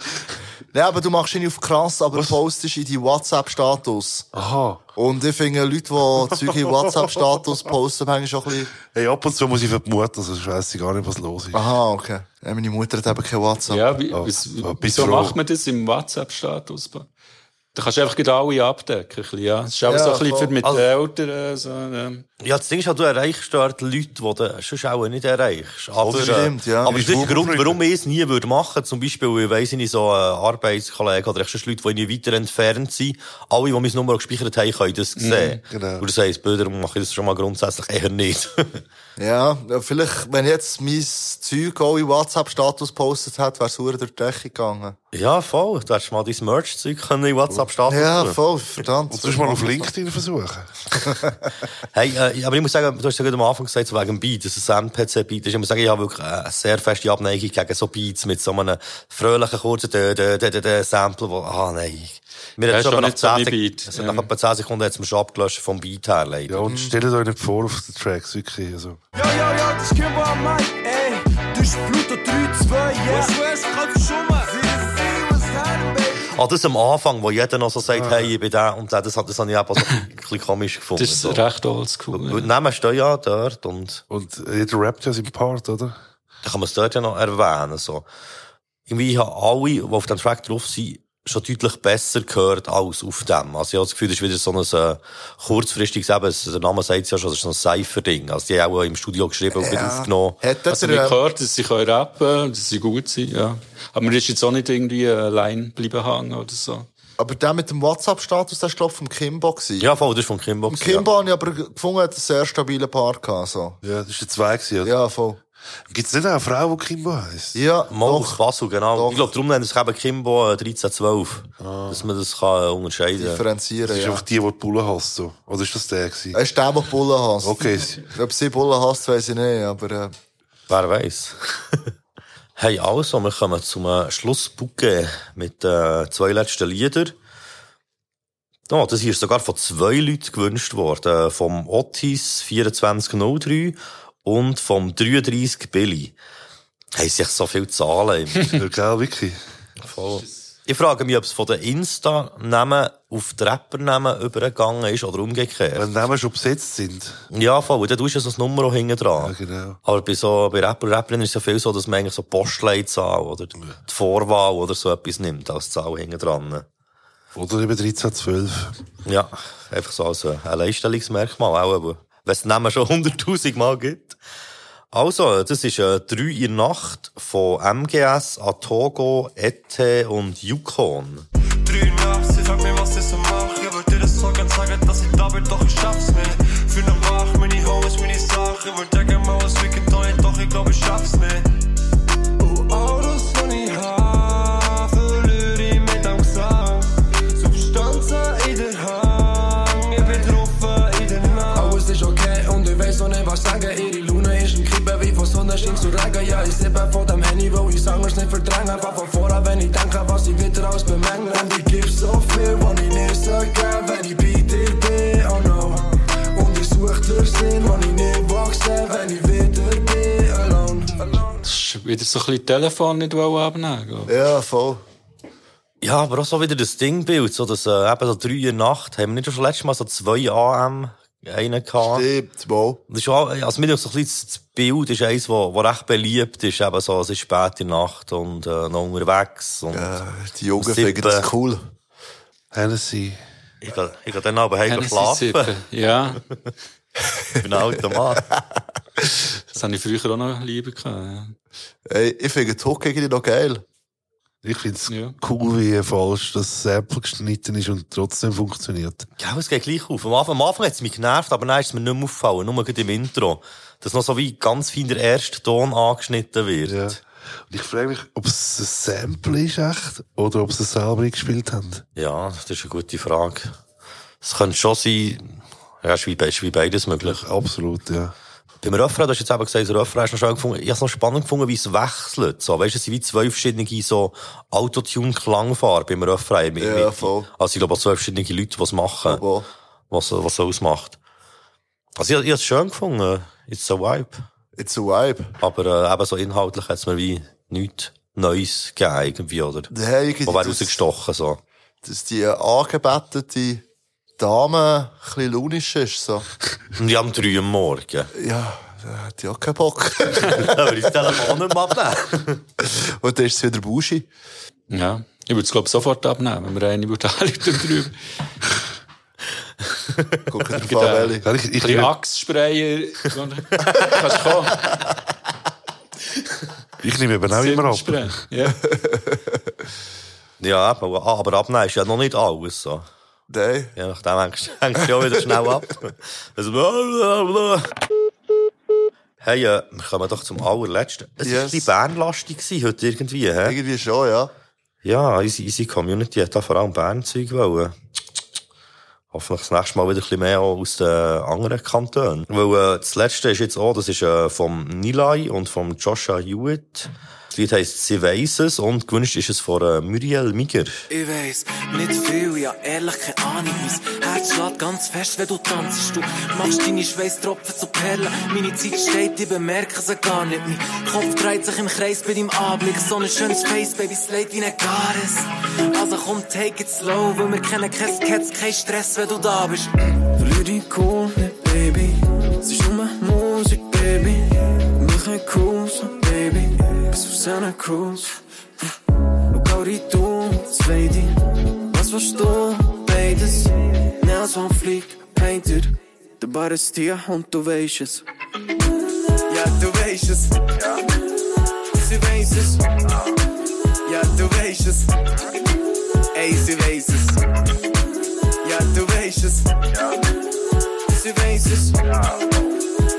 Nein, aber du machst ihn auf krass, aber postest in die WhatsApp-Status. Aha. Und ich finde, Leute, die Zeug in WhatsApp-Status posten, haben eigentlich schon ein bisschen... Hey, ab und zu muss ich vermuten, also ich weiss gar nicht, was los ist. Aha, okay. Ja, meine Mutter hat eben kein WhatsApp. Ja, wie, Oh, wieso, bist wieso froh. macht man das im WhatsApp-Status? Da kannst du einfach gerade alle abdecken. ein bisschen, Ja. Das ist auch Ja, so ein bisschen voll. für mit Also- den Eltern. So, ja. Ja, das Ding ist halt, du erreichst dort Leute, die du sonst auch nicht erreichst. Aber, das stimmt, ja. Aber das Ist ist der Grund, warum ich es nie würde machen. Zum Beispiel, ich weiss nicht, so ein Arbeitskollege oder echt sonst Leute, die irgendwie weiter entfernt sind. Alle, die mein Nummer gespeichert haben, können das sehen. genau. Und das heisst, Bilder mache ich das schon mal grundsätzlich eher nicht. [LAUGHS] Ja, ja, vielleicht, wenn jetzt mein Zeug auch in WhatsApp-Status postet hat, wäre es durch die Decke gegangen. Ja, voll. Du hättest mal dein Merch-Zeug in WhatsApp-Status Ja, tun. voll, verdammt. Und du musst mal auf LinkedIn versuchen. [LAUGHS] Hey, äh, aber ich muss sagen, du hast ja gerade am Anfang gesagt, so wegen dem Beat, das ist ein MPC-Beat. Ich muss sagen, ich habe wirklich eine sehr feste Abneigung gegen so Beats mit so einem fröhlichen, kurzen dö, dö, dö, dö, dö, Sample, wo, ah, nein. Mir Ja, hat ist schon nach nicht so 10 mein Sek- Beat, also ja. nach etwa 10 Sekunden hat es mir schon abgelöscht vom Beat her, leider. Ja, und stellt euch nicht vor auf den Tracks, wirklich. Also. Ja, ja, ja, das ist Kimbo am Mic, ey. Du bist Pluto 3-2, yeah. Was wärst, kannst du schon Ah, das am Anfang, wo jeder noch so sagt, hey, ich bin der und der, das, hat- das habe ich eben so ein [LAUGHS] bisschen komisch gefunden. Das ist so. recht oldschool. Die Namen stehen ja dort und... Und jeder rappt ja seinen Part, oder? Da kann man es dort ja noch erwähnen, so. Irgendwie haben alle, die auf dem Track drauf sind, schon deutlich besser gehört als auf dem. Also ich habe das Gefühl, das ist wieder so ein äh, kurzfristiges, eben, es- der Name sagt es ja schon, das ist so ein Cypher-Ding. Also die haben auch im Studio geschrieben und wieder aufgenommen. Also wir gehört, dass sie können rappen, dass sie gut sind, ja. Aber mir ist jetzt auch nicht irgendwie allein bleiben hängen oder so. Aber der mit dem WhatsApp-Status, der war, glaube ich, vom Kimbo. Gewesen. Ja, voll, das ist von Kimbo. Vom Kimbo habe ich aber gefunden, hat einen sehr stabilen Part gehabt, so. Ja, das ist der zwei gewesen, oder? Ja, voll. Gibt's nicht auch eine Frau, die Kimbo heisst? Ja, Mal aus Basel, genau. Ich glaube, darum nennen sie es eben Kimbo äh, 1312. Dass man das kann äh, unterscheiden Differenzieren, Das ist ja. einfach die, die die Bullen hasst, so. Oder ist das der gewesen? Er ist der, der Bullen hasst. Okay. [LAUGHS] Ob sie Bullen hasst, weiss ich nicht, aber, äh, Wer weiß. [LAUGHS] hey, also, wir kommen zum äh, Schlussbucke mit äh, zwei letzten Liedern. Oh, das hier ist sogar von zwei Leuten gewünscht worden. Vom Otis 2403 und vom 33 Billy. Haben sich so viele Zahlen im [LAUGHS] Ja, gell, wirklich. Voll. Ich frage mich, ob es von den Insta-Namen auf die Rapper-Namen übergegangen ist oder umgekehrt. Wenn Namen schon besetzt sind. Ja, voll. Dann tust du so ein Nummer auch hinten dran. Ja, genau. Aber bei so, bei Rapper Rapperinnen ist es ja viel so, dass man eigentlich so Postleitzahl oder die Vorwahl oder so etwas nimmt als Zahl hinten dran. Oder eben 13, 12. Ja, einfach so als ein Alleinstellungsmerkmal, auch, wenn es den Namen schon [LAUGHS] 100.000 Mal gibt. Also, das ist äh, 3 in Nacht von MGS, Atogo, Ete und Yukon. Drei nachts, sie fragt mich, was ich so mach. Ich wollte dir das so gern sagen, dass ich da bin, doch ich schaff's nicht. Für eine Wach, meine Hoes, meine Sachen. Wollte gerne mal was Weekend doch ich glaub, ich schaff's nicht. Sonnenschein zu Regen. Ja, ich sippe von dem Handy, wo ich Sangers nicht verdränge. Einfach von vorne, wenn ich denke, was ich wieder alles bemängle. Und ich geb so viel, was ich nicht so geben, wenn ich bei dir bin. Oh no. Und ich such den Sinn, wenn ich nicht wachse, wenn ich wieder bin. Alone. Das ist wieder so ein bisschen Telefon nicht abnehmen. Ja, voll. Ja, aber auch so wieder das Dingbild, so dass, äh, eben so 3 in der Nacht, haben wir nicht schon letztes Mal so 2 AM einen gehabt? Stimmt, mal. Das ist auch, also mir so ein bisschen das Bild ist eins, wo, wo recht beliebt ist, eben so, es ist spät in der Nacht und, äh, noch unterwegs und. Ja, die Jungen finden das cool. Hennessy. Ich gehe, ich gehe dann aber heim Hennessy schlafen. ja. [LAUGHS] ich bin ein alter Mann. Das habe ich früher auch noch lieber gehabt, ja. Ey, ich finde die Hook irgendwie noch geil. Ich find's cool, wie falsch das Sample geschnitten ist und trotzdem funktioniert. Ja, es geht gleich auf. Am Anfang, am Anfang hat es mich genervt, aber dann ist es mir nicht mehr aufgefallen, nur gerade im Intro. Dass noch so wie ganz fein der erste Ton angeschnitten wird. Ja. Und ich frage mich, ob es ein Sample ist, echt, oder ob sie es selber eingespielt haben. Ja, das ist eine gute Frage. Es könnte schon sein, ja, ist wie, ist wie beides möglich. Absolut, ja. Beim Refrain, du hast jetzt eben gesagt, der Refrain ist noch schön gefunden. Ich habe es noch spannend gefunden, wie es wechselt. So, weißt du, es sind wie zwei verschiedene so Autotune-Klangfarben beim Refrain. Mit, Ja, voll. Also ich glaube auch zwei verschiedene Leute, die es machen. Was, was es ausmacht. Also ich, ich habe es schön gefunden. It's a vibe. It's a vibe. Aber äh, eben so inhaltlich hat es mir wie nichts Neues gegeben, irgendwie, oder? Wo wäre das- rausgestochen, so. Dass die angebetete Dame ein bisschen launisch ist, so. [LAUGHS] Und ich am drei am Morgen. Ja, da hat die auch keinen Bock. [LAUGHS] Aber ich das Telefon nicht mehr abnehmen. [LAUGHS] Und dann ist es wieder Buschi. Ja. Ich würde es, glaube sofort abnehmen, wenn wir eine würde anrufen drüber. Guck dir Genau. an, welche. Ich, ich, Die Achssprayer. Kannst du kommen? ich nehme eben auch immer ab. Ja. Ja, aber, aber abnehmen ist ja noch nicht alles, so. Nein. Je nachdem hängst du ja wieder schnell ab. Also, blablabla. Hey, äh, wir kommen doch zum allerletzten. Es war Yes. ein bisschen Bernlastig heute irgendwie, hä? Irgendwie schon, ja. Ja, unsere, unsere Community hat da vor allem Bernzeug wollen. Hoffentlich das nächste Mal wieder ein bisschen mehr aus den anderen Kantonen. Weil, äh, das letzte ist jetzt auch, das ist, äh, vom Nilay und vom Joshua Hewitt. Das Lied heisst «Sie weiss es» und gewünscht ist es von äh, Muriel Miger. Ich weiss nicht viel, ja ehrlich keine Ahnung. Mein Herz schlägt ganz fest, wenn du tanzt. Du machst deine Schweißtropfen zu Perlen. Meine Zeit steht, ich bemerke sie gar nicht. Mein Kopf dreht sich im Kreis bei deinem Anblick. So ein schönes Face, Baby, slate wie ein Gares. Also komm, take it slow, weil wir kennen kein Cats, kein Stress, wenn du da bist. Verlier die cool nicht, Baby. Es ist nur Musik, Baby. Wir können cruisen, Baby. Bis auf Santa Cruz. Schau die du, Lady. Was willst du? Beides. Nails on fleek, painted. Der Bar ist hier und du weißt es. Ja, du weißt es. Sie weiß es. Ja, du weißt es. Ey, sie weiß es. Ja, du weißt es. Sie weiß es.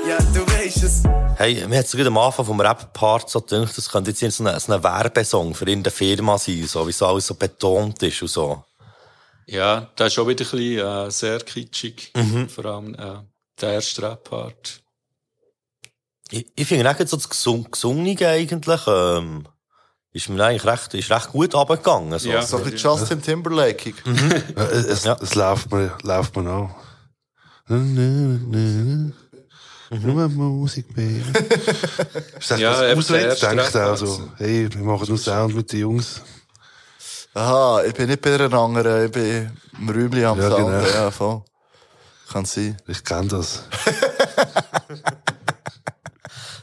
Ja, du weißt es. Hey, mir hat es gerade am Anfang vom Rap-Part so gedacht, das könnte jetzt so ein, so ein Werbesong für irgendeine Firma sein, so, wie so alles so betont ist und so. Ja, das ist auch wieder ein bisschen äh, sehr kitschig. Mhm. Vor allem äh, der erste Rap-Part. Ich, ich finde auch so das Gesung Gesungene eigentlich, ähm, ist mir eigentlich recht, ist recht gut runtergegangen. So. So ein bisschen Justin Timberlake. Ja, Es, es läuft mir, läuft mir auch. Nur Musik, Baby. Ist das Ja, das eben Auswärts der erste denkt auch so, hey, wir machen nur Sound mit den Jungs. Aha, ich bin nicht bei einer anderen, ich bin im Räumchen am Ja, Sound. genau. Ja, voll. Kann sein. Ich kenne das. [LAUGHS]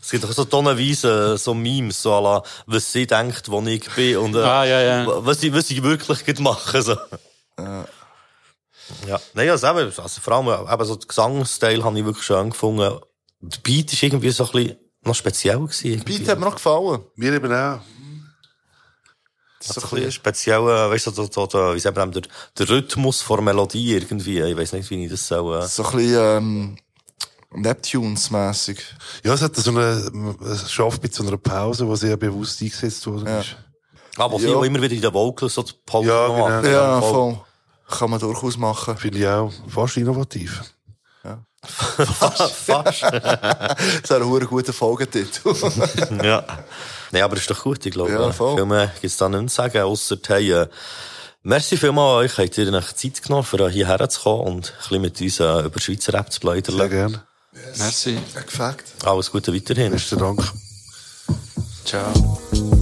Es gibt doch so tonnenweise so Memes, so à la, was sie denkt, wo ich bin und äh, Ah, ja, ja. was ich, was ich wirklich gerade mache. So. Ja, nein, also, eben, also vor allem eben so den Gesangsteil habe ich wirklich schön gefunden. Der Beat ist irgendwie so ein bisschen noch speziell gewesen. Beat hat mir noch gefallen. Mir eben auch. So ein bisschen speziell, weißt du, so, so, so, wie sagt man, der, der Rhythmus vor Melodie irgendwie. Ich weiß nicht, wie ich das soll, äh. So ein bisschen, ähm, Neptunes-mässig. Ja, es hat so eine, es schafft mit so einer Pause, die sehr bewusst eingesetzt worden ist. Aber sie Ja. auch immer wieder in den Vocals so die Pause Ja, genau. Ja, voll. Kann man durchaus machen. Finde ich auch fast innovativ. Fast. Fast. [LAUGHS] Das ist ein guter Folgetitel. ja. Nein, aber ist doch gut, ich glaube. Ja, voll. Viel mehr gibt's da nicht zu sagen, ausser, hey, äh, merci vielmals an euch, habt ihr euch Zeit genommen, für hierher zu kommen und ein bisschen mit uns äh, über Schweizer Rap zu plaudern. Sehr gerne. Merci. Perfekt. Alles Gute weiterhin. Besten Dank. Ciao.